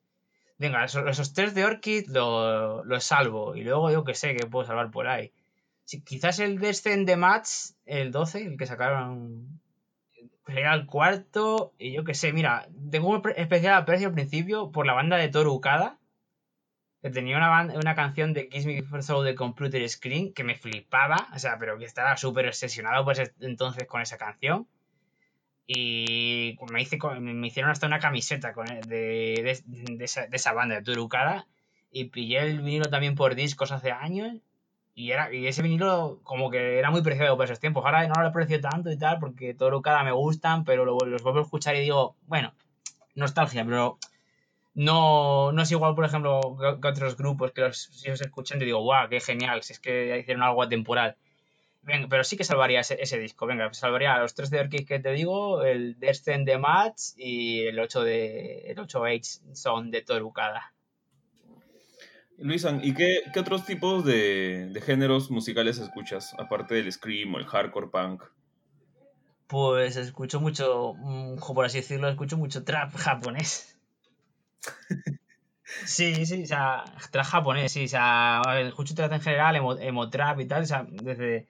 venga, esos, tres de Orchid los lo salvo. Y luego yo que sé que puedo salvar por ahí. Quizás el Descent de Match, el 12, el que sacaron, sería el cuarto. Y yo que sé, mira, tengo un especial aprecio al principio por la banda de Torucada. Que tenía una, una canción de Kiss Me First Soul de Computer Screen que me flipaba. O sea, pero que estaba súper obsesionado pues entonces con esa canción. Y me, hice, me hicieron hasta una camiseta con, de, de, de, esa, de, esa, banda de Turucada. Y pillé el vinilo también por discos hace años. Y, era, y ese vinilo como que era muy preciado por esos tiempos. Ahora no lo aprecio tanto y tal porque Torucada me gustan, pero los vuelvo a escuchar y digo, bueno, nostalgia, pero no, no es igual, por ejemplo, que, otros grupos que los, si los escuchan y digo, guau, qué genial, si es que hicieron algo atemporal pero sí que salvaría ese, disco. Venga, salvaría los tres de Orchid que te digo, el Descent de Match y el 8 de el 8H son de Torucada. Luisan, ¿y qué, otros tipos de, géneros musicales escuchas? Aparte del scream o el hardcore punk. Pues escucho mucho, mm, por así decirlo, escucho mucho trap japonés. [LAUGHS] Sí, sí, o sea, trap japonés, sí, o sea, escucho trap en general, emo, trap y tal, o sea, desde,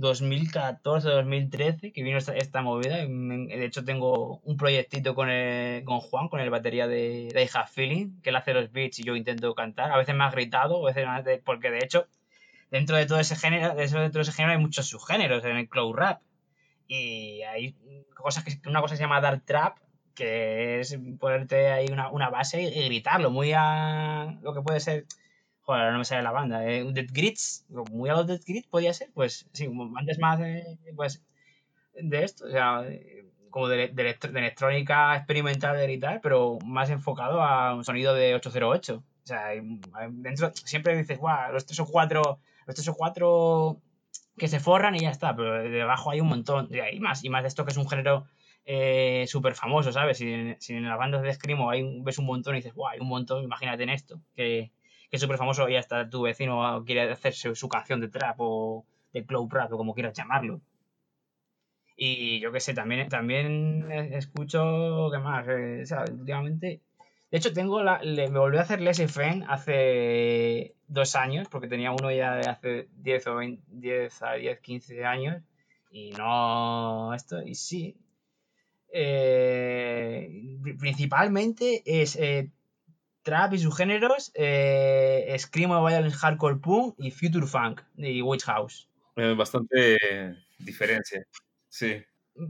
2014-2013 que vino esta, movida. De hecho, tengo un proyectito con, con Juan, con el batería de, de I Feeling, que él hace los beats y yo intento cantar. A veces me ha gritado, a veces porque de hecho, dentro de todo ese género, dentro de ese género hay muchos subgéneros en el cloud rap. Y hay cosas que una cosa se llama dark trap, que es ponerte ahí una, una base y, gritarlo, muy a lo que puede ser Joder, no me sale la banda. Eh, Dead Grids, muy a los Dead Grids podía ser, pues sí, antes más eh, pues, de esto, o sea, como de, de, electrónica experimental y tal, pero más enfocado a un sonido de 808. O sea, dentro siempre dices, guau, los tres o cuatro, los tres o cuatro que se forran y ya está, pero debajo hay un montón, y más, y más de esto que es un género eh, súper famoso, ¿sabes? Si, en las bandas de Screamo hay, ves un montón y dices, guau, hay un montón, imagínate en esto, que que es súper famoso y hasta tu vecino quiere hacerse su canción de trap o de cloud rap o como quieras llamarlo. Y yo qué sé, también, también escucho, ¿qué más? Eh, últimamente... De hecho, tengo la, me volví a hacer Les Friend hace dos años, porque tenía uno ya de hace 10 o 20, 10 a 10, 15 años. Y no esto, y sí. Eh, principalmente es eh, trap y sus géneros, eh, Screamo, Violence, Hardcore Punk y Future Funk y Witch House. Eh, bastante diferencia, sí.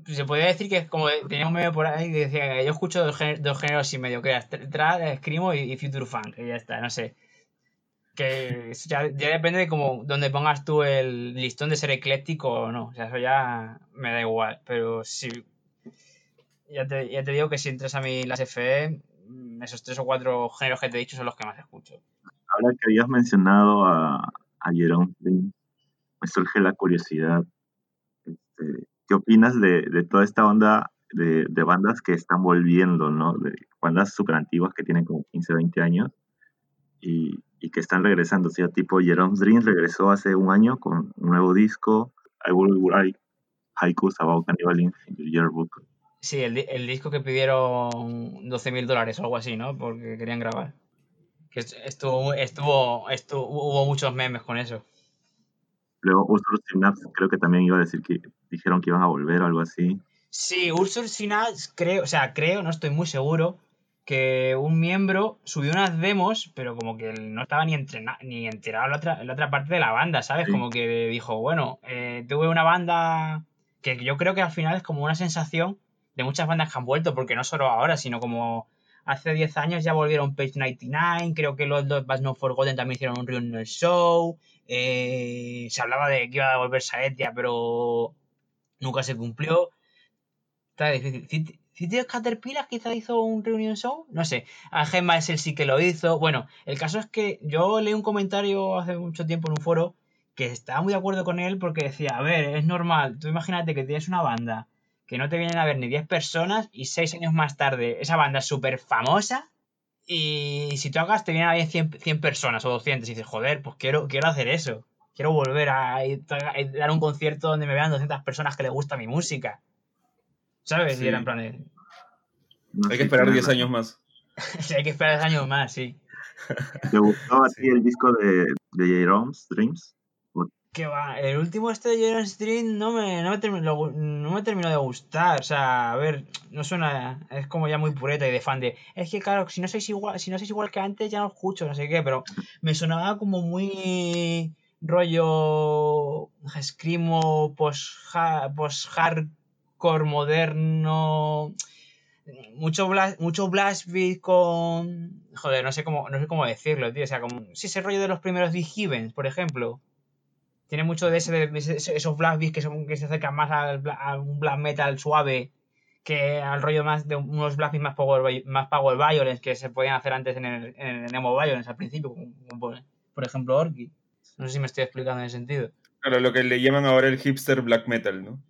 Se podría decir que como tenía un medio por ahí que decía que yo escucho dos, géneros, y medio, que trap, Screamo y, Future Funk, y ya está, no sé. Que ya, depende de como donde pongas tú el listón de ser ecléctico o no. O sea, eso ya me da igual. Pero sí. Ya te, ya te digo que si entras a mi las FE, esos tres o cuatro géneros que te he dicho son los que más escucho. Ahora que habías mencionado a, a Jerome me surge la curiosidad. Este, ¿Qué opinas de, de, toda esta onda de, de, bandas que están volviendo, ¿no? De bandas súper antiguas que tienen como 15, 20 años y, y que están regresando. O sea, tipo Jerome Dream regresó hace un año con un nuevo disco, I Will Write Haikus About Cannibalism in the Yearbook. Sí, el, el disco que pidieron 12 mil dólares o algo así, ¿no? Porque querían grabar. Que estuvo, estuvo, estuvo, hubo muchos memes con eso. Luego Ursula Synapse creo que también iba a decir que dijeron que iban a volver o algo así. Sí, Ursula Synapse creo, o sea, creo, no estoy muy seguro, que un miembro subió unas demos, pero como que no estaba ni, ni enterado en la, otra, la otra parte de la banda, ¿sabes? Como que dijo, bueno, eh, tuve una banda que yo creo que al final es como una sensación de muchas bandas que han vuelto, porque no solo ahora, sino como hace 10 años ya volvieron Page 99, creo que los dos Bad No Forgotten también hicieron un reunion show, eh, se hablaba de que iba a volver Saetia, pero nunca se cumplió. Está difícil. Caterpillar quizá hizo un reunion show, no sé. A Gemma es el sí que lo hizo. Bueno, el caso es que yo leí un comentario hace mucho tiempo en un foro que estaba muy de acuerdo con él porque decía, a ver, es normal, tú imagínate que tienes una banda que no te vienen a ver ni 10 personas y 6 años más tarde esa banda es súper famosa y si tú hagas te vienen a ver 100, personas o 200 y dices, joder, pues quiero, quiero hacer eso. Quiero volver a, a dar un concierto donde me vean 200 personas que les gusta mi música. ¿Sabes? Y era en plan hay que esperar 10 años más. [LAUGHS] sí, hay que esperar 10 años más, sí. ¿Te gustó a ti el disco de, de Jerome's Dreams? Que va, el último este de Jerome's Dreams no me, no, me terminó, no me terminó de gustar. O sea, a ver, no suena. Es como ya muy pureta y de fan de. Es que claro, si no sois igual, si no sois igual que antes, ya no escucho, no sé qué, pero me sonaba como muy rollo escrimo post-hardcore moderno mucho blast, mucho blast beat con joder no sé cómo no sé cómo decirlo tío o sea como si ese rollo de los primeros Big por ejemplo tiene mucho de ese esos blast beats que son que se acercan más al, a un black metal suave que al rollo más de unos blast beats más power más power violence que se podían hacer antes en el, en Emo Violence al principio por, ejemplo Orchid no sé si me estoy explicando en ese sentido. Claro lo que le llaman ahora el hipster black metal no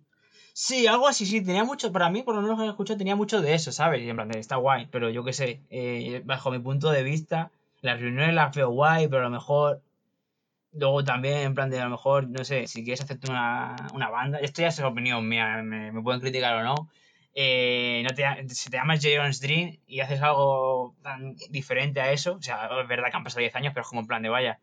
Sí, algo así, sí, tenía mucho, para mí, por lo menos que he escuchado, tenía mucho de eso, ¿sabes? Y en plan, está guay, pero yo qué sé, eh, bajo mi punto de vista, las reuniones las veo guay, pero a lo mejor, luego también, en plan, de a lo mejor, no sé, si quieres hacerte una, una banda, esto ya es opinión mía, me, me pueden criticar o no, eh, no te, si te llamas Jaron's Dream y haces algo tan diferente a eso, o sea, es verdad que han pasado 10 años, pero es como en plan de vaya,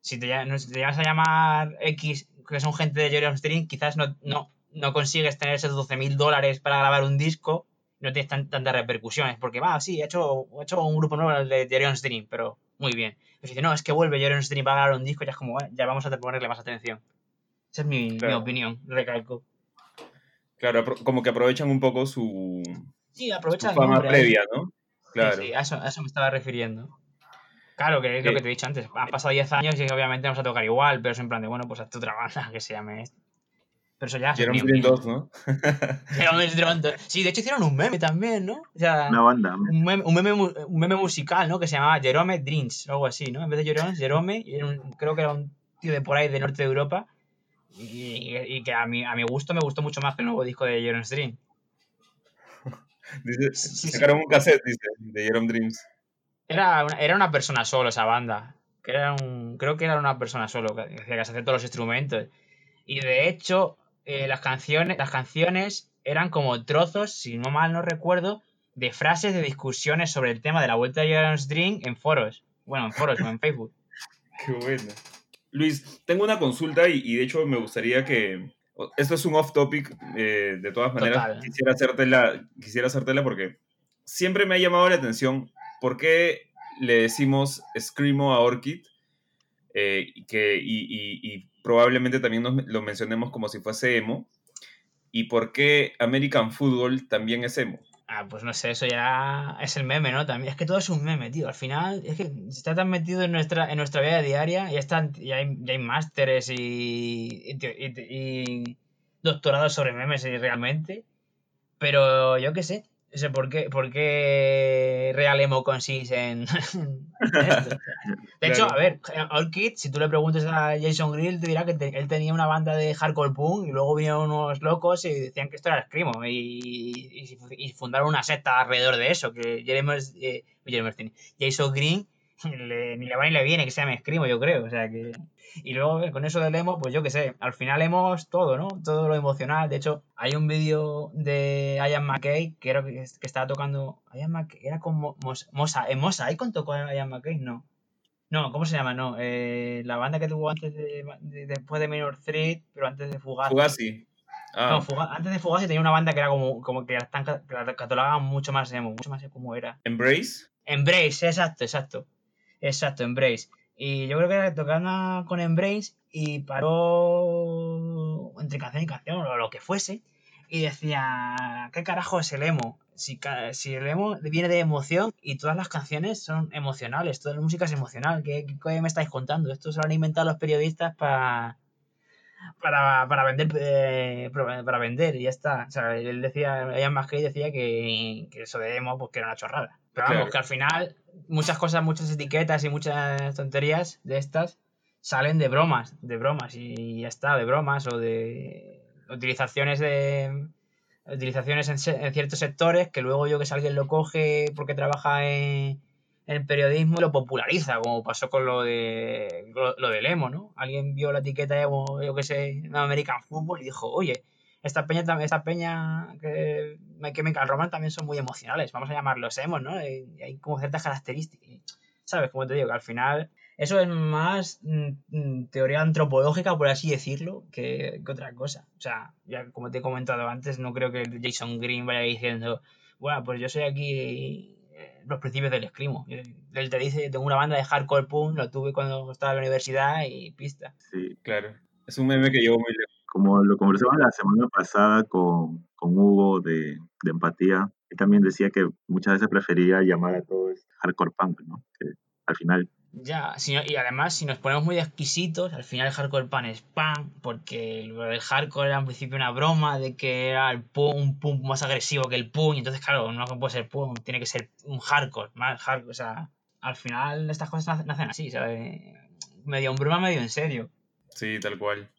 si te, si te llamas a llamar X, que son gente de Jaron's Dream, quizás no, no no consigues tener esos 12 mil dólares para grabar un disco, no tienes tantas repercusiones. Porque va, sí, he hecho, he hecho un grupo nuevo, de Jerion Stream, pero muy bien. Pero dice, no, es que vuelve Jerion Stream para grabar un disco, ya es como, ya vamos a ponerle más atención. Esa es mi, opinión, recalco. Claro, como que aprovechan un poco su, sí, aprovechan su fama previa, ¿no? Claro. Sí, a, eso, me estaba refiriendo. Claro, que es lo que te he dicho antes. Han pasado 10 años y obviamente vamos a tocar igual, pero es en plan de, bueno, pues hazte otra banda [LAUGHS] que se llame esto. Pero eso ya. Jerome Dream 2, ¿no? [LAUGHS] Jerome Dream 2. Sí, de hecho hicieron un meme también, ¿no? O sea, Una banda. Un meme, un meme, un meme musical, ¿no? Que se llamaba Jerome Dreams, o algo así, ¿no? En vez de Jerome, Jerome, creo que era un tío de por ahí de norte de Europa. Y, y, que a mi, a mi gusto me gustó mucho más que el nuevo disco de Jerome Dream. [LAUGHS] Dice, sacaron un cassette, dice, de Jerome Dreams. Era una, era una persona solo esa banda. Que era un, creo que era una persona solo, que, que se hacía todos los instrumentos. Y de hecho, eh, las, canciones, las canciones eran como trozos, si no mal no recuerdo, de frases de discusiones sobre el tema de la vuelta de Jones Dream en foros. Bueno, en foros, no en Facebook. [LAUGHS] Qué bueno. Luis, tengo una consulta y, de hecho me gustaría que... Esto es un off topic, eh, de todas maneras. Quisiera, hacértela, quisiera hacértela porque siempre me ha llamado la atención por qué le decimos Screamo a Orchid eh, que, y, probablemente también lo mencionemos como si fuese emo. ¿Y por qué American Football también es emo? Ah, pues no sé, eso ya es el meme, ¿no? También es que todo es un meme, tío. Al final es que está tan metido en nuestra, en nuestra vida diaria, ya, están, ya hay, ya hay másteres y, y, doctorados sobre memes realmente. Pero yo qué sé, sé por qué, por qué Real Emo consiste [LAUGHS] en, esto. De hecho, a ver, Orchid, si tú le preguntas a Jason Grill, te dirá que él tenía una banda de hardcore punk y luego vinieron unos locos y decían que esto era Screamo y, y, fundaron una secta alrededor de eso, que Jeremy, eh, Jason Green [LAUGHS] ni le va ni le viene que se llame Screamo, yo creo. O sea que. Y luego con eso del emo, pues yo qué sé, al final emos todo, ¿no? Todo lo emocional. De hecho, hay un vídeo de Ian McKay que, era, que estaba tocando. Ian McKay, era con Mosa. ¿En Mosa? ¿Hay con tocó Ian McKay? No. No, ¿cómo se llama? No, eh, la banda que tuvo antes de, después de Minor Threat, pero antes de Fugazi. Fugazi. Ah. antes de Fugazi tenía una banda que era como, como que la, catalogaban mucho más emo, mucho más como era. ¿Embrace? Embrace, exacto, exacto. Exacto, Embrace. Y yo creo que tocando con Embrace y paró entre canción y canción o lo que fuese y decía, ¿qué carajo es el emo? Si, si el emo viene de emoción y todas las canciones son emocionales, toda la música es emocional, ¿qué, qué me estáis contando? Esto se lo han inventado los periodistas para para, para vender eh, para vender y ya está. O sea, él decía, Ian McKay decía que, que eso de emo pues que era una chorrada. Pero vamos, que al final muchas cosas, muchas etiquetas y muchas tonterías de estas salen de bromas, de bromas y ya está, de bromas o de utilizaciones de utilizaciones en, ciertos sectores que luego yo que si alguien lo coge porque trabaja en, el periodismo lo populariza, como pasó con lo de lo, del emo, ¿no? Alguien vio la etiqueta emo, yo que sé, en American Football y dijo, oye, esta peña, esta peña que Chemical Roman también son muy emocionales, vamos a llamarlos emos, ¿no? Y hay como ciertas características, ¿sabes? Como te digo, que al final eso es más mm, mm, teoría antropológica, por así decirlo, que, otra cosa. O sea, ya como te he comentado antes, no creo que Jason Green vaya diciendo, bueno, pues yo soy aquí eh, los principios del escrimo. Él te dice, tengo una banda de hardcore punk, lo tuve cuando estaba en la universidad y pista. Sí, claro. Es un meme que llevo muy lejos. Como lo conversamos la semana pasada con, con Hugo de, de Empatía, él también decía que muchas veces prefería llamar a todos hardcore punk, ¿no? Que al final ya, y además, si nos ponemos muy exquisitos, al final el hardcore pan es pan, porque el hardcore era en principio una broma de que era el un punk más agresivo que el punk, y entonces, claro, no puede ser punk, tiene que ser un hardcore, más hardcore, o sea, al final estas cosas nacen así, ¿sabes? Medio en broma, medio en serio. Sí, tal cual.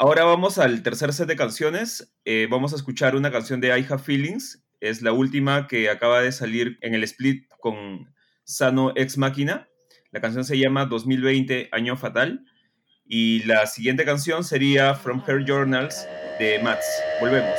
Ahora vamos al tercer set de canciones. Eh, vamos a escuchar una canción de I Have Feelings. Es la última que acaba de salir en el split con Sano Ex Máquina. La canción se llama 2020, Año Fatal. Y la siguiente canción sería From Her Journals de Mats. Volvemos.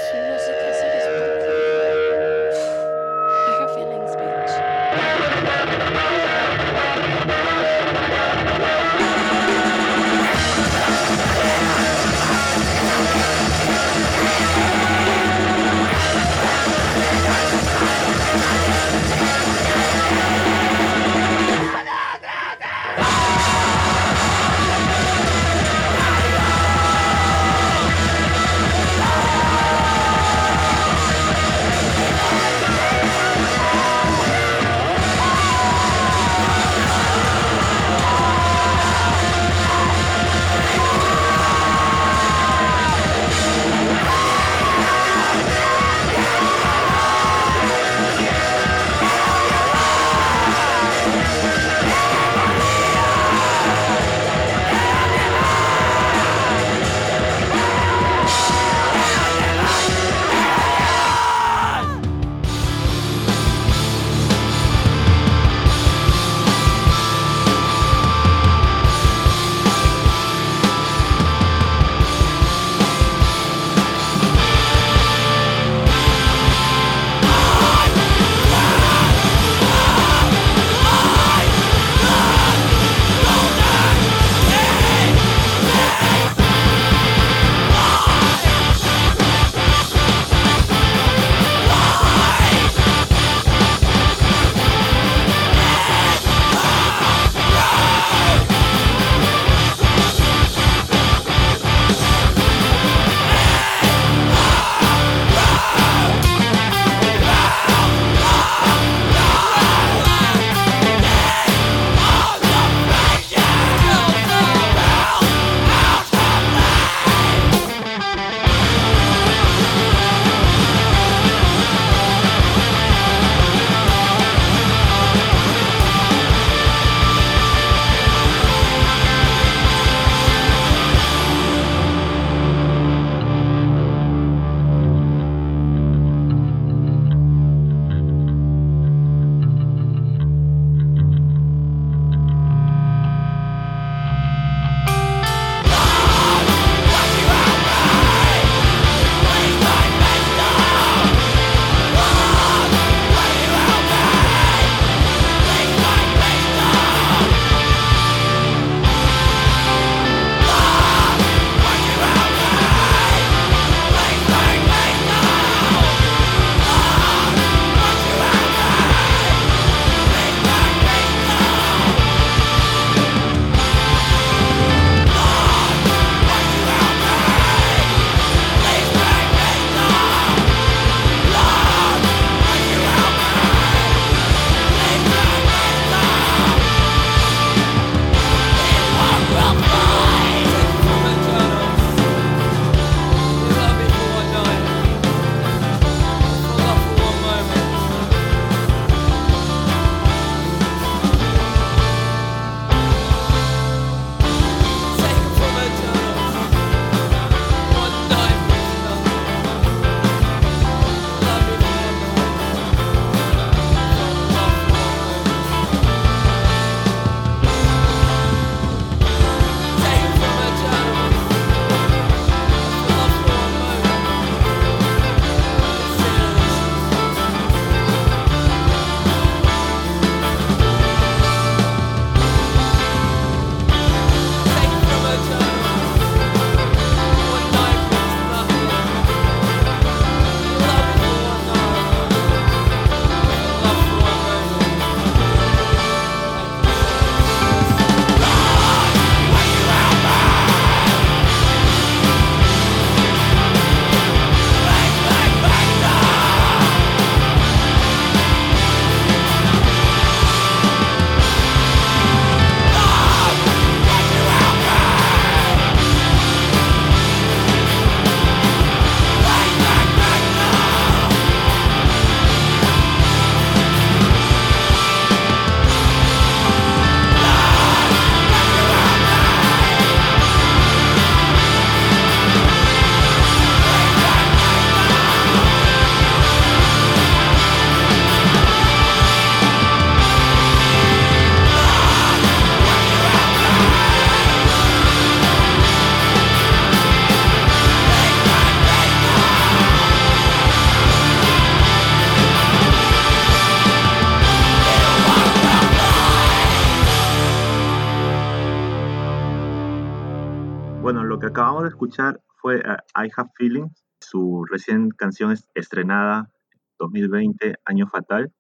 Escuchar fue uh, I Have Feelings, su recién canción estrenada 2020, Año Fatal,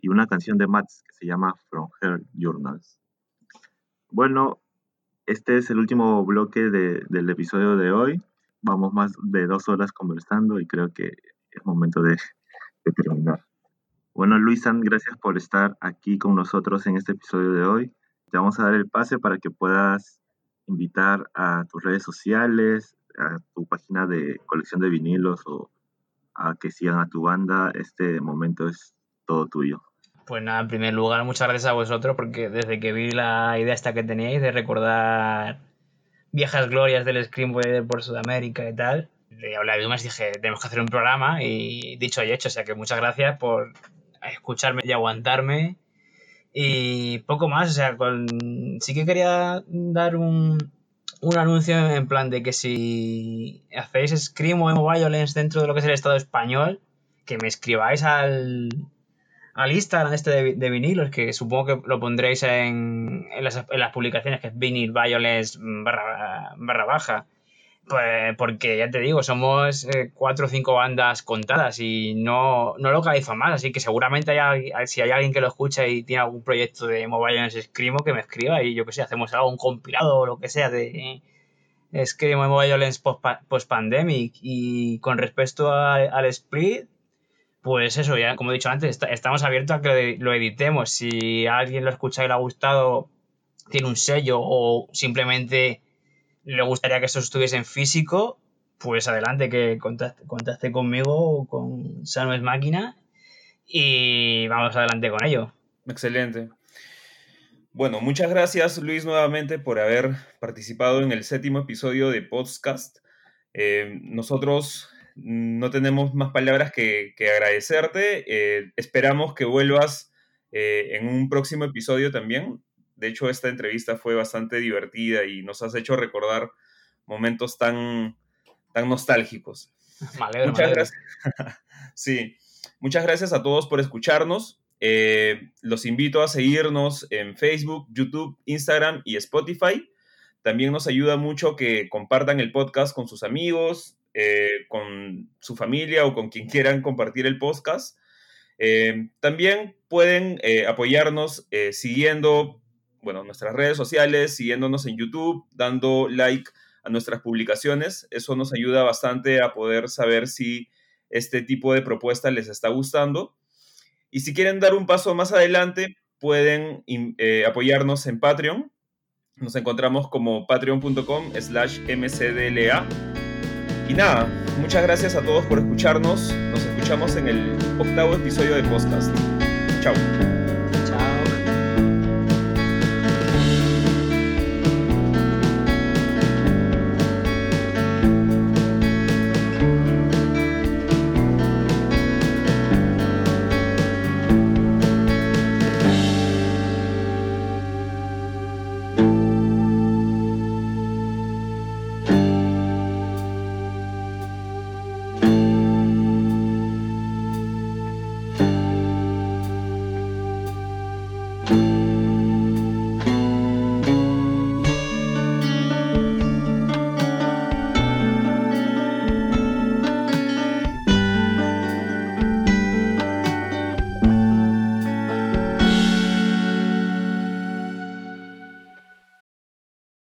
y una canción de Mats que se llama From Her Journals. Bueno, este es el último bloque del episodio de hoy. Vamos más de dos horas conversando y creo que es momento de, terminar. Bueno, Luisan, gracias por estar aquí con nosotros en este episodio de hoy. Te vamos a dar el pase para que puedas invitar a tus redes sociales, a tu página de colección de vinilos o a que sigan a tu banda. Este momento es todo tuyo. Pues nada, en primer lugar, muchas gracias a vosotros porque desde que vi la idea esta que teníais de recordar viejas glorias del Scream por Sudamérica y tal, le hablé a dije, tenemos que hacer un programa y dicho y hecho, o sea que muchas gracias por escucharme y aguantarme y poco más, o sea, con... sí que quería dar un, un anuncio en plan de que si hacéis Scream o Violence dentro de lo que es el Estado español, que me escribáis al, al Instagram este de, vinilos, que supongo que lo pondréis en, en, las, en las, publicaciones, que es vinil violence barra, barra baja. Pues porque ya te digo, somos eh, cuatro o cinco bandas contadas y no, no localizo más, así que seguramente hay, si hay alguien que lo escucha y tiene algún proyecto de Mobile Screamo que me escriba y yo que sé, hacemos algo, un compilado o lo que sea de Screamo Mobile Violence post, pandemic y con respecto al split, pues eso, ya como he dicho antes, estamos abiertos a que lo editemos. Si alguien lo escucha y le ha gustado, tiene un sello o simplemente le gustaría que eso estuviese en físico, pues adelante, que contacte, conmigo con Sanues Máquina y vamos adelante con ello. Excelente. Bueno, muchas gracias Luis nuevamente por haber participado en el séptimo episodio de Podcast. Eh, nosotros no tenemos más palabras que, agradecerte. Eh, esperamos que vuelvas eh, en un próximo episodio también. De hecho, esta entrevista fue bastante divertida y nos has hecho recordar momentos tan, tan nostálgicos. [LAUGHS] Muchas gracias. [LAUGHS] sí, muchas gracias a todos por escucharnos. Eh, los invito a seguirnos en Facebook, YouTube, Instagram y Spotify. También nos ayuda mucho que compartan el podcast con sus amigos, eh, con su familia o con quien quieran compartir el podcast. Eh, también pueden apoyarnos siguiendo bueno, nuestras redes sociales, siguiéndonos en YouTube, dando like a nuestras publicaciones. Eso nos ayuda bastante a poder saber si este tipo de propuesta les está gustando. Y si quieren dar un paso más adelante, pueden eh, apoyarnos en Patreon. Nos encontramos como patreon.com slash mcdla. Y nada, muchas gracias a todos por escucharnos. Nos escuchamos en el octavo episodio de podcast. Chao.